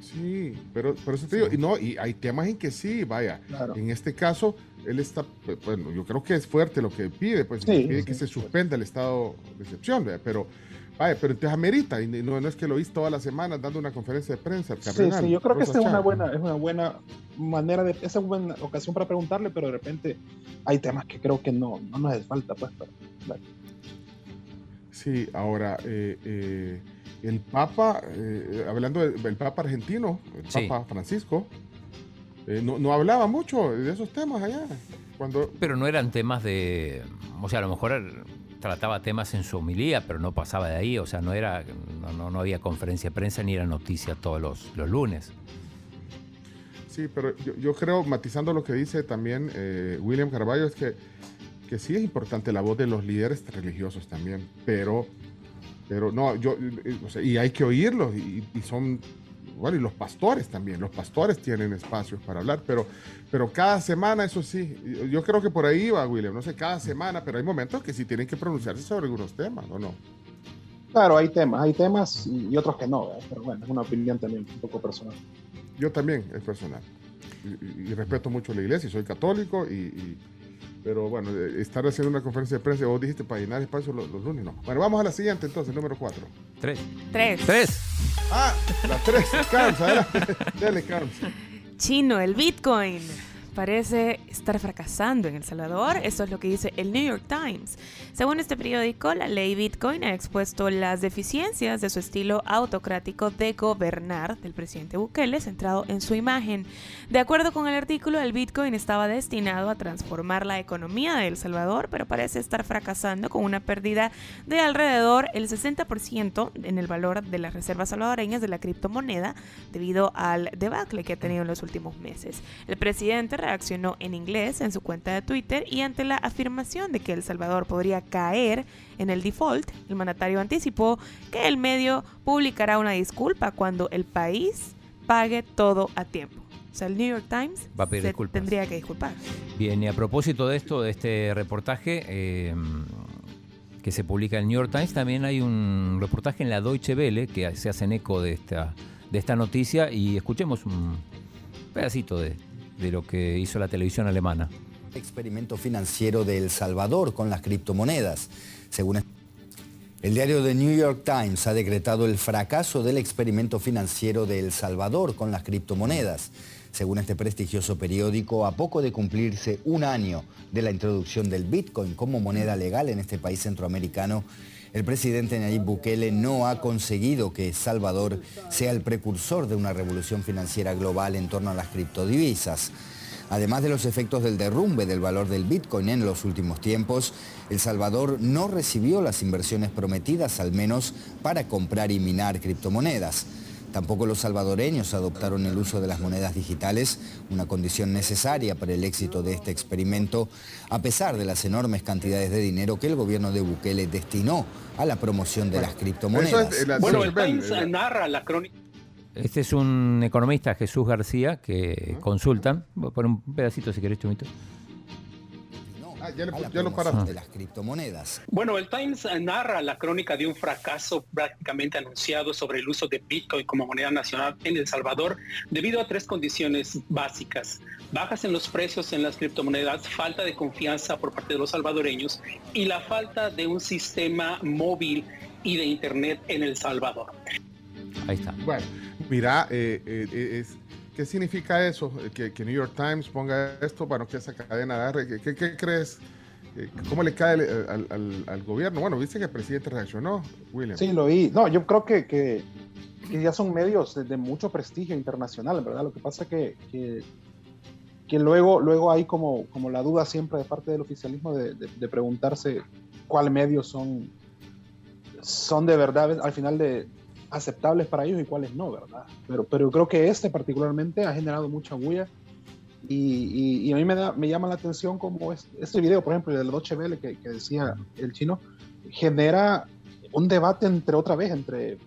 Sí, pero por eso te digo, y no, y hay temas en que sí, vaya. Claro. En este caso, él está, pues, bueno, yo creo que es fuerte lo que pide, pues Sí, pide sí, que se suspenda el estado de excepción, ¿verdad? pero vaya, pero entonces amerita, y no, no es que lo hizo toda la semana dando una conferencia de prensa Sí, sí, yo creo que esta es una buena, es una buena manera de, es una buena ocasión para preguntarle, pero de repente hay temas que creo que no, no nos hace falta, pues, pero. Sí, ahora, eh, eh, el Papa, eh, hablando del del Papa argentino, el Sí. Papa Francisco, eh, no, no hablaba mucho de esos temas allá. Cuando, Pero no eran temas de. O sea, a lo mejor trataba temas en su homilía, pero no pasaba de ahí. O sea, no era. No, no, había conferencia de prensa ni era noticia todos los, los lunes. Sí, pero yo, creo, matizando lo que dice también eh, William Carballo, es que, que sí es importante la voz de los líderes religiosos también, pero, pero no, yo, eh, y hay que oírlos, y son, bueno, y los pastores también, los pastores tienen espacios para hablar, pero, pero cada semana, eso sí, yo- creo que por ahí va, William, no sé, cada semana, pero hay momentos que sí tienen que pronunciarse sobre algunos temas, ¿o no? Claro, hay temas, hay temas y, otros que no, ¿verdad? pero bueno, es una opinión también un poco personal. Yo también, es personal. Y, y- y respeto mucho la iglesia, y soy católico, y, y- pero bueno, eh, estar haciendo una conferencia de prensa, vos dijiste para llenar espacio los, los lunes, no. Bueno, vamos a la siguiente entonces, número 4. Tres. Tres. Tres. Ah, la 3, Carms, adelante. Dale, Carms. Chino, el Bitcoin parece estar fracasando en El Salvador. Esto es lo que dice el New York Times. Según este periódico, la ley Bitcoin ha expuesto las deficiencias de su estilo autocrático de gobernar del presidente Bukele, centrado en su imagen. De acuerdo con el artículo, el Bitcoin estaba destinado a transformar la economía de El Salvador, pero parece estar fracasando con una pérdida de alrededor el 60% en el valor de las reservas salvadoreñas de la criptomoneda debido al debacle que ha tenido en los últimos meses. El presidente reaccionó en inglés en su cuenta de Twitter y ante la afirmación de que El Salvador podría caer en el default, el mandatario anticipó que el medio publicará una disculpa cuando el país pague todo a tiempo. O sea, el New York Times Va a pedir se disculpas. tendría que disculpar. Bien, y a propósito de esto, de este reportaje eh, que se publica en el New York Times, también hay un reportaje en la Deutsche Welle que se hacen eco de esta, de esta noticia y escuchemos un pedacito de, de lo que hizo la televisión alemana. experimento financiero de El Salvador con las criptomonedas. Según el diario The New York Times ha decretado el fracaso del experimento financiero de El Salvador con las criptomonedas. Según este prestigioso periódico, a poco de cumplirse un año de la introducción del Bitcoin como moneda legal en este país centroamericano, el presidente Nayib Bukele no ha conseguido que Salvador sea el precursor de una revolución financiera global en torno a las criptodivisas. Además de los efectos del derrumbe del valor del Bitcoin en los últimos tiempos, El Salvador no recibió las inversiones prometidas, al menos para comprar y minar criptomonedas. Tampoco los salvadoreños adoptaron el uso de las monedas digitales, una condición necesaria para el éxito de este experimento, a pesar de las enormes cantidades de dinero que el gobierno de Bukele destinó a la promoción de las criptomonedas. bueno, el Times narra la crónica. Este es un economista, Jesús García, que consultan. Voy a poner un pedacito si querés, Chumito. Ah, ya, le, a la ya lo paraste. de las criptomonedas. Bueno, el Times narra la crónica de un fracaso prácticamente anunciado sobre el uso de Bitcoin como moneda nacional en El Salvador debido a tres condiciones básicas. Bajas en los precios en las criptomonedas, falta de confianza por parte de los salvadoreños y la falta de un sistema móvil y de Internet en El Salvador. Ahí está. Bueno, mira, eh, eh, es, ¿qué significa eso? Eh, Que, New York Times ponga esto, bueno, que esa cadena agarre. ¿Qué, crees? Eh, ¿Cómo le cae el- al, gobierno? Bueno, viste que el presidente reaccionó, William. Sí, lo vi. No, yo creo que, ya son medios de, de mucho prestigio internacional, verdad. Lo que pasa que, que, luego, luego hay como, la duda siempre de parte del oficialismo de, de- de preguntarse cuáles medios son, son de verdad al final de aceptables para ellos y cuáles no, ¿verdad? Pero, pero creo que este particularmente ha generado mucha bulla y, y- y a mí me, da, me llama la atención como es- este video, por ejemplo, del Deutsche Welle que, que decía el chino, genera un debate entre otra vez, entre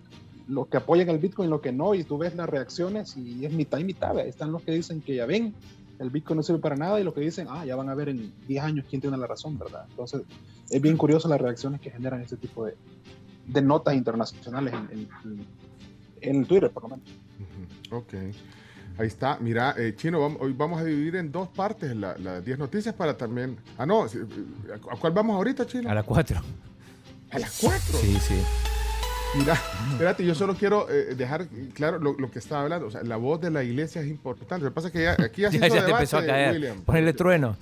los que apoyan el Bitcoin y los que no, y tú ves las reacciones y es mitad y mitad. Están los que dicen que ya ven, el Bitcoin no sirve para nada, y los que dicen, ah, ya van a ver en 10 años quién tiene la razón, ¿verdad? Entonces, es bien curioso las reacciones que generan este tipo de, de notas internacionales en, en- en Twitter, por lo menos. Ok. Ahí está. Mira, eh, Chino, vamos- hoy vamos a dividir en dos partes la- las 10 noticias para también... Ah, no. sí, ¿A cuál vamos ahorita, Chino? A las 4. ¿A las 4? Sí, sí. Mira, espérate, yo solo quiero eh, dejar claro lo, lo que estaba hablando. O sea, la voz de la iglesia es importante. Lo que pasa es que ya, aquí ya se Ya, ya te empezó a caer. William. Ponele trueno.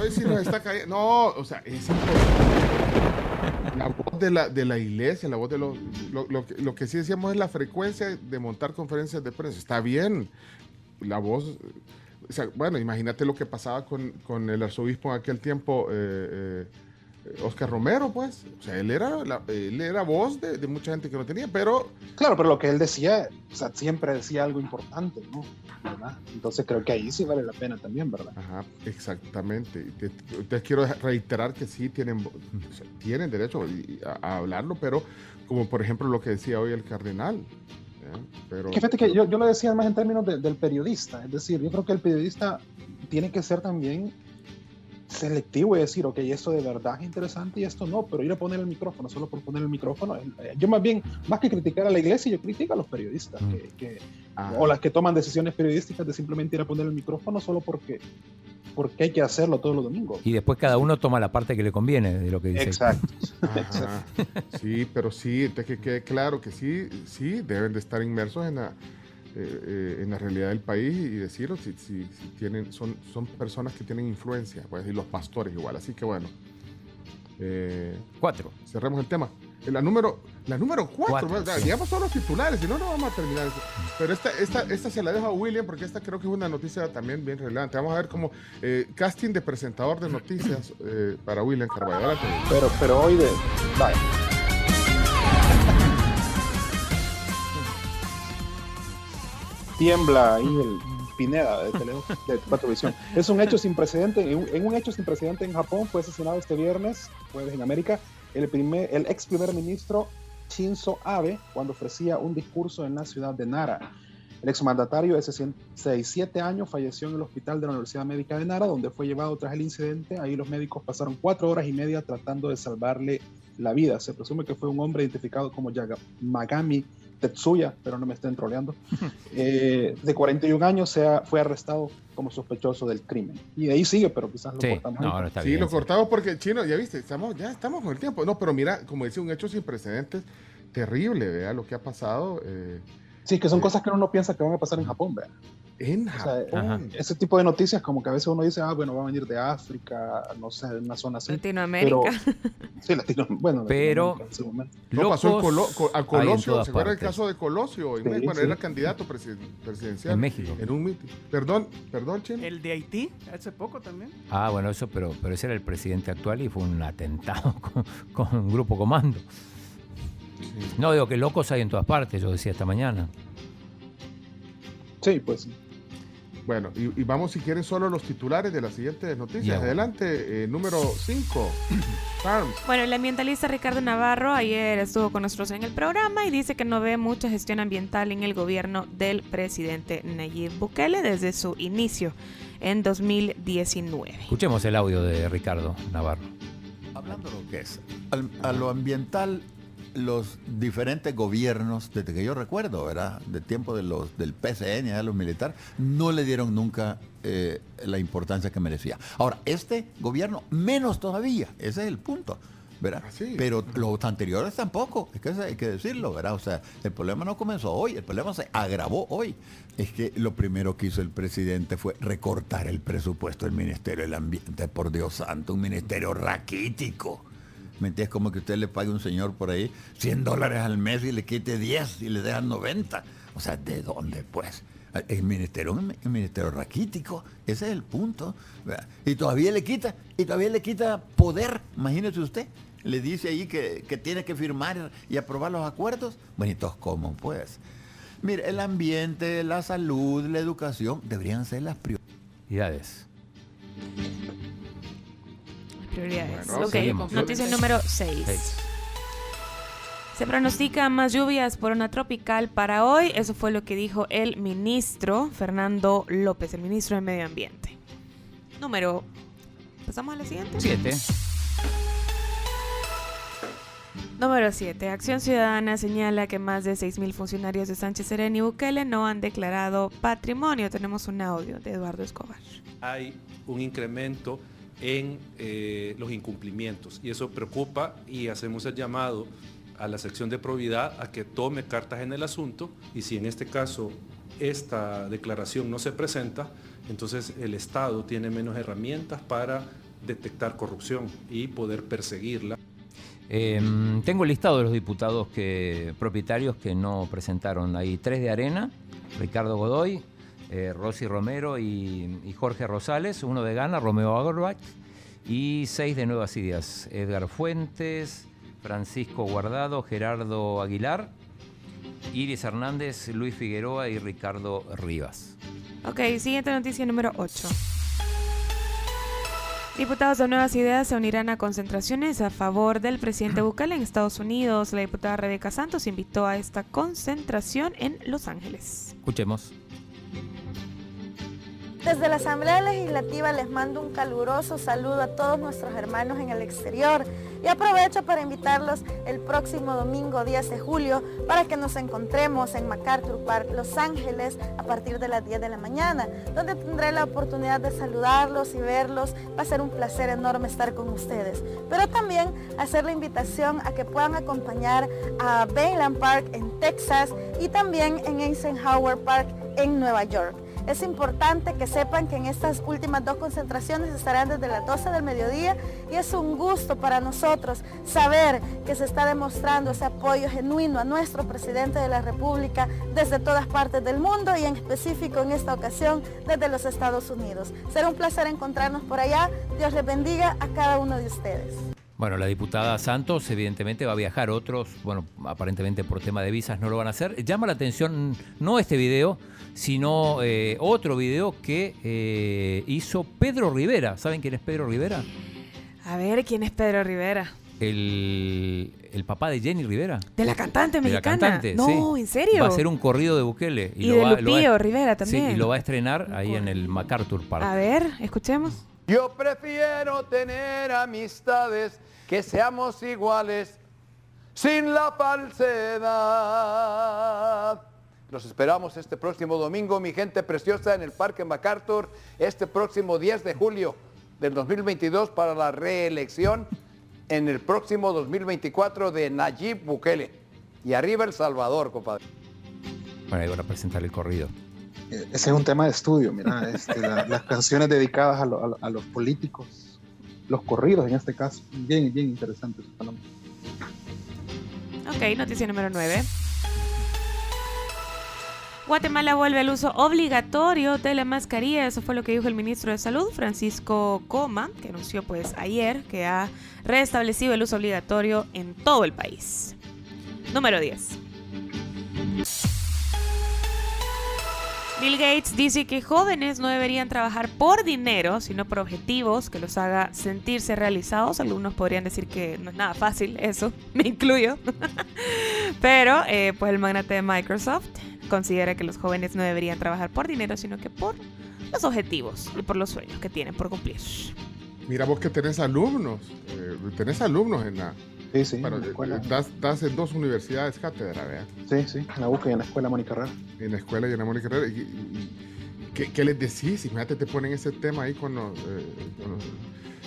Hoy sí nos está cayendo. No, o sea, es importante. La voz de la, de la iglesia, la voz de los. Lo, lo que- lo que sí decíamos es la frecuencia de montar conferencias de prensa. Está bien. La voz. O sea, bueno, imagínate lo que pasaba con, con el arzobispo en aquel tiempo, eh, eh, Oscar Romero, pues. O sea, él era, la- él era voz de, de mucha gente que no tenía, pero Claro, pero lo que él decía, o sea, siempre decía algo importante, ¿no? ¿Verdad? Entonces creo que ahí sí vale la pena también, ¿verdad? Ajá, exactamente. Te- Entonces quiero reiterar que sí tienen, o sea, tienen derecho a, a hablarlo, pero como por ejemplo lo que decía hoy el cardenal. Pero, Que fíjate que yo, yo lo decía más en términos de- del periodista, es decir, yo creo que el periodista tiene que ser también selectivo y decir, ok, esto de verdad es interesante y esto no, pero ir a poner el micrófono solo por poner el micrófono, eh, yo más bien, más que criticar a la iglesia, yo critico a los periodistas, que, que- Ah. o las que toman decisiones periodísticas de simplemente ir a poner el micrófono solo porque, porque hay que hacerlo todos los domingos. Y después cada uno toma la parte que le conviene de lo que dice. Exacto. Ajá. Sí, pero sí, que quede claro que sí, sí, deben de estar inmersos en la, eh, eh, en la realidad del país y decirlo si, si, si tienen, son, son personas que tienen influencia, pues, y los pastores igual. Así que bueno. Eh, cuatro. Cerremos el tema. Eh, La número, la número cuatro, Cuatro, digamos solo los titulares, si no, no vamos a terminar. eso. Pero esta, esta, esta se la dejo a William porque esta creo que es una noticia también bien relevante. Vamos a ver como eh, casting de presentador de noticias eh, para William Carvalho. Adelante. Pero, pero hoy de... Vaya. Tiembla ahí el Pineda de, Tele, de Cuatro Visión. Es un hecho sin precedente. En un, hecho sin precedente en Japón fue asesinado este viernes, jueves en América, el, primer, el ex primer ministro Shinzo Abe cuando ofrecía un discurso en la ciudad de Nara. El exmandatario de 67 años falleció en el hospital de la Universidad Médica de Nara, donde fue llevado tras el incidente. Ahí los médicos pasaron cuatro horas y media tratando de salvarle la vida. Se presume que fue un hombre identificado como Yamagami Tetsuya, pero no me estén troleando, eh, de 41 años, se ha- fue arrestado como sospechoso del crimen. Y de ahí sigue, pero quizás lo Sí, cortamos. no, ahí. no está Sí, bien. lo sí. cortamos porque, chino, ya viste, estamos, ya estamos con el tiempo. No, pero mira, como dice, un hecho sin precedentes terrible, vea lo que ha pasado. eh, Sí, que son cosas que uno no piensa que van a pasar en Japón, ¿verdad? En O sea, Japón. ese tipo de noticias como que a veces uno dice, ah, bueno, va a venir de África, no sé, de una zona así. Latinoamérica. Pero, sí, Latino, bueno, Pero Latinoamérica en. No, pasó Colo- Co- a Colosio, ¿se acuerda el caso de Colosio? En Sí, México? bueno, sí. era candidato presi- presidencial. En México. En un mitin. Perdón, perdón, Chino. El de Haití, hace poco también. Ah, bueno, eso, pero, pero ese era el presidente actual y fue un atentado con, con un grupo comando. No, digo que locos hay en todas partes, yo decía esta mañana. Sí, pues sí. Bueno, y, y vamos si quieren solo los titulares de las siguientes noticias. Adelante, eh, número 5. Farms. Bueno, el ambientalista Ricardo Navarro ayer estuvo con nosotros en el programa y dice que no ve mucha gestión ambiental en el gobierno del presidente Nayib Bukele desde su inicio en 2019. Escuchemos el audio de Ricardo Navarro. Hablando de lo que es, al- a lo ambiental, los diferentes gobiernos, desde que yo recuerdo, ¿verdad? De tiempo de los, del PCN, de los militares, no le dieron nunca eh, la importancia que merecía. Ahora, este gobierno, menos todavía, ese es el punto. ¿verdad? Pero los anteriores tampoco, es que hay que decirlo, ¿verdad? O sea, el problema no comenzó hoy, el problema se agravó hoy. Es que lo primero que hizo el presidente fue recortar el presupuesto del Ministerio del Ambiente, por Dios santo, un ministerio raquítico. ¿Me? Como que usted le pague a un señor por ahí 100 dólares al mes y le quite 10 y le dejan 90. O sea, ¿de dónde pues? El ministerio, el ministerio raquítico, ese es el punto. Y todavía le quita, y todavía le quita poder, imagínese usted. Le dice ahí que, que tiene que firmar y aprobar los acuerdos. Bueno, entonces, ¿cómo pues? Mire, el ambiente, la salud, la educación deberían ser las prioridades. Prioridades. Bueno, ok, seguimos. noticia número 6. Seis. Se pronostica más lluvias por una tropical para hoy. Eso fue lo que dijo el ministro Fernando López, el ministro de Medio Ambiente. Número. ¿Pasamos a la siguiente? Siete. Número 7. Acción Ciudadana señala que más de 6.000 funcionarios de Sánchez Serén y Bukele no han declarado patrimonio. Tenemos un audio de Eduardo Escobar. hay un incremento en eh, los incumplimientos y eso preocupa y hacemos el llamado a la sección de probidad a que tome cartas en el asunto y si en este caso esta declaración no se presenta, entonces el Estado tiene menos herramientas para detectar corrupción y poder perseguirla. Eh, tengo el listado de los diputados que, propietarios que no presentaron. Hay tres de Arena, Ricardo Godoy, eh, Rosy Romero y, y Jorge Rosales, uno de Gana, Romeo Agorbach, y seis de Nuevas Ideas, Edgar Fuentes, Francisco Guardado, Gerardo Aguilar, Iris Hernández, Luis Figueroa y Ricardo Rivas. Ok, siguiente noticia número 8. Diputados de Nuevas Ideas se unirán a concentraciones a favor del presidente Bukele en Estados Unidos. La diputada Rebeca Santos invitó a esta concentración en Los Ángeles. Escuchemos. Desde la Asamblea Legislativa les mando un caluroso saludo a todos nuestros hermanos en el exterior y aprovecho para invitarlos el próximo domingo 10 de julio para que nos encontremos en MacArthur Park, Los Ángeles, a partir de las 10 de la mañana, donde tendré la oportunidad de saludarlos y verlos. Va a ser un placer enorme estar con ustedes. Pero también hacer la invitación a que puedan acompañar a Bayland Park en Texas y también en Eisenhower Park en Nueva York. Es importante que sepan que en estas últimas dos concentraciones estarán desde las 12 del mediodía y es un gusto para nosotros saber que se está demostrando ese apoyo genuino a nuestro presidente de la República desde todas partes del mundo y en específico en esta ocasión desde los Estados Unidos. Será un placer encontrarnos por allá. Dios les bendiga a cada uno de ustedes. Bueno, la diputada Santos evidentemente va a viajar, otros, bueno, aparentemente por tema de visas no lo van a hacer. Llama la atención no este video, sino eh, otro video que eh, hizo Pedro Rivera. ¿Saben quién es Pedro Rivera? A ver, ¿quién es Pedro Rivera? El, el papá de Jenny Rivera. De la cantante De la mexicana. cantante, no, sí. ¿en serio? Va a ser un corrido de Bukele. Y de Lupillo Rivera Sí, también. y lo va a estrenar ahí en el MacArthur Park. A ver, escuchemos. Yo prefiero tener amistades que seamos iguales sin la falsedad. Los esperamos este próximo domingo, mi gente preciosa, en el Parque MacArthur, este próximo 10 de julio del 2022 para la reelección en el próximo 2024 de Nayib Bukele. Y arriba El Salvador, compadre. Bueno, ahí a presentar el corrido. Ese es un tema de estudio, mira, este, la- las canciones dedicadas a, lo- a lo- a los políticos, los corridos en este caso, bien, bien interesante. Ok, noticia número 9. Guatemala vuelve al uso obligatorio de la mascarilla. Eso fue lo que dijo el ministro de Salud, Francisco Coma, que anunció pues ayer que ha restablecido el uso obligatorio en todo el país. Número 10. Bill Gates dice que jóvenes no deberían trabajar por dinero, sino por objetivos que los haga sentirse realizados. Algunos podrían decir que no es nada fácil eso, me incluyo. Pero eh, pues el magnate de Microsoft considera que los jóvenes no deberían trabajar por dinero, sino que por los objetivos y por los sueños que tienen por cumplir. Mira vos que tenés alumnos, eh, tenés alumnos en la... Sí, sí, Bueno, en la escuela. das, das en dos universidades cátedra, ¿verdad? Sí, sí, en la UCA y en la escuela Mónica Herrera. En la escuela y en la Mónica Herrera. Y, y- y- ¿qué, qué les decís? Imagínate, te ponen ese tema ahí cuando, eh, cuando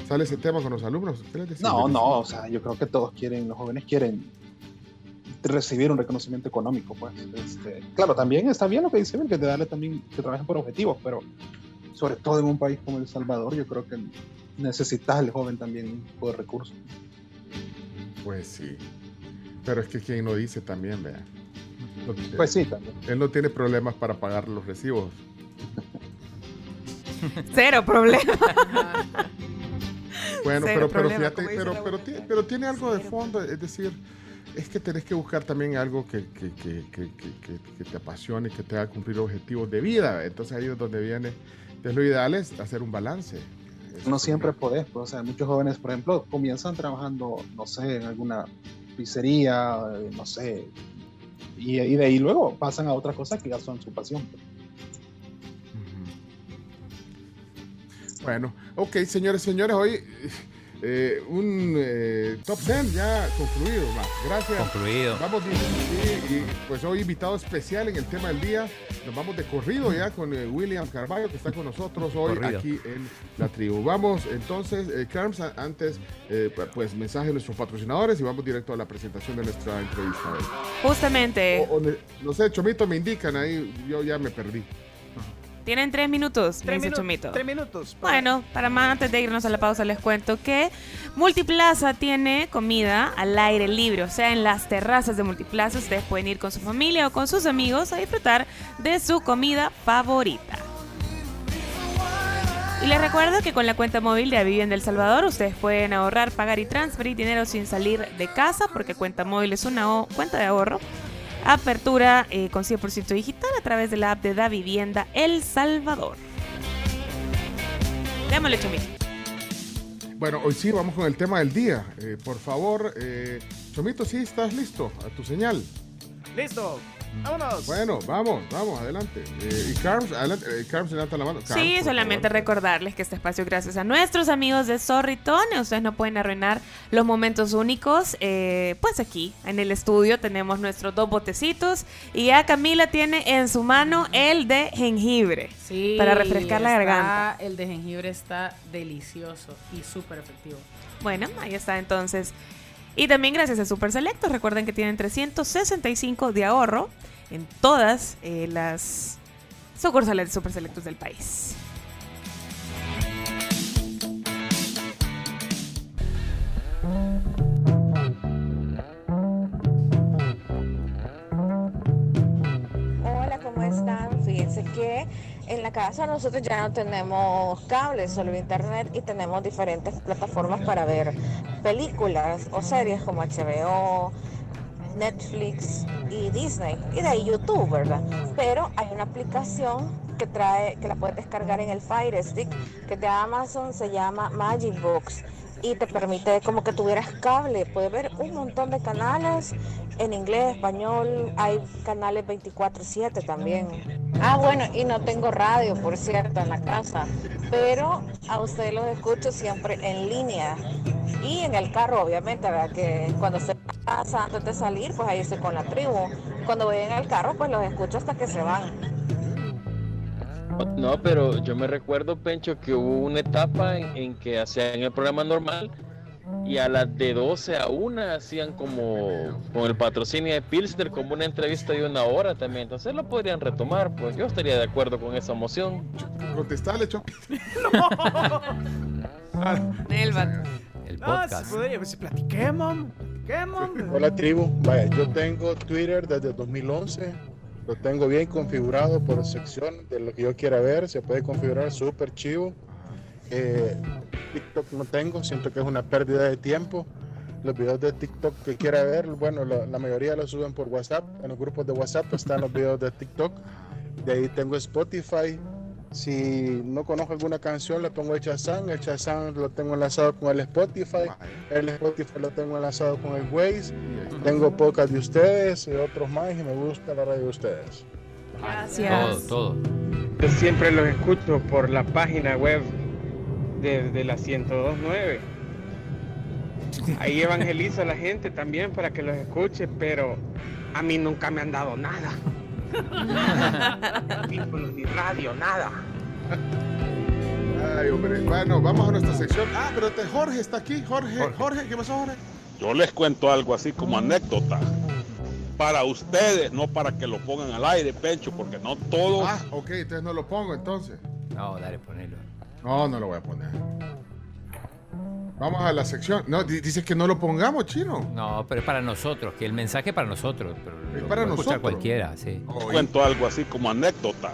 sale ese tema con los alumnos. ¿Qué les decís? No, no, o sea, yo creo que todos quieren, los jóvenes quieren recibir un reconocimiento económico, pues. Este, claro, también está bien lo que dice que te darle también, que trabajen por objetivos, pero sobre todo en un país como El Salvador, yo creo que necesitas al joven también un poco de recursos. Pues sí. Pero es que quien lo dice también, vea. Pues sí, también. Él no tiene problemas para pagar los recibos. Cero problema. Bueno, Cero pero, pero problema, fíjate, pero, pero, ti- pero tiene algo de fondo, es decir, es que tenés que buscar también algo que, que, que, que, que- que- que te apasione, que te haga cumplir objetivos de vida. Entonces ahí es donde viene, entonces lo ideal es hacer un balance. No siempre podés, pues, o sea, muchos jóvenes, por ejemplo, comienzan trabajando, no sé, en alguna pizzería, eh, no sé, y, y de ahí luego pasan a otras cosas que ya son su pasión. pues. Bueno, ok, señores, señores, hoy eh, un eh, top 10 ya concluido, Max. Gracias. Concluido. Vamos, y, y, pues hoy invitado especial en el tema del día. Nos vamos de corrido ya con eh, William Carballo, que está con nosotros hoy Corrido. aquí en la tribu. Vamos entonces, eh, Carms, antes, eh, pues mensaje de nuestros patrocinadores y vamos directo a la presentación de nuestra entrevista. Justamente, O- o no sé, Chomito, me indican ahí, yo ya me perdí. Tienen tres minutos, me Tres, dice Chomito. tres minutos. para- Bueno, para más antes de irnos a la pausa les cuento que Multiplaza tiene comida al aire libre, o sea, en las terrazas de Multiplaza ustedes pueden ir con su familia o con sus amigos a disfrutar de su comida favorita. Y les recuerdo que con la cuenta móvil de Avivienda El Salvador ustedes pueden ahorrar, pagar y transferir dinero sin salir de casa porque cuenta móvil es una cuenta de ahorro. Apertura eh, con 100% digital a través de la app de Da Vivienda El Salvador. Démosle, Chomito. Bueno, hoy sí vamos con el tema del día. Eh, por favor, eh, Chomito, sí, estás listo a tu señal. Listo. Vámonos. Bueno, vamos, vamos, adelante. Eh, y Carms, adelante, eh, Carms levanta la mano. Carms, Sí, solamente favor. recordarles que este espacio, gracias a nuestros amigos de Zorritón, ustedes no pueden arruinar los momentos únicos. Eh, pues aquí, en el estudio, tenemos nuestros dos botecitos y ya Camila tiene en su mano el de jengibre Sí, para refrescar la garganta. El de jengibre está delicioso y súper efectivo. Bueno, ahí está entonces. Y también gracias a Super Selectos. Recuerden que tienen 365 de ahorro en todas eh, las sucursales Super Selectos del país. Hola, ¿cómo están? Fíjense que en la casa nosotros ya no tenemos cables, solo internet y tenemos diferentes plataformas para ver películas o series como HBO, Netflix y Disney y de ahí YouTube, ¿verdad? Pero hay una aplicación que trae, que la puedes descargar en el Fire Stick, que de Amazon se llama Magic Box y te permite como que tuvieras cable, puedes ver un montón de canales en inglés, español, hay canales 24/7 también. Ah, bueno, y no tengo radio, por cierto, en la casa, pero a ustedes los escucho siempre en línea y en el carro, obviamente, ¿verdad? Que cuando la casa, antes de salir, pues ahí estoy con la tribu. Cuando voy en el carro, pues los escucho hasta que se van. No, pero yo me recuerdo, Pencho, que hubo una etapa en, en que hacían el programa normal y a las de 12 a 1 hacían como con el patrocinio de Pilsner como una entrevista de una hora también. Entonces lo podrían retomar, pues yo estaría de acuerdo con esa moción. Contestale, Cho. Nelva. El No, si podría, platiquemos, platiquemos. Hola tribu, vaya, yo tengo Twitter desde 2011, lo tengo bien configurado por sección de lo que yo quiera ver, se puede configurar súper chivo. Eh, TikTok no tengo, siento que es una pérdida de tiempo. Los videos de TikTok que quiera ver, bueno, la, la mayoría los suben por WhatsApp, en los grupos de WhatsApp están los videos de TikTok. De ahí tengo Spotify. Si no conozco alguna canción, le pongo el Shazam. El Shazam lo tengo enlazado con el Spotify. El Spotify lo tengo enlazado con el Waze. Tengo podcast de ustedes y otros más y me gusta la radio de ustedes. Gracias. Todo, todo. Yo siempre los escucho por la página web de, de la 1029. Ahí evangelizo a la gente también para que los escuche, pero a mí nunca me han dado nada. Ni radio, nada. Ay, hombre. Bueno, vamos a nuestra sección. Ah, pero te- Jorge está aquí. Jorge, Jorge, ¿qué pasó, Jorge? Yo les cuento algo así como anécdota. Para ustedes, no para que lo pongan al aire, Pencho, porque no todos. Ah, ok, entonces no lo pongo entonces. No, dale, ponelo. No, no lo voy a poner. Vamos a la sección. No, di- dice que no lo pongamos, chino. No, pero es para nosotros, que el mensaje es para nosotros. Pero lo para nosotros. cualquiera, sí. Cuento algo así como anécdota.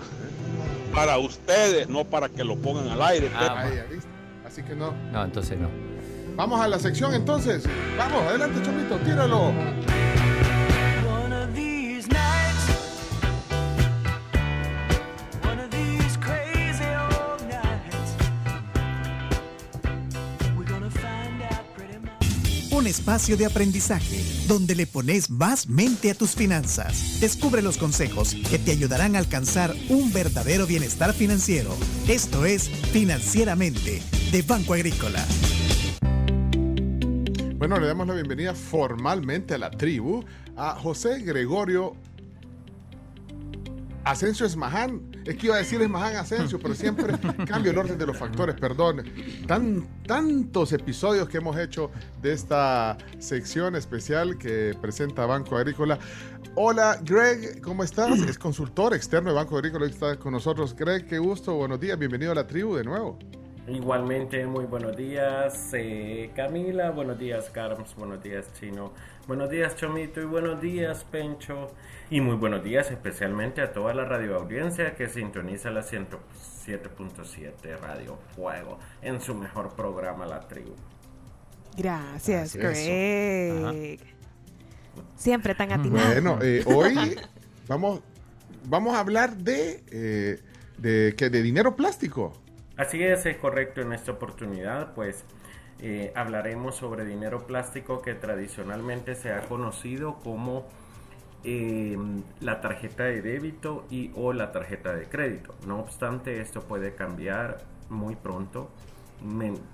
Para ustedes, no para que lo pongan al aire. Ah, Ahí, ya viste. Así que no. No, entonces no. Vamos a la sección entonces. Vamos, adelante, Chomito, tíralo. Un espacio de aprendizaje donde le pones más mente a tus finanzas. Descubre los consejos que te ayudarán a alcanzar un verdadero bienestar financiero. Esto es Financieramente de Banco Agrícola. Bueno, le damos la bienvenida formalmente a la tribu a José Gregorio Asensio Esmaján. Es que iba a decir Esmaján Asensio, pero siempre cambio el orden de los factores, perdón. Tan, tantos episodios que hemos hecho de esta sección especial que presenta Banco Agrícola. Hola, Greg, ¿cómo estás? Es consultor externo de Banco Agrícola y está con nosotros. Greg, qué gusto, buenos días, bienvenido a la tribu de nuevo. Igualmente, muy buenos días eh, Camila, buenos días Carms, buenos días Chino, buenos días Chomito y buenos días Pencho y muy buenos días especialmente a toda la radio audiencia que sintoniza la 107.7 Radio Fuego en su mejor programa La Tribu. Gracias. Greg. Siempre tan atinado. Bueno, eh, hoy vamos, vamos a hablar de, eh, de, ¿qué? de dinero plástico. Así es, es correcto. En esta oportunidad, pues eh, hablaremos sobre dinero plástico que tradicionalmente se ha conocido como eh, la tarjeta de débito y o la tarjeta de crédito. No obstante, esto puede cambiar muy pronto,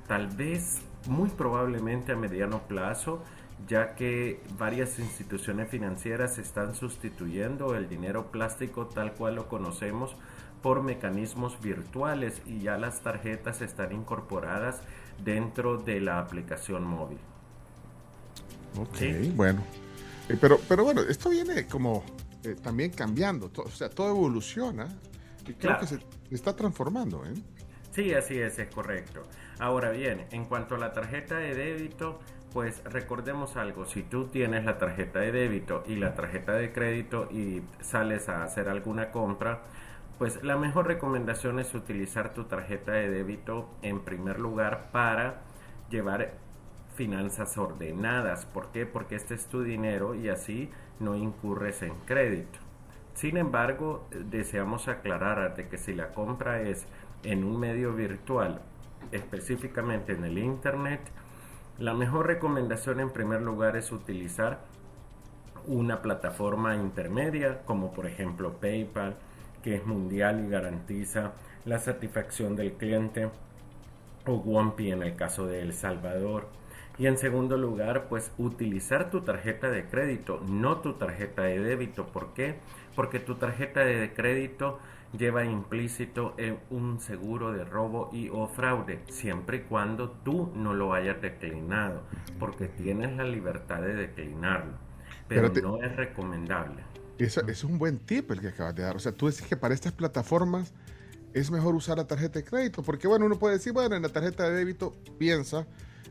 tal vez muy probablemente a mediano plazo, ya que varias instituciones financieras están sustituyendo el dinero plástico tal cual lo conocemos por mecanismos virtuales y ya las tarjetas están incorporadas dentro de la aplicación móvil. Ok, Sí. bueno. Eh, pero, pero bueno, esto viene como eh, también cambiando, o sea, todo evoluciona y creo Claro. que se está transformando. ¿eh? Sí, así es, es correcto. Ahora bien, en cuanto a la tarjeta de débito, pues recordemos algo, si tú tienes la tarjeta de débito y la tarjeta de crédito y sales a hacer alguna compra, pues la mejor recomendación es utilizar tu tarjeta de débito en primer lugar para llevar finanzas ordenadas. ¿Por qué? Porque este es tu dinero y así no incurres en crédito. Sin embargo, deseamos aclarar de que si la compra es en un medio virtual, específicamente en el Internet, la mejor recomendación en primer lugar es utilizar una plataforma intermedia como por ejemplo PayPal, que es mundial y garantiza la satisfacción del cliente, o Wampi en el caso de El Salvador. Y en segundo lugar, pues utilizar tu tarjeta de crédito, no tu tarjeta de débito. ¿Por qué? Porque tu tarjeta de crédito lleva implícito eh, un seguro de robo y o fraude, siempre y cuando tú no lo hayas declinado, porque tienes la libertad de declinarlo, pero, Pero te- no es recomendable. Eso, eso es un buen tip el que acabas de dar. O sea, tú dices que para estas plataformas es mejor usar la tarjeta de crédito, porque bueno, uno puede decir, bueno, en la tarjeta de débito piensa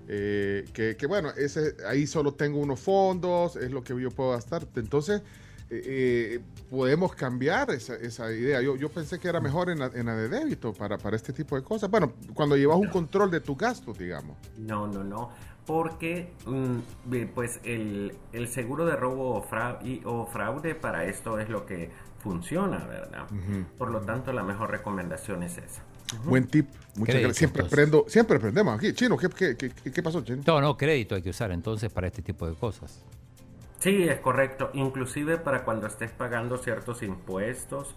eh, que, que, bueno, ese, ahí solo tengo unos fondos, es lo que yo puedo gastar. Entonces, eh, eh, podemos cambiar esa, esa idea. Yo, yo pensé que era mejor en la, en la de débito para, para este tipo de cosas. Bueno, cuando llevas un control de tus gastos, digamos. No, no, no. Porque mm, ve, pues el, el seguro de robo o, fra- y- o fraude para esto es lo que funciona, ¿verdad? Por lo tanto, la mejor recomendación es esa. Buen tip. Muchas gracias. Siempre aprendo, siempre aprendemos aquí. Chino, ¿qué, qué, qué, qué pasó, Chino? No, no, crédito hay que usar entonces para este tipo de cosas. Sí, es correcto. Inclusive para cuando estés pagando ciertos impuestos,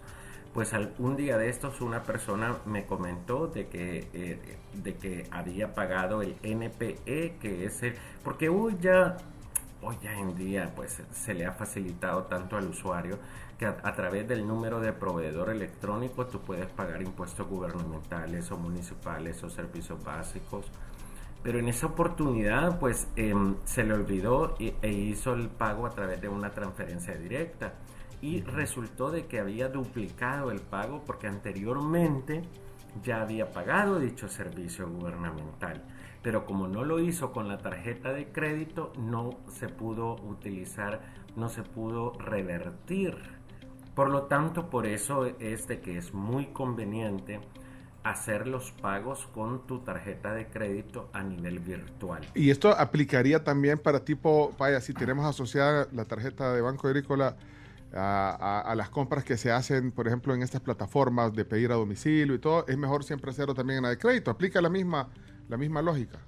pues al- un día de estos una persona me comentó de que, eh, de que había pagado el NPE, que es el... Porque hoy ya, hoy ya en día pues se le ha facilitado tanto al usuario que a, través del número de proveedor electrónico tú puedes pagar impuestos gubernamentales o municipales o servicios básicos. Pero en esa oportunidad, pues em, se le olvidó y- e hizo el pago a través de una transferencia directa. Y resultó de que había duplicado el pago porque anteriormente ya había pagado dicho servicio gubernamental. Pero como no lo hizo con la tarjeta de crédito, no se pudo utilizar, no se pudo revertir. Por lo tanto, por eso es de que es muy conveniente hacer los pagos con tu tarjeta de crédito a nivel virtual. Y esto aplicaría también para tipo, vaya, si tenemos asociada la tarjeta de Banco Agrícola a, a- a las compras que se hacen, por ejemplo, en estas plataformas de pedir a domicilio y todo, es mejor siempre hacerlo también en la de crédito. Aplica la misma, la misma lógica.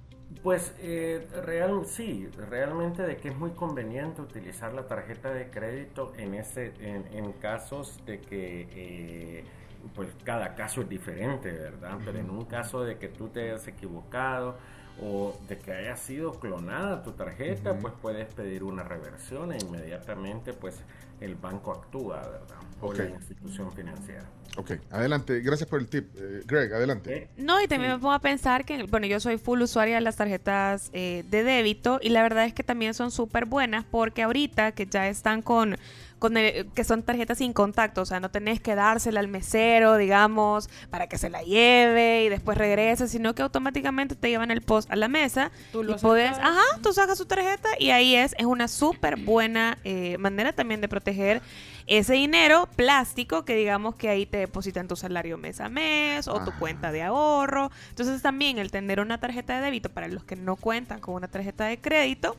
Pues eh, real, sí, realmente de que es muy conveniente utilizar la tarjeta de crédito en, ese, en, en casos de que eh, pues cada caso es diferente, ¿verdad? Pero en un caso de que tú te hayas equivocado o de que haya sido clonada tu tarjeta, pues puedes pedir una reversión e inmediatamente pues el banco actúa, ¿verdad? O Ok. la institución financiera. Ok, adelante. Gracias por el tip. Eh, Greg, adelante. No, y también me pongo a pensar que, bueno, yo soy full usuaria de las tarjetas eh, de débito y la verdad es que también son súper buenas porque ahorita que ya están con, con el- que son tarjetas sin contacto, o sea, no tenés que dársela al mesero, digamos, para que se la lleve y después regrese, sino que automáticamente te llevan el post a la mesa Tú lo y puedes, sacas. ajá, tú sacas su tarjeta y ahí es, es una súper buena eh, manera también de proteger ese dinero plástico que digamos que ahí te depositan tu salario mes a mes o tu cuenta de ahorro. Entonces también el tener una tarjeta de débito para los que no cuentan con una tarjeta de crédito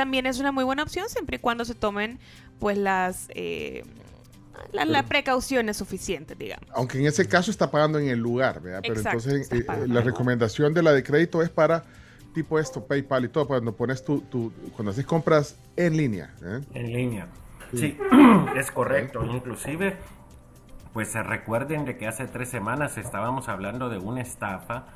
también es una muy buena opción siempre y cuando se tomen pues las, eh, la- las precauciones suficientes, digamos. Aunque en ese caso está pagando en el lugar, ¿verdad? Pero Exacto, entonces eh, eh, la recomendación de la de crédito es para tipo esto, PayPal y todo, cuando pones tu, tu cuando haces compras en línea. ¿eh? En línea. Sí, es correcto. Inclusive, pues se recuerden de que hace tres semanas estábamos hablando de una estafa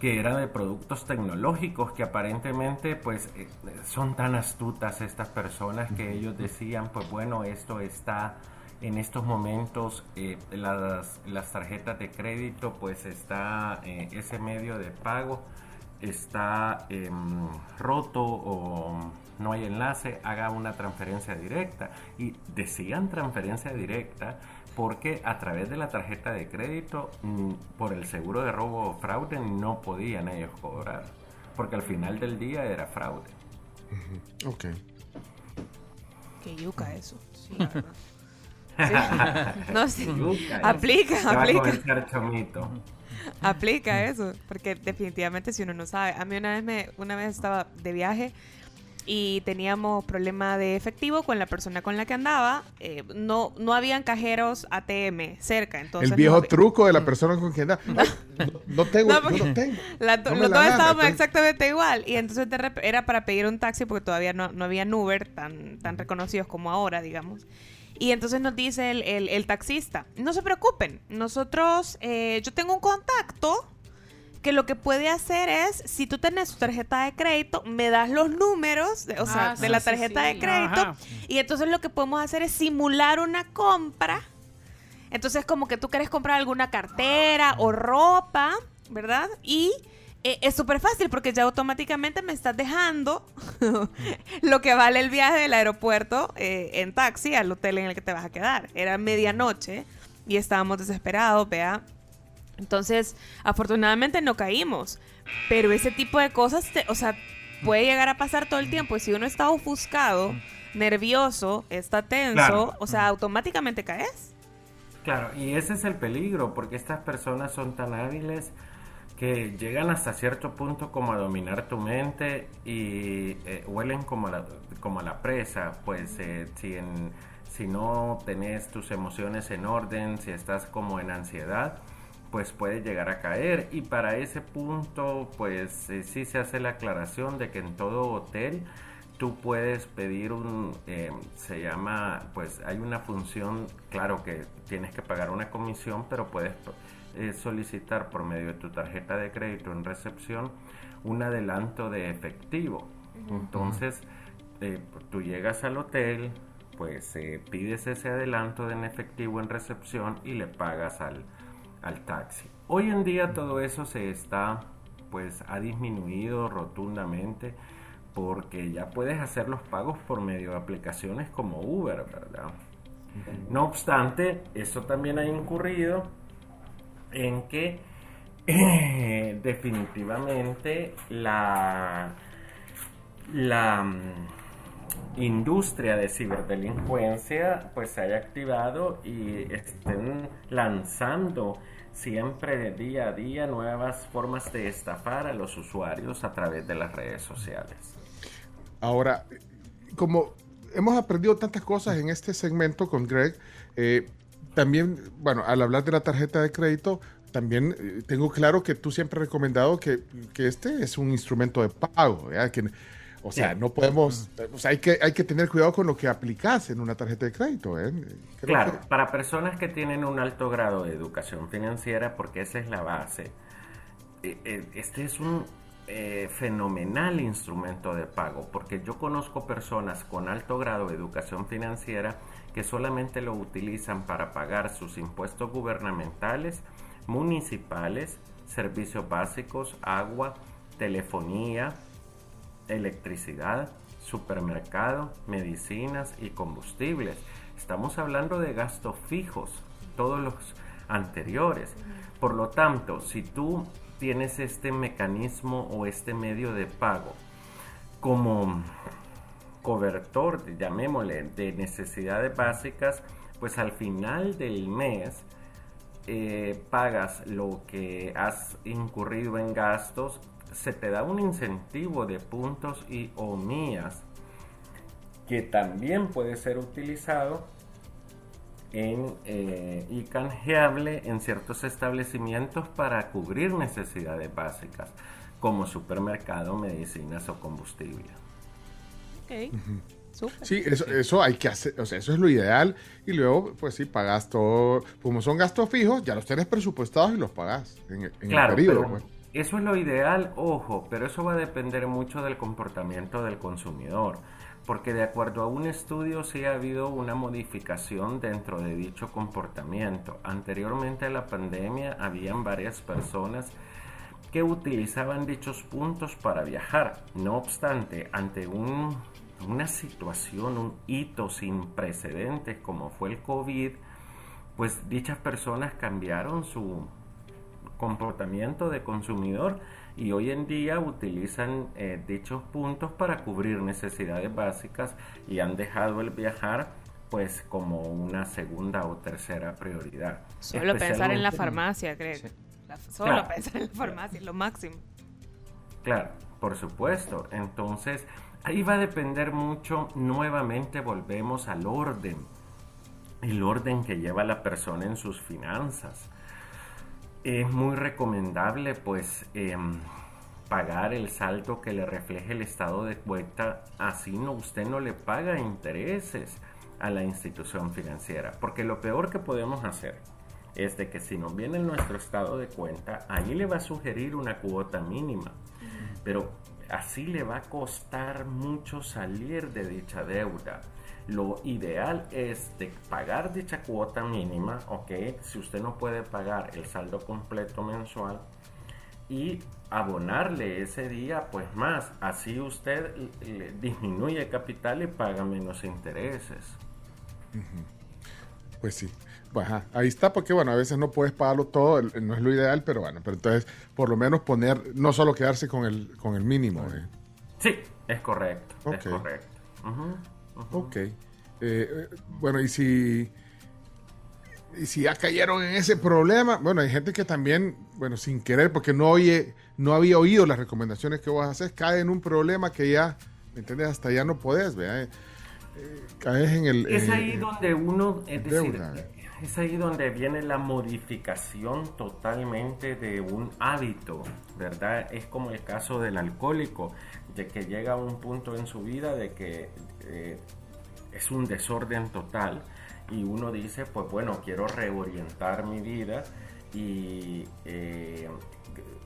que era de productos tecnológicos que aparentemente pues eh, son tan astutas estas personas que ellos decían pues bueno esto está en estos momentos eh, las, las tarjetas de crédito pues está eh, ese medio de pago está em, roto o no hay enlace, haga una transferencia directa. Y decían transferencia directa porque a través de la tarjeta de crédito, mm, por el seguro de robo o fraude, no podían ellos cobrar. Porque al final del día era fraude. Ok. Qué yuca eso. Sí, la verdad. Sí. No, sí. Yuca, ¿eh? Aplica, Se va a aplica. Aplica eso, porque definitivamente si uno no sabe. A mí una vez me, una vez estaba de viaje y teníamos problema de efectivo con la persona con la que andaba. eh, no, no habían cajeros ATM cerca, entonces el viejo no truco de la persona con quien da. No, no tengo, No, yo no tengo. La- No dan, estábamos entonces- exactamente igual. Y entonces era para pedir un taxi porque todavía no, no había Uber tan, tan reconocidos como ahora, digamos. Y entonces nos dice el, el- el taxista, no se preocupen, nosotros, eh, yo tengo un contacto que lo que puede hacer es, si tú tenés tu tarjeta de crédito, me das los números, de- o sea, Ah, de sí, la sí, tarjeta sí. de crédito, Ajá. y entonces lo que podemos hacer es simular una compra. Entonces, como que tú quieres comprar alguna cartera o ropa, ¿verdad? Y eh, es súper fácil porque ya automáticamente me estás dejando lo que vale el viaje del aeropuerto eh, en taxi al hotel en el que te vas a quedar. Era medianoche y estábamos desesperados, vea. Entonces, afortunadamente no caímos. Pero ese tipo de cosas, te- o sea, puede llegar a pasar todo el tiempo. Y si uno está ofuscado, nervioso, está tenso, Claro. o sea, automáticamente caes. Claro, y ese es el peligro, porque estas personas son tan hábiles que llegan hasta cierto punto como a dominar tu mente y eh, huelen como la, como la presa, pues eh, si, en- si no tenés tus emociones en orden, si estás como en ansiedad, pues puede llegar a caer y para ese punto pues eh, sí se hace la aclaración de que en todo hotel tú puedes pedir un, eh, se llama, pues hay una función, claro que tienes que pagar una comisión, pero puedes eh, solicitar por medio de tu tarjeta de crédito en recepción un adelanto de efectivo. Entonces, eh, tú llegas al hotel, pues pides ese adelanto en efectivo en recepción y le pagas al, al taxi. Hoy en día todo eso se está, pues ha disminuido rotundamente porque ya puedes hacer los pagos por medio de aplicaciones como Uber, ¿verdad? No obstante, eso también ha incurrido en que eh, definitivamente la, la mm, industria de ciberdelincuencia pues se haya activado y estén lanzando siempre día a día nuevas formas de estafar a los usuarios a través de las redes sociales. Ahora, como hemos aprendido tantas cosas en este segmento con Greg, eh, también, bueno, al hablar de la tarjeta de crédito, también eh, tengo claro que tú siempre has recomendado que, que este es un instrumento de pago, ¿verdad? Que, o sea, no podemos, o sea, hay que, hay que tener cuidado con lo que aplicas en una tarjeta de crédito, ¿eh? Claro, que- para personas que tienen un alto grado de educación financiera, porque esa es la base, eh, eh, este es un eh, fenomenal instrumento de pago, porque yo conozco personas con alto grado de educación financiera que solamente lo utilizan para pagar sus impuestos gubernamentales, municipales, servicios básicos, agua, telefonía, electricidad, supermercado, medicinas y combustibles. Estamos hablando de gastos fijos, todos los anteriores. Por lo tanto, si tú tienes este mecanismo o este medio de pago como cobertor, llamémosle, de necesidades básicas, pues al final del mes eh, pagas lo que has incurrido en gastos, se te da un incentivo de puntos y o mías que también puede ser utilizado en, eh, y canjeable en ciertos establecimientos para cubrir necesidades básicas como supermercado, medicinas o combustible. Ok. Sí, eso, eso hay que hacer, o sea, eso es lo ideal. Y luego, pues sí, pagas todo. Como son gastos fijos, ya los tienes presupuestados y los pagas en, el- en Claro, el periodo. pero pues. Eso es lo ideal, ojo, pero eso va a depender mucho del comportamiento del consumidor, porque de acuerdo a un estudio sí ha habido una modificación dentro de dicho comportamiento. Anteriormente a la pandemia habían varias personas que utilizaban dichos puntos para viajar. No obstante, ante un- una situación, un hito sin precedentes como fue el COVID, pues dichas personas cambiaron su comportamiento de consumidor y hoy en día utilizan eh, dichos puntos para cubrir necesidades básicas y han dejado el viajar pues como una segunda o tercera prioridad. Solo pensar en la farmacia, creo. La- solo Claro. pensar en la farmacia es lo máximo. Claro, por supuesto. Entonces, ahí va a depender mucho, nuevamente volvemos al orden, el orden que lleva la persona en sus finanzas. Es muy recomendable pues em, pagar el saldo que le refleje el estado de cuenta, así no usted no le paga intereses a la institución financiera, porque lo peor que podemos hacer es de que si nos viene nuestro estado de cuenta, ahí le va a sugerir una cuota mínima. Pero así le va a costar mucho salir de dicha deuda. Lo ideal es de pagar dicha cuota mínima, ¿ok? Si usted no puede pagar el saldo completo mensual y abonarle ese día, pues más. Así usted disminuye el capital y paga menos intereses. Pues sí. Ajá, ahí está, porque bueno, a veces no puedes pagarlo todo, no es lo ideal, pero bueno, pero entonces por lo menos poner, no solo quedarse con el, con el mínimo. eh. Sí, es correcto, es correcto. Ujú. Ok. Eh, eh, bueno, y si, y si ya cayeron en ese problema, bueno, hay gente que también, bueno, sin querer, porque no oye, no había oído las recomendaciones que vos haces, cae en un problema que ya, ¿me entiendes? Hasta ya no podés, ¿verdad? Eh, eh, caes en el... Es eh, ahí donde uno, es decir, deuda. Es ahí donde viene la modificación totalmente de un hábito, ¿verdad? Es como el caso del alcohólico, de que llega a un punto en su vida de que eh, es un desorden total y uno dice, pues bueno, quiero reorientar mi vida y eh,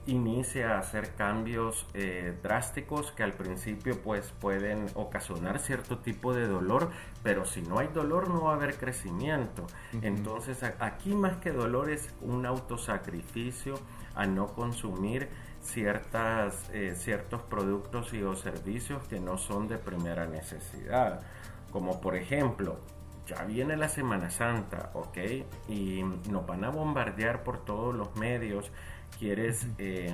inicia a hacer cambios eh, drásticos que al principio pues pueden ocasionar cierto tipo de dolor, pero si no hay dolor no va a haber crecimiento. Entonces aquí más que dolor es un autosacrificio a no consumir ciertas, eh, ciertos productos y o servicios que no son de primera necesidad. Como por ejemplo, ya viene la Semana Santa, ¿ok? Y nos van a bombardear por todos los medios. ¿Quieres eh,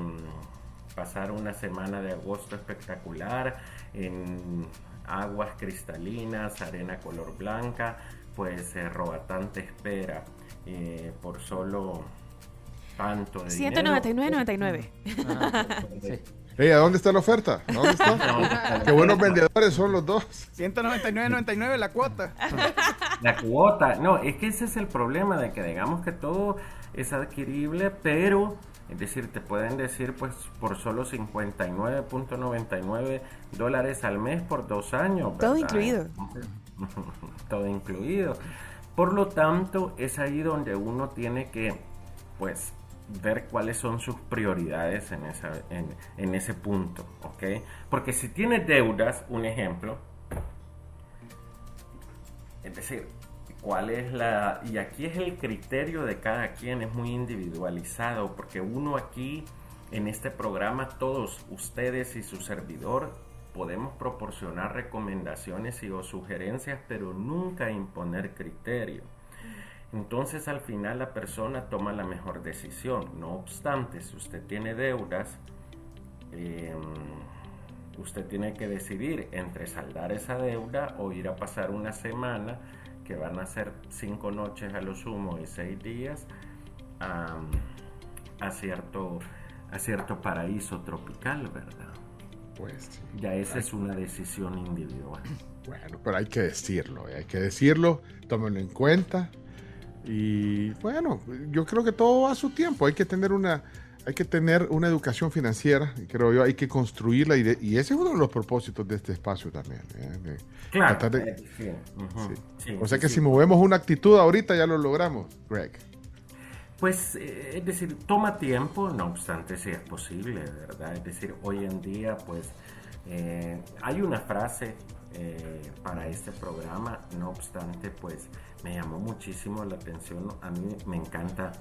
pasar una semana de agosto espectacular en aguas cristalinas, arena color blanca? Pues eh, Roatán te espera eh, por solo tanto de dinero. 199.99. Ey, ¿a dónde está la oferta? ¿A ¿Dónde está? Qué buenos vendedores son los dos. 199.99 la cuota. La cuota, no, es que ese es el problema de que digamos que todo es adquirible, pero es decir, te pueden decir pues por solo 59.99 dólares al mes por dos años. Todo incluido. Todo incluido. Por lo tanto, es ahí donde uno tiene que pues ver cuáles son sus prioridades en, esa, en, en ese punto, ¿ok? Porque si tienes deudas, un ejemplo, es decir, cuál es la... Y aquí es el criterio de cada quien, es muy individualizado, porque uno aquí, en este programa, todos ustedes y su servidor, podemos proporcionar recomendaciones y o sugerencias, pero nunca imponer criterio. Entonces al final la persona toma la mejor decisión. No obstante, si usted tiene deudas, eh, usted tiene que decidir entre saldar esa deuda o ir a pasar una semana, que van a ser cinco noches a lo sumo y seis días, a, a cierto, a cierto paraíso tropical, ¿verdad? Pues sí. Ya esa es una decisión individual. Bueno, pero hay que decirlo, eh, hay que decirlo, tómenlo en cuenta. Y bueno, yo creo que todo va a su tiempo. Hay que tener una, hay que tener una educación financiera, creo yo, hay que construirla. Y, de- y ese es uno de los propósitos de este espacio también. eh, de Claro, de- eh, sí, ujú, sí. sí, o sea que si movemos una actitud ahorita ya lo logramos, Greg. Pues, eh, es decir, toma tiempo, no obstante, si es posible, ¿verdad? Es decir, hoy en día, pues, eh, hay una frase para este programa, no obstante, pues, me llamó muchísimo la atención. A mí me encantan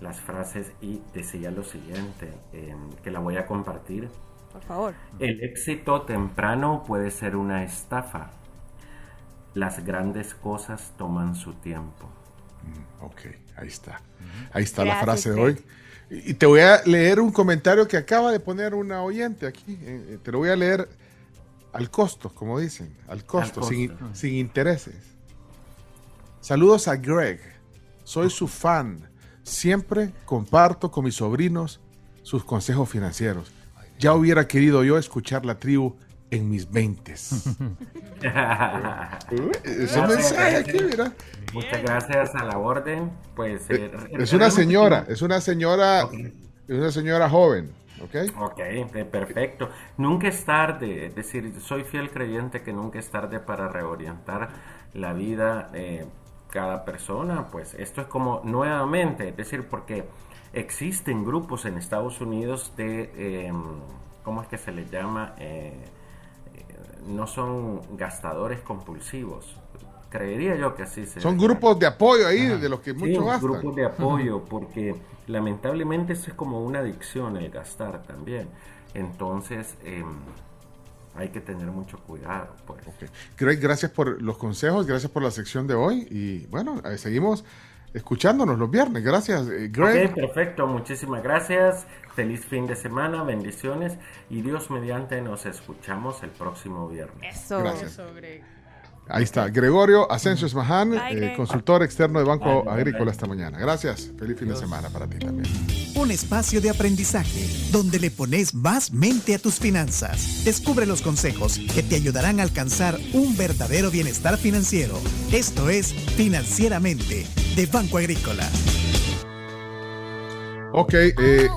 las frases y decía lo siguiente, eh, que la voy a compartir. Por favor. El éxito temprano puede ser una estafa. Las grandes cosas toman su tiempo. Ok, ahí está. Ahí está la frase de hoy. Y te voy a leer un comentario que acaba de poner una oyente aquí. eh, eh, te lo voy a leer al costo, como dicen, al costo, costo. Sin, sin intereses. Saludos a Greg. Soy su fan. Siempre comparto con mis sobrinos sus consejos financieros. Ya hubiera querido yo escuchar la tribu en mis veintes. Es un mensaje aquí, mira. Muchas gracias a la orden. Pues eh, Es una señora, es una señora, es una señora joven, ¿ok? Ok, eh, perfecto. Nunca es tarde, es decir, soy fiel creyente que nunca es tarde para reorientar la vida. eh, cada persona, pues esto es como nuevamente, es decir, porque existen grupos en Estados Unidos de, eh, ¿cómo es que se les llama? Eh, eh, no son gastadores compulsivos. Creería yo que así se Son llama. grupos de apoyo ahí, de los que Sí, mucho gastan. grupos de apoyo, porque lamentablemente eso es como una adicción el gastar también. Entonces, em, hay que tener mucho cuidado, pues. Greg, gracias por los consejos, gracias por la sección de hoy y bueno, seguimos escuchándonos los viernes. Gracias, eh, Greg. Ok, perfecto, muchísimas gracias. Feliz fin de semana, bendiciones y Dios mediante nos escuchamos el próximo viernes. Eso. Gracias. Eso, Greg. Ahí está, Gregorio Asensio Esmaján, eh, consultor externo de Banco Bye, Agrícola esta mañana. Gracias, feliz fin de semana para ti también. Un espacio de aprendizaje donde le pones más mente a tus finanzas. Descubre los consejos que te ayudarán a alcanzar un verdadero bienestar financiero. Esto es Financieramente de Banco Agrícola. Ok, eh, eh,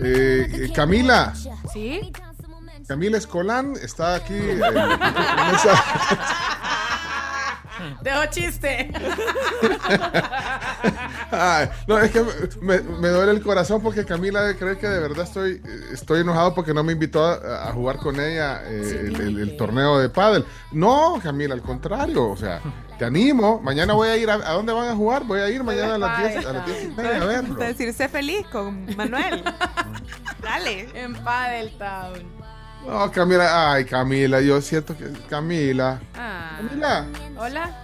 eh, Camila, ¿Sí? Camila Escolán está aquí. eh, en esa- Dejo chiste. Ay, no, es que me, me duele el corazón porque Camila debe creer que de verdad estoy, estoy enojado porque no me invitó a, a jugar con ella eh, el, el- el torneo de pádel. No, Camila, al contrario, o sea, te animo. Mañana voy a ir a, ¿a dónde van a jugar? Voy a ir mañana a las 10, a las 10 y media a verlo. Decir, sé feliz con Manuel. Dale. En Padel Town. No, Camila, ay, Camila, yo siento que Camila, Ah. Camila, Hola.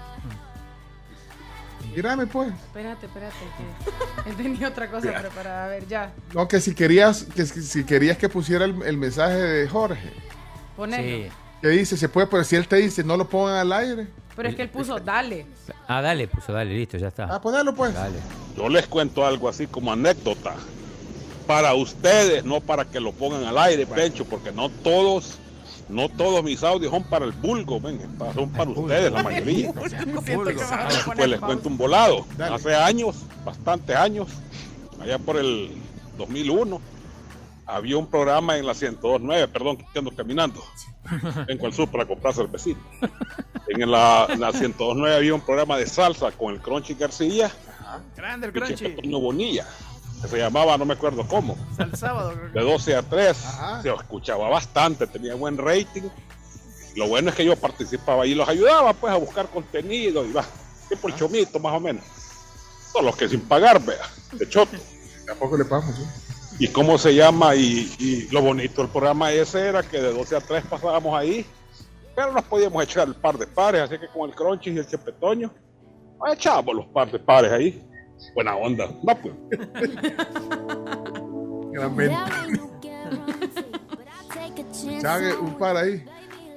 mírame pues. Espérate, espérate. Que he tenido otra cosa preparada. A ver, ya. No, que si querías que si querías que pusiera el, el mensaje de Jorge. Ponelo. Que dice, se puede, pero si él te dice, no lo pongan al aire. Pero es que él puso dale. Ah, dale, puso, dale, listo, ya está. Ah, ponerlo pues. Dale. Yo les cuento algo así como anécdota. Para ustedes, no para que lo pongan al aire, Pencho, porque no todos, no todos mis audios son para el vulgo, ven, son para ustedes la mayoría. Pues les cuento un volado. Hace años, bastantes años, allá por el 2001, había un programa en la 1029, perdón, que ando caminando. Vengo al sur para comprar cervecita. En la, en la 1029 había un programa de salsa con el Crunchy García Grande el crunchy. Bonilla, se llamaba, no me acuerdo cómo, El sábado. de 12 a 3. Se escuchaba bastante, tenía buen rating. Lo bueno es que yo participaba y los ayudaba pues a buscar contenido y va, tipo el chomito más o menos. Todos los que sin pagar, vea, de choto. Tampoco le pagamos, ¿sí? ¿Y cómo se llama? Y, y lo bonito del programa ese era que de 12 a 3 pasábamos ahí, pero nos podíamos echar el par de pares, así que con el Crunchy y el Chepetoño, nos echábamos los par de pares ahí. Buena onda. Va pues. Gran venta. Un par ahí.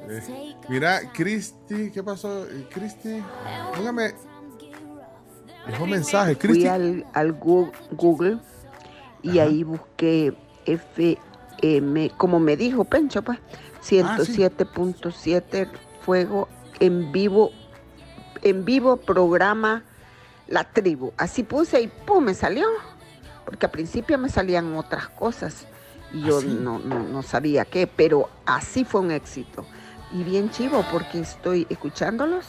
Eh, mira, Cristi, ¿qué pasó? Eh, Cristi, póngame. Dejó un mensaje, Fui Cristi. al, al Gu- Google y ahí busqué FM, como me dijo Pencho, pues, Ah, 107.7 Fuego en vivo, en vivo programa La Tribu. Así puse y pum, me salió. Porque al principio me salían otras cosas y yo ¿Ah, no, no, no sabía qué, pero así fue un éxito. Y bien chivo porque estoy escuchándolos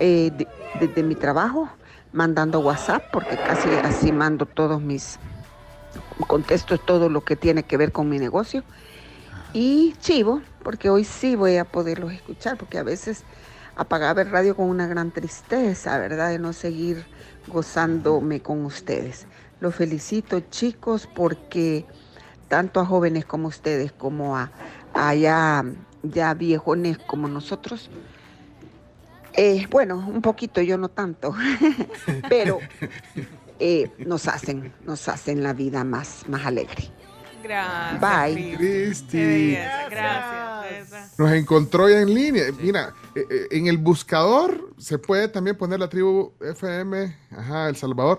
eh, de- desde mi trabajo, mandando WhatsApp, porque casi así mando todos mis, contesto todo lo que tiene que ver con mi negocio. Y chivo, porque hoy sí voy a poderlos escuchar, porque a veces apagaba el radio con una gran tristeza, ¿verdad? De no seguir gozándome con ustedes. Los felicito, chicos, porque tanto a jóvenes como ustedes, como a, a ya, ya viejones como nosotros, eh, bueno, un poquito, yo no tanto, pero eh, nos hacen, nos hacen la vida más, más alegre. Gracias. Bye. Cris. Qué belleza. Gracias. Nos encontró ya en línea. Mira, eh, eh, en el buscador se puede también poner la tribu FM, ajá, El Salvador.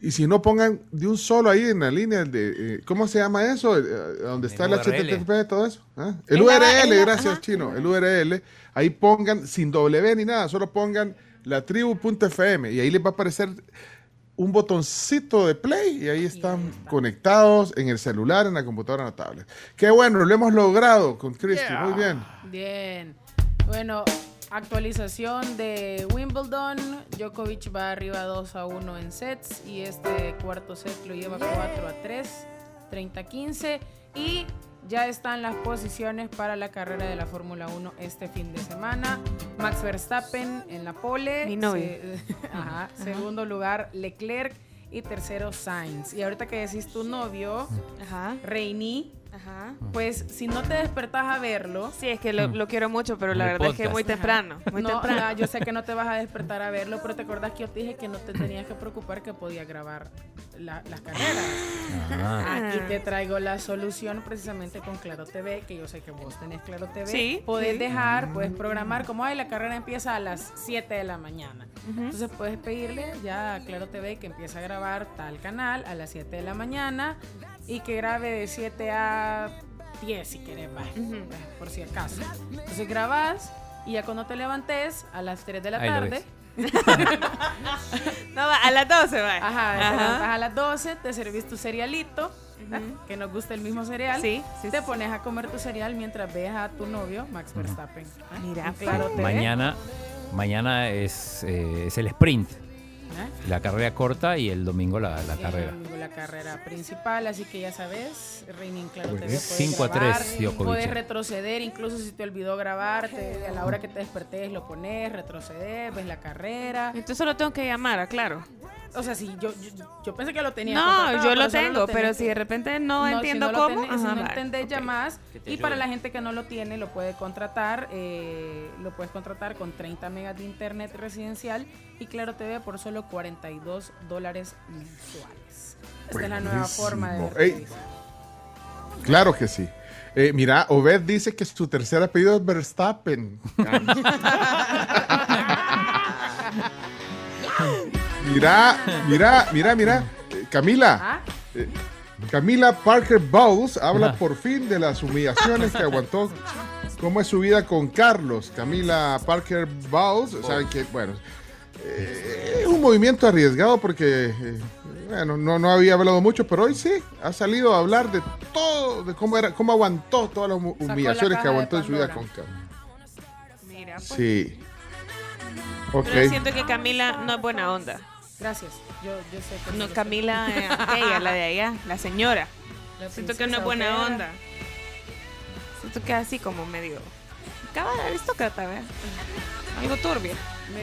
Y si no pongan de un solo ahí en la línea de, eh, ¿cómo se llama eso? Donde está el, El HTTP, todo eso. ¿ah? El En la- URL, la- gracias, Chino. El URL. Ahí pongan sin W ni nada, solo pongan la tribu.fm y ahí les va a aparecer un botoncito de play y ahí están conectados en el celular, en la computadora, en la tablet. Qué bueno, lo hemos logrado con Cristi, muy bien. Bien. Bueno, Actualización de Wimbledon. Djokovic va arriba 2 a 1 en sets y este cuarto set lo lleva 4 a 3, 30-15 y ya están las posiciones para la carrera de la Fórmula 1 este fin de semana. Max Verstappen en la pole. Mi novio. Se- ajá. Segundo lugar Leclerc y tercero Sainz. Y ahorita que decís tu novio, Reini, pues si no te despertás a verlo. Sí, es que lo, lo quiero mucho, pero la el verdad es que muy temprano. Muy no, temprano. ah, yo sé que no te vas a despertar a verlo, pero te acordás que yo te dije que no te tenías que preocupar que podía grabar la- las carreras. Ah. Aquí te traigo la solución precisamente con Claro TV, que yo sé que vos tenés Claro TV. Sí, Podés sí. dejar, puedes programar como, ay, la carrera empieza a las 7 de la mañana. Entonces puedes pedirle ya a Claro TV que empiece a grabar tal canal a las 7 de la mañana y que grabe de 7 a 10 si querés, va, por si acaso. Entonces grabas y ya cuando te levantes a las 3 de la Ahí tarde. No, va, a las 12 va. Ajá, a las 12, te servís tu cerealito, que nos gusta el mismo cereal. Sí, te pones a comer tu cereal mientras ves a tu novio, Max Verstappen. Mira, En claro. Mañana, mañana es, eh, es el sprint. ¿Eh? La carrera corta y el domingo la, la el carrera. domingo la carrera principal, así que ya sabes, Reinin Claro TV. Buenísimo. puedes Cinco a grabar, tres, Djokovic. Puedes retroceder, incluso si te olvidó grabar, te- a la hora que te despertés lo pones, retrocedes, ves la carrera. Entonces solo tengo que llamar, claro. O sea, sí, yo, yo, yo pensé que lo tenía. No, yo lo tengo, pero si de repente no, entiendo si no lo cómo, tenés- si ajá, no va, entendés, ok. llamás. Y para la gente que no lo tiene, lo puede contratar. eh, lo puedes contratar con 30 megas de internet residencial y Claro TV por solo 42 dólares mensuales. Esta es la nueva forma de ver Ey. Claro que sí. Eh, mira, Obed dice que su tercer apellido es Verstappen. mira, mira, mira, mira. Eh, Camila. eh, Camila Parker Bowles habla Ajá. por fin de las humillaciones que aguantó. ¿Cómo es su vida con Carlos? Camila Parker Bowles, saben que, bueno, eh, es un movimiento arriesgado porque, eh, bueno, no, no había hablado mucho, pero hoy sí, ha salido a hablar de todo, de cómo era, cómo aguantó todas las hu- la humillaciones que aguantó en su vida con. Carlos. Mira, pues. Sí. Ok. Pero siento que Camila no es buena onda. Gracias. Yo, yo sé que No, Camila, eh, aquella, la de allá, la señora. La siento que no es buena Ojeda. onda. Siento que así como medio. Acaba de aristócrata, ¿verdad? Algo turbia.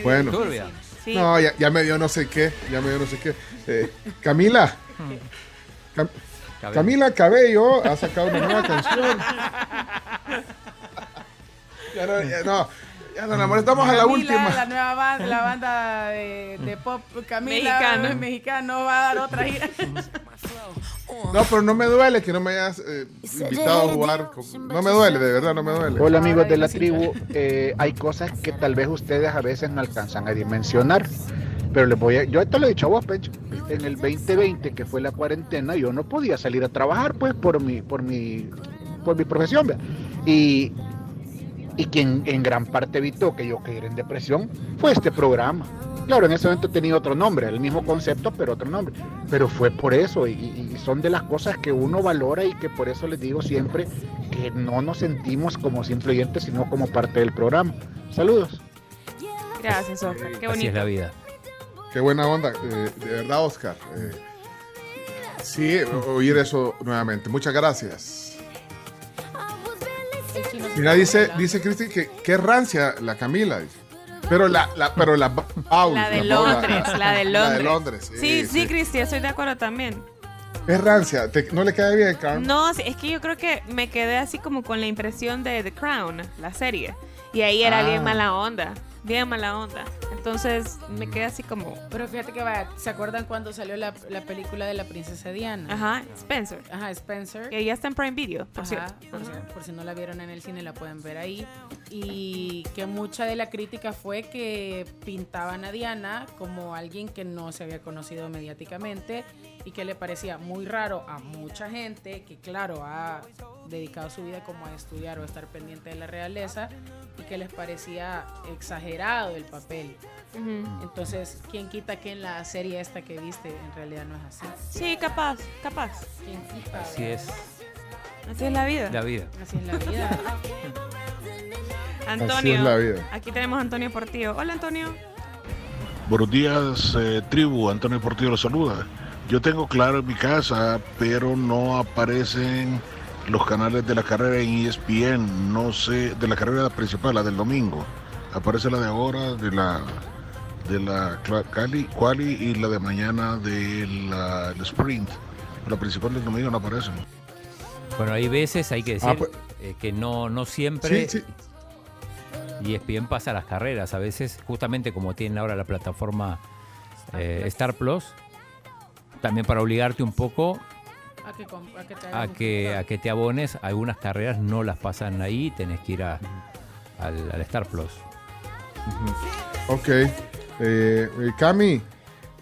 Bueno. Sí. No, ya, ya me dio no sé qué, ya me dio no sé qué. Eh, Camila. Cam- Cabello. Camila Cabello ha sacado una nueva canción. Ya no, ya no, ya amor, estamos a la última. La nueva banda, la banda de, de pop Camila Mexicano. mexicano va a dar otra gira. No, pero no me duele que no me hayas eh, invitado a jugar. con- No me duele, de verdad, no me duele. Hola amigos de la tribu, Eh, hay cosas que tal vez ustedes a veces no alcanzan a dimensionar, pero les voy a, yo esto lo he dicho a vos, Pencho, en el 2020 que fue la cuarentena yo no podía salir a trabajar pues por mi, por mi, por mi profesión, ¿vea? y y quien en gran parte evitó que yo cayera en depresión fue este programa. Claro, en ese momento tenía otro nombre, el mismo concepto, pero otro nombre. Pero fue por eso, y, y son de las cosas que uno valora y que por eso les digo siempre que no nos sentimos como simple oyentes, sino como parte del programa. Saludos. Gracias, Oscar. Qué Así bonito. es la vida. Qué buena onda, eh, de verdad, Oscar. Eh, sí, oír eso nuevamente. Muchas gracias. Mira, dice, dice Cristi que qué rancia la Camila. dice. Pero la, la, pero la Paul, La de Londres, la de Londres. La de Londres, Sí, sí, Cristi, estoy de acuerdo también. Es rancia. ¿Te- ¿No le cae bien, Carmen? No, es que yo creo que me quedé así como con la impresión de The Crown, la serie. Y ahí era Ah. bien mala onda, bien mala onda. Entonces me quedé así como... Pero fíjate que vaya, ¿se acuerdan cuando salió la, la película de la princesa Diana? Ajá, Spencer. Ajá, Spencer. Que ya está en Prime Video, por Ajá, cierto. por, si, por si no la vieron en el cine, la pueden ver ahí. Y que mucha de la crítica fue que pintaban a Diana como alguien que no se había conocido mediáticamente y que le parecía muy raro a mucha gente que, claro, ha dedicado su vida como a estudiar o estar pendiente de la realeza y que les parecía exagerado el papel. Entonces, ¿quién quita que en la serie esta que viste en realidad no es así? Sí, capaz, capaz. ¿Quién quita? Así es. Así es la vida. La vida. Así es la vida. Antonio. es la vida. Aquí tenemos a Antonio Portillo. Hola, Antonio. Buenos días, eh, tribu. Antonio Portillo los saluda. Yo tengo claro en mi casa, pero no aparecen los canales de la carrera en ESPN. No sé, de la carrera principal, la del domingo. Aparece la de ahora, de la de la Cali, Quali y la de mañana de del sprint. La principal del domingo no aparecen. Bueno, hay veces, hay que decir, Ah, pues- eh, que no, no siempre. Sí, ESPN pasa las carreras. A veces, justamente como tienen ahora la plataforma eh, Star Plus, también para obligarte un poco A que, a que te a hagan un que, a que te abones, algunas carreras no las pasan ahí, tenés que ir a- al, al Star Plus. Ok. Eh, eh, Cami.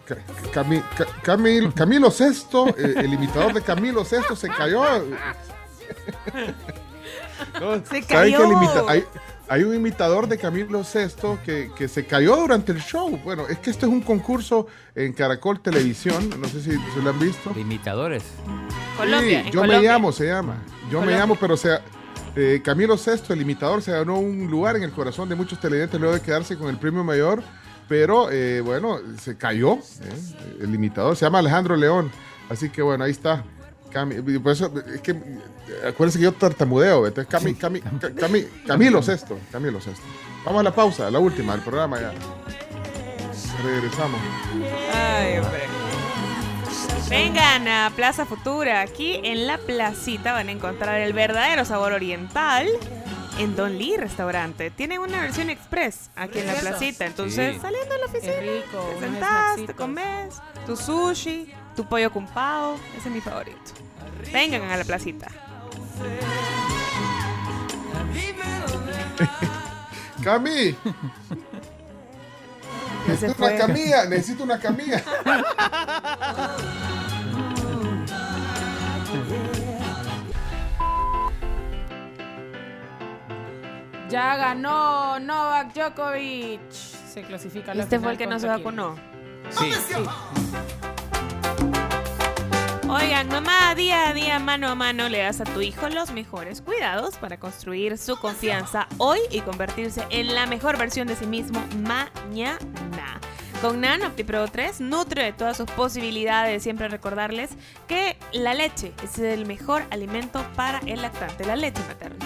Ca- Cami- Ca- Camil- Camilo Sesto, eh, el imitador de Camilo Sesto se cayó. No, Se ¿saben que el cayó. imita- hay, hay un imitador de Camilo Sesto que, que se cayó durante el show. Bueno, es que este es un concurso en Caracol Televisión. No sé si se lo han visto. ¿De imitadores? Colombia, Sí, yo me llamo, se llama. Yo me llamo, pero sea, eh, Camilo Sesto, el imitador, se ganó un lugar en el corazón de muchos televidentes luego de quedarse con el premio mayor. Pero eh, bueno, se cayó eh, el imitador. Se llama Alejandro León. Así que bueno, ahí está. Cami- por eso, es que, acuérdense que yo tartamudeo. Entonces, Cami- Cami- Ca- Cami- Camilo Sesto. Camilo Sesto. Vamos a la pausa, la última del programa ya. Regresamos. Ay, hombre. Vengan a Plaza Futura. Aquí en la placita van a encontrar el verdadero sabor oriental en Don Lee Restaurante. Tienen una versión express aquí en la placita. Entonces, Sí. saliendo de la oficina, rico, te sentás, te comes tu sushi, tu pollo con pavo. Ese es mi favorito. Vengan a la placita. Cami. Necesito una camilla, necesito una camilla. Ya ganó Novak Djokovic. Se clasifica la Este fue el que no se vacunó. Sí. Oigan, mamá, día a día, mano a mano, le das a tu hijo los mejores cuidados para construir su confianza hoy y convertirse en la mejor versión de sí mismo mañana. Con Nan OptiPro 3 nutre de todas sus posibilidades. Siempre recordarles que la leche es el mejor alimento para el lactante, la leche materna.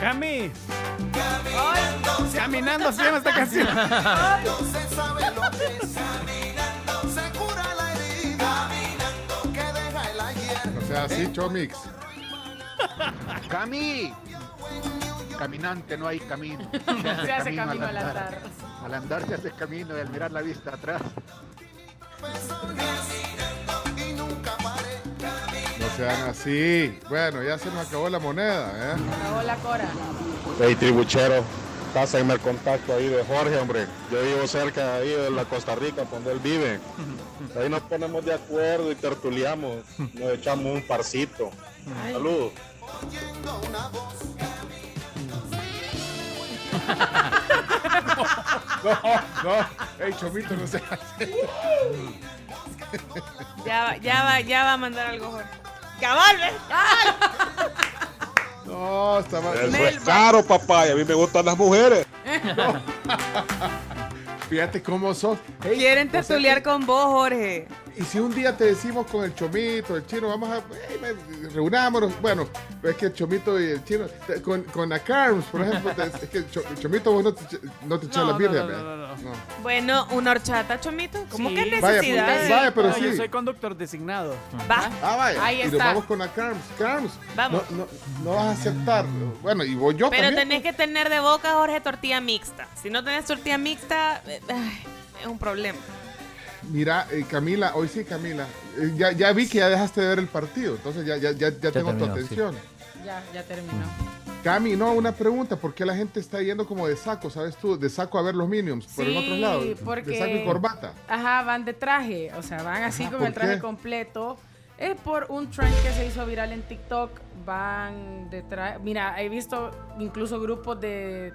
Cami. Caminando se llama esta canción. sea, así, Chomix. Cami. Caminante no hay camino. Se hace camino al andar. Al andar se hace camino y al mirar la vista atrás. No sean así. Bueno, ya se nos acabó la moneda, ¿eh? Acabó la cora. Hey, tribuchero, pásenme el contacto ahí de Jorge, hombre. Yo vivo cerca ahí de la Costa Rica, donde él vive. Ahí nos ponemos de acuerdo y tertuliamos. Nos echamos un parcito. Saludos. No, no. Ey, Chomito, no seas así. Ya, va- ya, va, ya va a mandar algo, Jorge. ¡Cabal, ves! No, está mal. Eso es caro, papá, y a mí me gustan las mujeres. Fíjate cómo sos. Ey, Quieren o sea tertuliar con vos, Jorge. Y si un día te decimos con el Chomito, el Chino, vamos a. me- reunámonos. Bueno, es que el Chomito y el Chino. te- Con, con la Carms, por ejemplo, te- es que el, Cho- el Chomito vos no te, no te echas No, la no, birria, no, no, no, no. Bueno, una horchata, Chomito. ¿Cómo Sí. que Vaya, necesidad? pues, vaya, pero No, sí. Yo soy conductor designado. Va. Ah, vaya. Ahí y nos está. vamos con la Carms. Carms. Vamos. No, no, no vas a aceptar. Bueno, y voy yo Pero también. tenés que tener de boca, Jorge, tortilla mixta. Si no tenés tortilla mixta, eh, es un problema. Mira, eh, Camila, hoy sí, Camila. eh, ya, ya vi que ya dejaste de ver el partido, entonces ya, ya, ya, ya tengo tu sí. atención. Ya, ya terminó. Cami, no, una pregunta, ¿por qué la gente está yendo como de saco, sabes tú? De saco a ver los Minions, por el Sí, otro lado, porque- de saco y corbata. Ajá, van de traje, o sea, van así Ajá, con ¿por el traje qué? completo. Es por un trend que se hizo viral en TikTok, van de traje. Mira, he visto incluso grupos de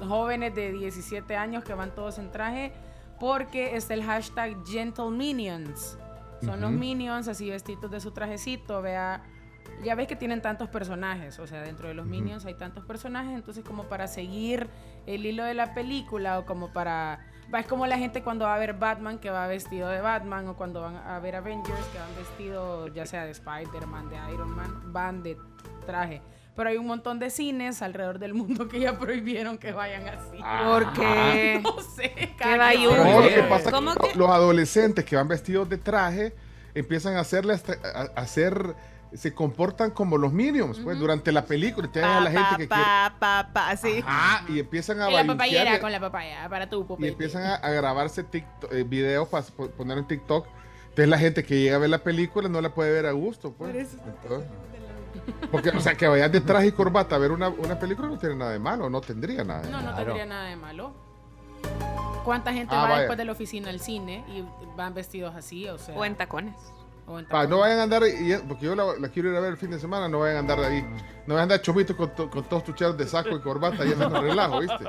jóvenes de 17 años que van todos en traje porque es el hashtag Gentle Minions. Son los. Minions así vestidos de su trajecito, vea ya ves que tienen tantos personajes, o sea, dentro de los. Minions hay tantos personajes, entonces como para seguir el hilo de la película o como para... Es como la gente cuando va a ver Batman que va vestido de Batman o cuando van a ver Avengers que van vestido ya sea de Spider-Man, de Iron Man, van de traje. Pero hay un montón de cines alrededor del mundo que ya prohibieron que vayan así. ¿Por qué? No sé. ¿Qué cada. No, lo que pasa es ¿Cómo que que? los adolescentes que van vestidos de traje empiezan a hacerle hasta, a, a hacer se comportan como los Minions, pues, durante la película. Pa, a la gente pa, que pa, pa, pa, sí. Ah, y empiezan a Y la papayera con la papaya para tu y empiezan a, a grabarse TikTok, eh, videos para poner en TikTok. Entonces la gente que llega a ver la película no la puede ver a gusto, pues. Entonces, porque, o sea, que vayas de traje y corbata a ver una, una película no tiene nada de malo, no tendría nada de No, no malo. tendría nada de malo. ¿Cuánta gente Ah, va vaya. después de la oficina al cine y van vestidos así? O sea, O en tacones. o en Pa, tacones. no vayan a andar, y- porque yo la, la quiero ir a ver el fin de semana, no vayan a andar ahí, no vayan a andar chomitos con, to- con todos tus charos de saco y corbata y haciendo relajo, ¿viste?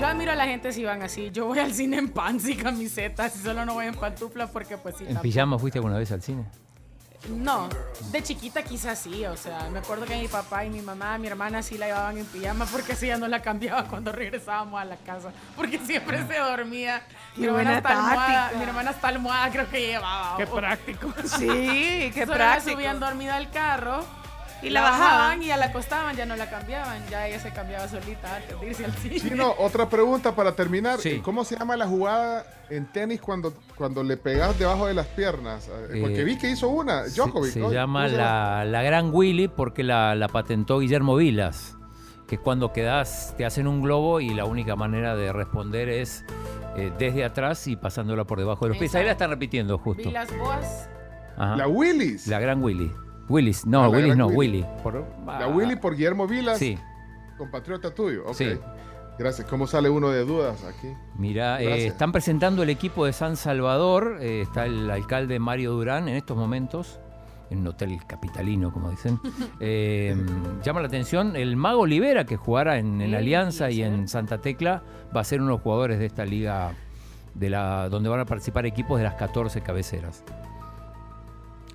Yo admiro a la gente si van así. Yo voy al cine en pants y camisetas y solo no voy en pantuflas porque pues sí. ¿En tampoco. pijama fuiste alguna vez al cine? No, de chiquita quizás sí, o sea, me acuerdo que mi papá y mi mamá, mi hermana sí la llevaban en pijama porque así ya no la cambiaba cuando regresábamos a la casa, porque siempre se dormía. Mi hermana, hasta almohada, mi hermana hasta almohada creo que llevaba. Qué práctico. Sí, qué Solo la práctico. subían dormida al carro Y la bajaban. y ya la acostaban, ya no la cambiaban, ya ella se cambiaba solita antes de irse al cine. Chino, otra pregunta para terminar. Sí. ¿Cómo se llama la jugada en tenis cuando, cuando le pegas debajo de las piernas? Eh, Porque Eh, vi que hizo una, Djokovic. Se ¿no? llama ¿Cómo se la, la Gran Willy porque la, la patentó Guillermo Vilas, que es cuando quedas, te hacen un globo y la única manera de responder es eh, desde atrás y pasándola por debajo de los pies. Ahí la están repitiendo justo. Vi las boas. Ajá. La Willis. La Gran Willy. Willis, no, Ah, la Willis no, Willy. Willy. Por- La ah, Willy por Guillermo Vilas, Sí, compatriota tuyo. Ok. Sí. Gracias. ¿Cómo sale uno de dudas aquí? mira, eh, están presentando el equipo de San Salvador. eh, está el alcalde Mario Durán en estos momentos. En un hotel capitalino, como dicen. Eh, llama la atención el Mago Olivera, que jugará en, en Sí, Alianza y sí, en Santa Tecla, va a ser uno de los jugadores de esta liga de la, donde van a participar equipos de las 14 cabeceras.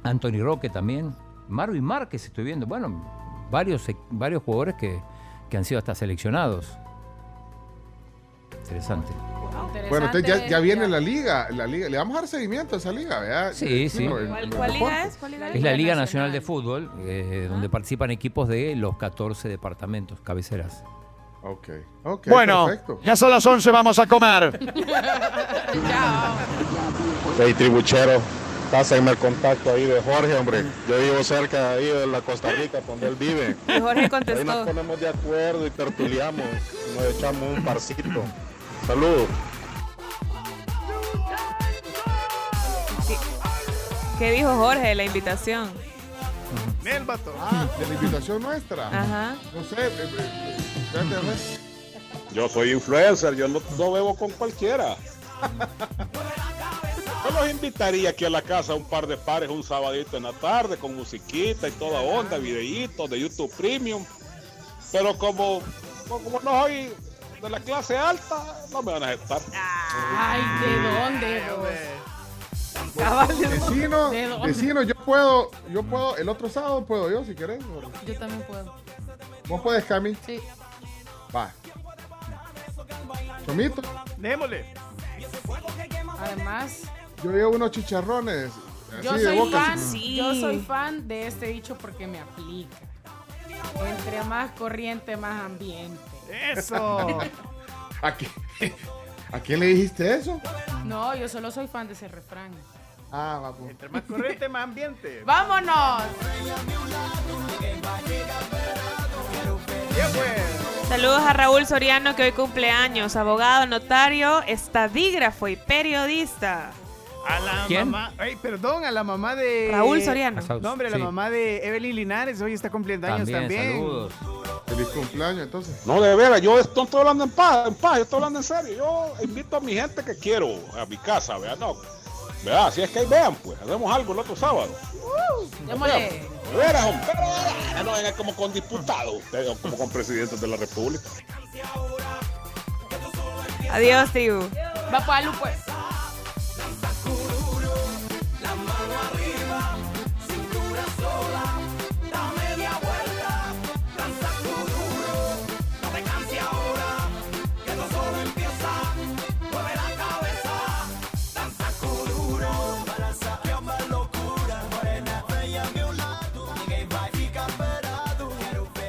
Anthony Roque también. Marvin Márquez estoy viendo. Bueno, varios, e- varios jugadores que, que han sido hasta seleccionados. Interesante. Bueno, entonces ya, viene la liga, la liga. Le vamos a dar seguimiento a esa liga, ¿verdad? Sí, sí. Chino, en- ¿Cuál, liga es? ¿Cuál liga Es es? la Liga Nacional. Nacional de Fútbol, eh, donde participan equipos de los 14 departamentos, cabeceras. Ok, ok, Bueno, perfecto. ya son las 11, vamos a comer. Hey, tribuchero, pásenme el contacto ahí de Jorge, hombre. Yo vivo cerca ahí de la Costa Rica, donde él vive. Y Jorge Ahí nos contestó. ponemos de acuerdo y tertuliamos, nos echamos un parcito. Saludos. ¿Qué dijo Jorge de la invitación? Nel, vato. Ah, de la invitación nuestra. Ajá. No sé, eh, eh. Yo soy influencer, yo no, no bebo con cualquiera. Yo los invitaría aquí a la casa un par de pares un sabadito en la tarde con musiquita y toda onda, videitos de YouTube Premium. Pero como, como no soy de la clase alta, no me van a aceptar. Ay, ¿de dónde? vos? Vecino, ¿De dónde? vecino, yo puedo, yo puedo, el otro sábado puedo yo si querés. Yo también puedo. ¿Vos puedes, Cami? Sí. Va. Chomito, Démosle. Además, yo llevo unos chicharrones. Así yo de soy boca. fan, sí. yo soy fan de este dicho porque me aplica. Entre más corriente, más ambiente. Eso. ¿A, quién, ¿A quién le dijiste eso? No, yo solo soy fan de ese refrán. Ah, va, pues. Entre más corriente, más ambiente. ¡Vámonos! Pues. Saludos a Raúl Soriano que hoy cumple años, abogado, notario, estadígrafo y periodista. A la ¿Quién? mamá, ay, perdón, a la mamá de Raúl Soriano. No, hombre, la Sí. mamá de Evelyn Linares hoy está cumpliendo años también. saludos. Feliz cumpleaños, entonces. No, de veras, yo esto no estoy hablando en paz, en paz, yo estoy hablando en serio. Yo invito a mi gente que quiero a mi casa, ¿verdad? No, ¿verdad? Si es que ahí vean, pues, hacemos algo el otro sábado. Démosle. De veras, hombre, pero de veras, no vengan como con diputados, ustedes, o como con presidentes de la República. Adiós, tribu. Va para pues.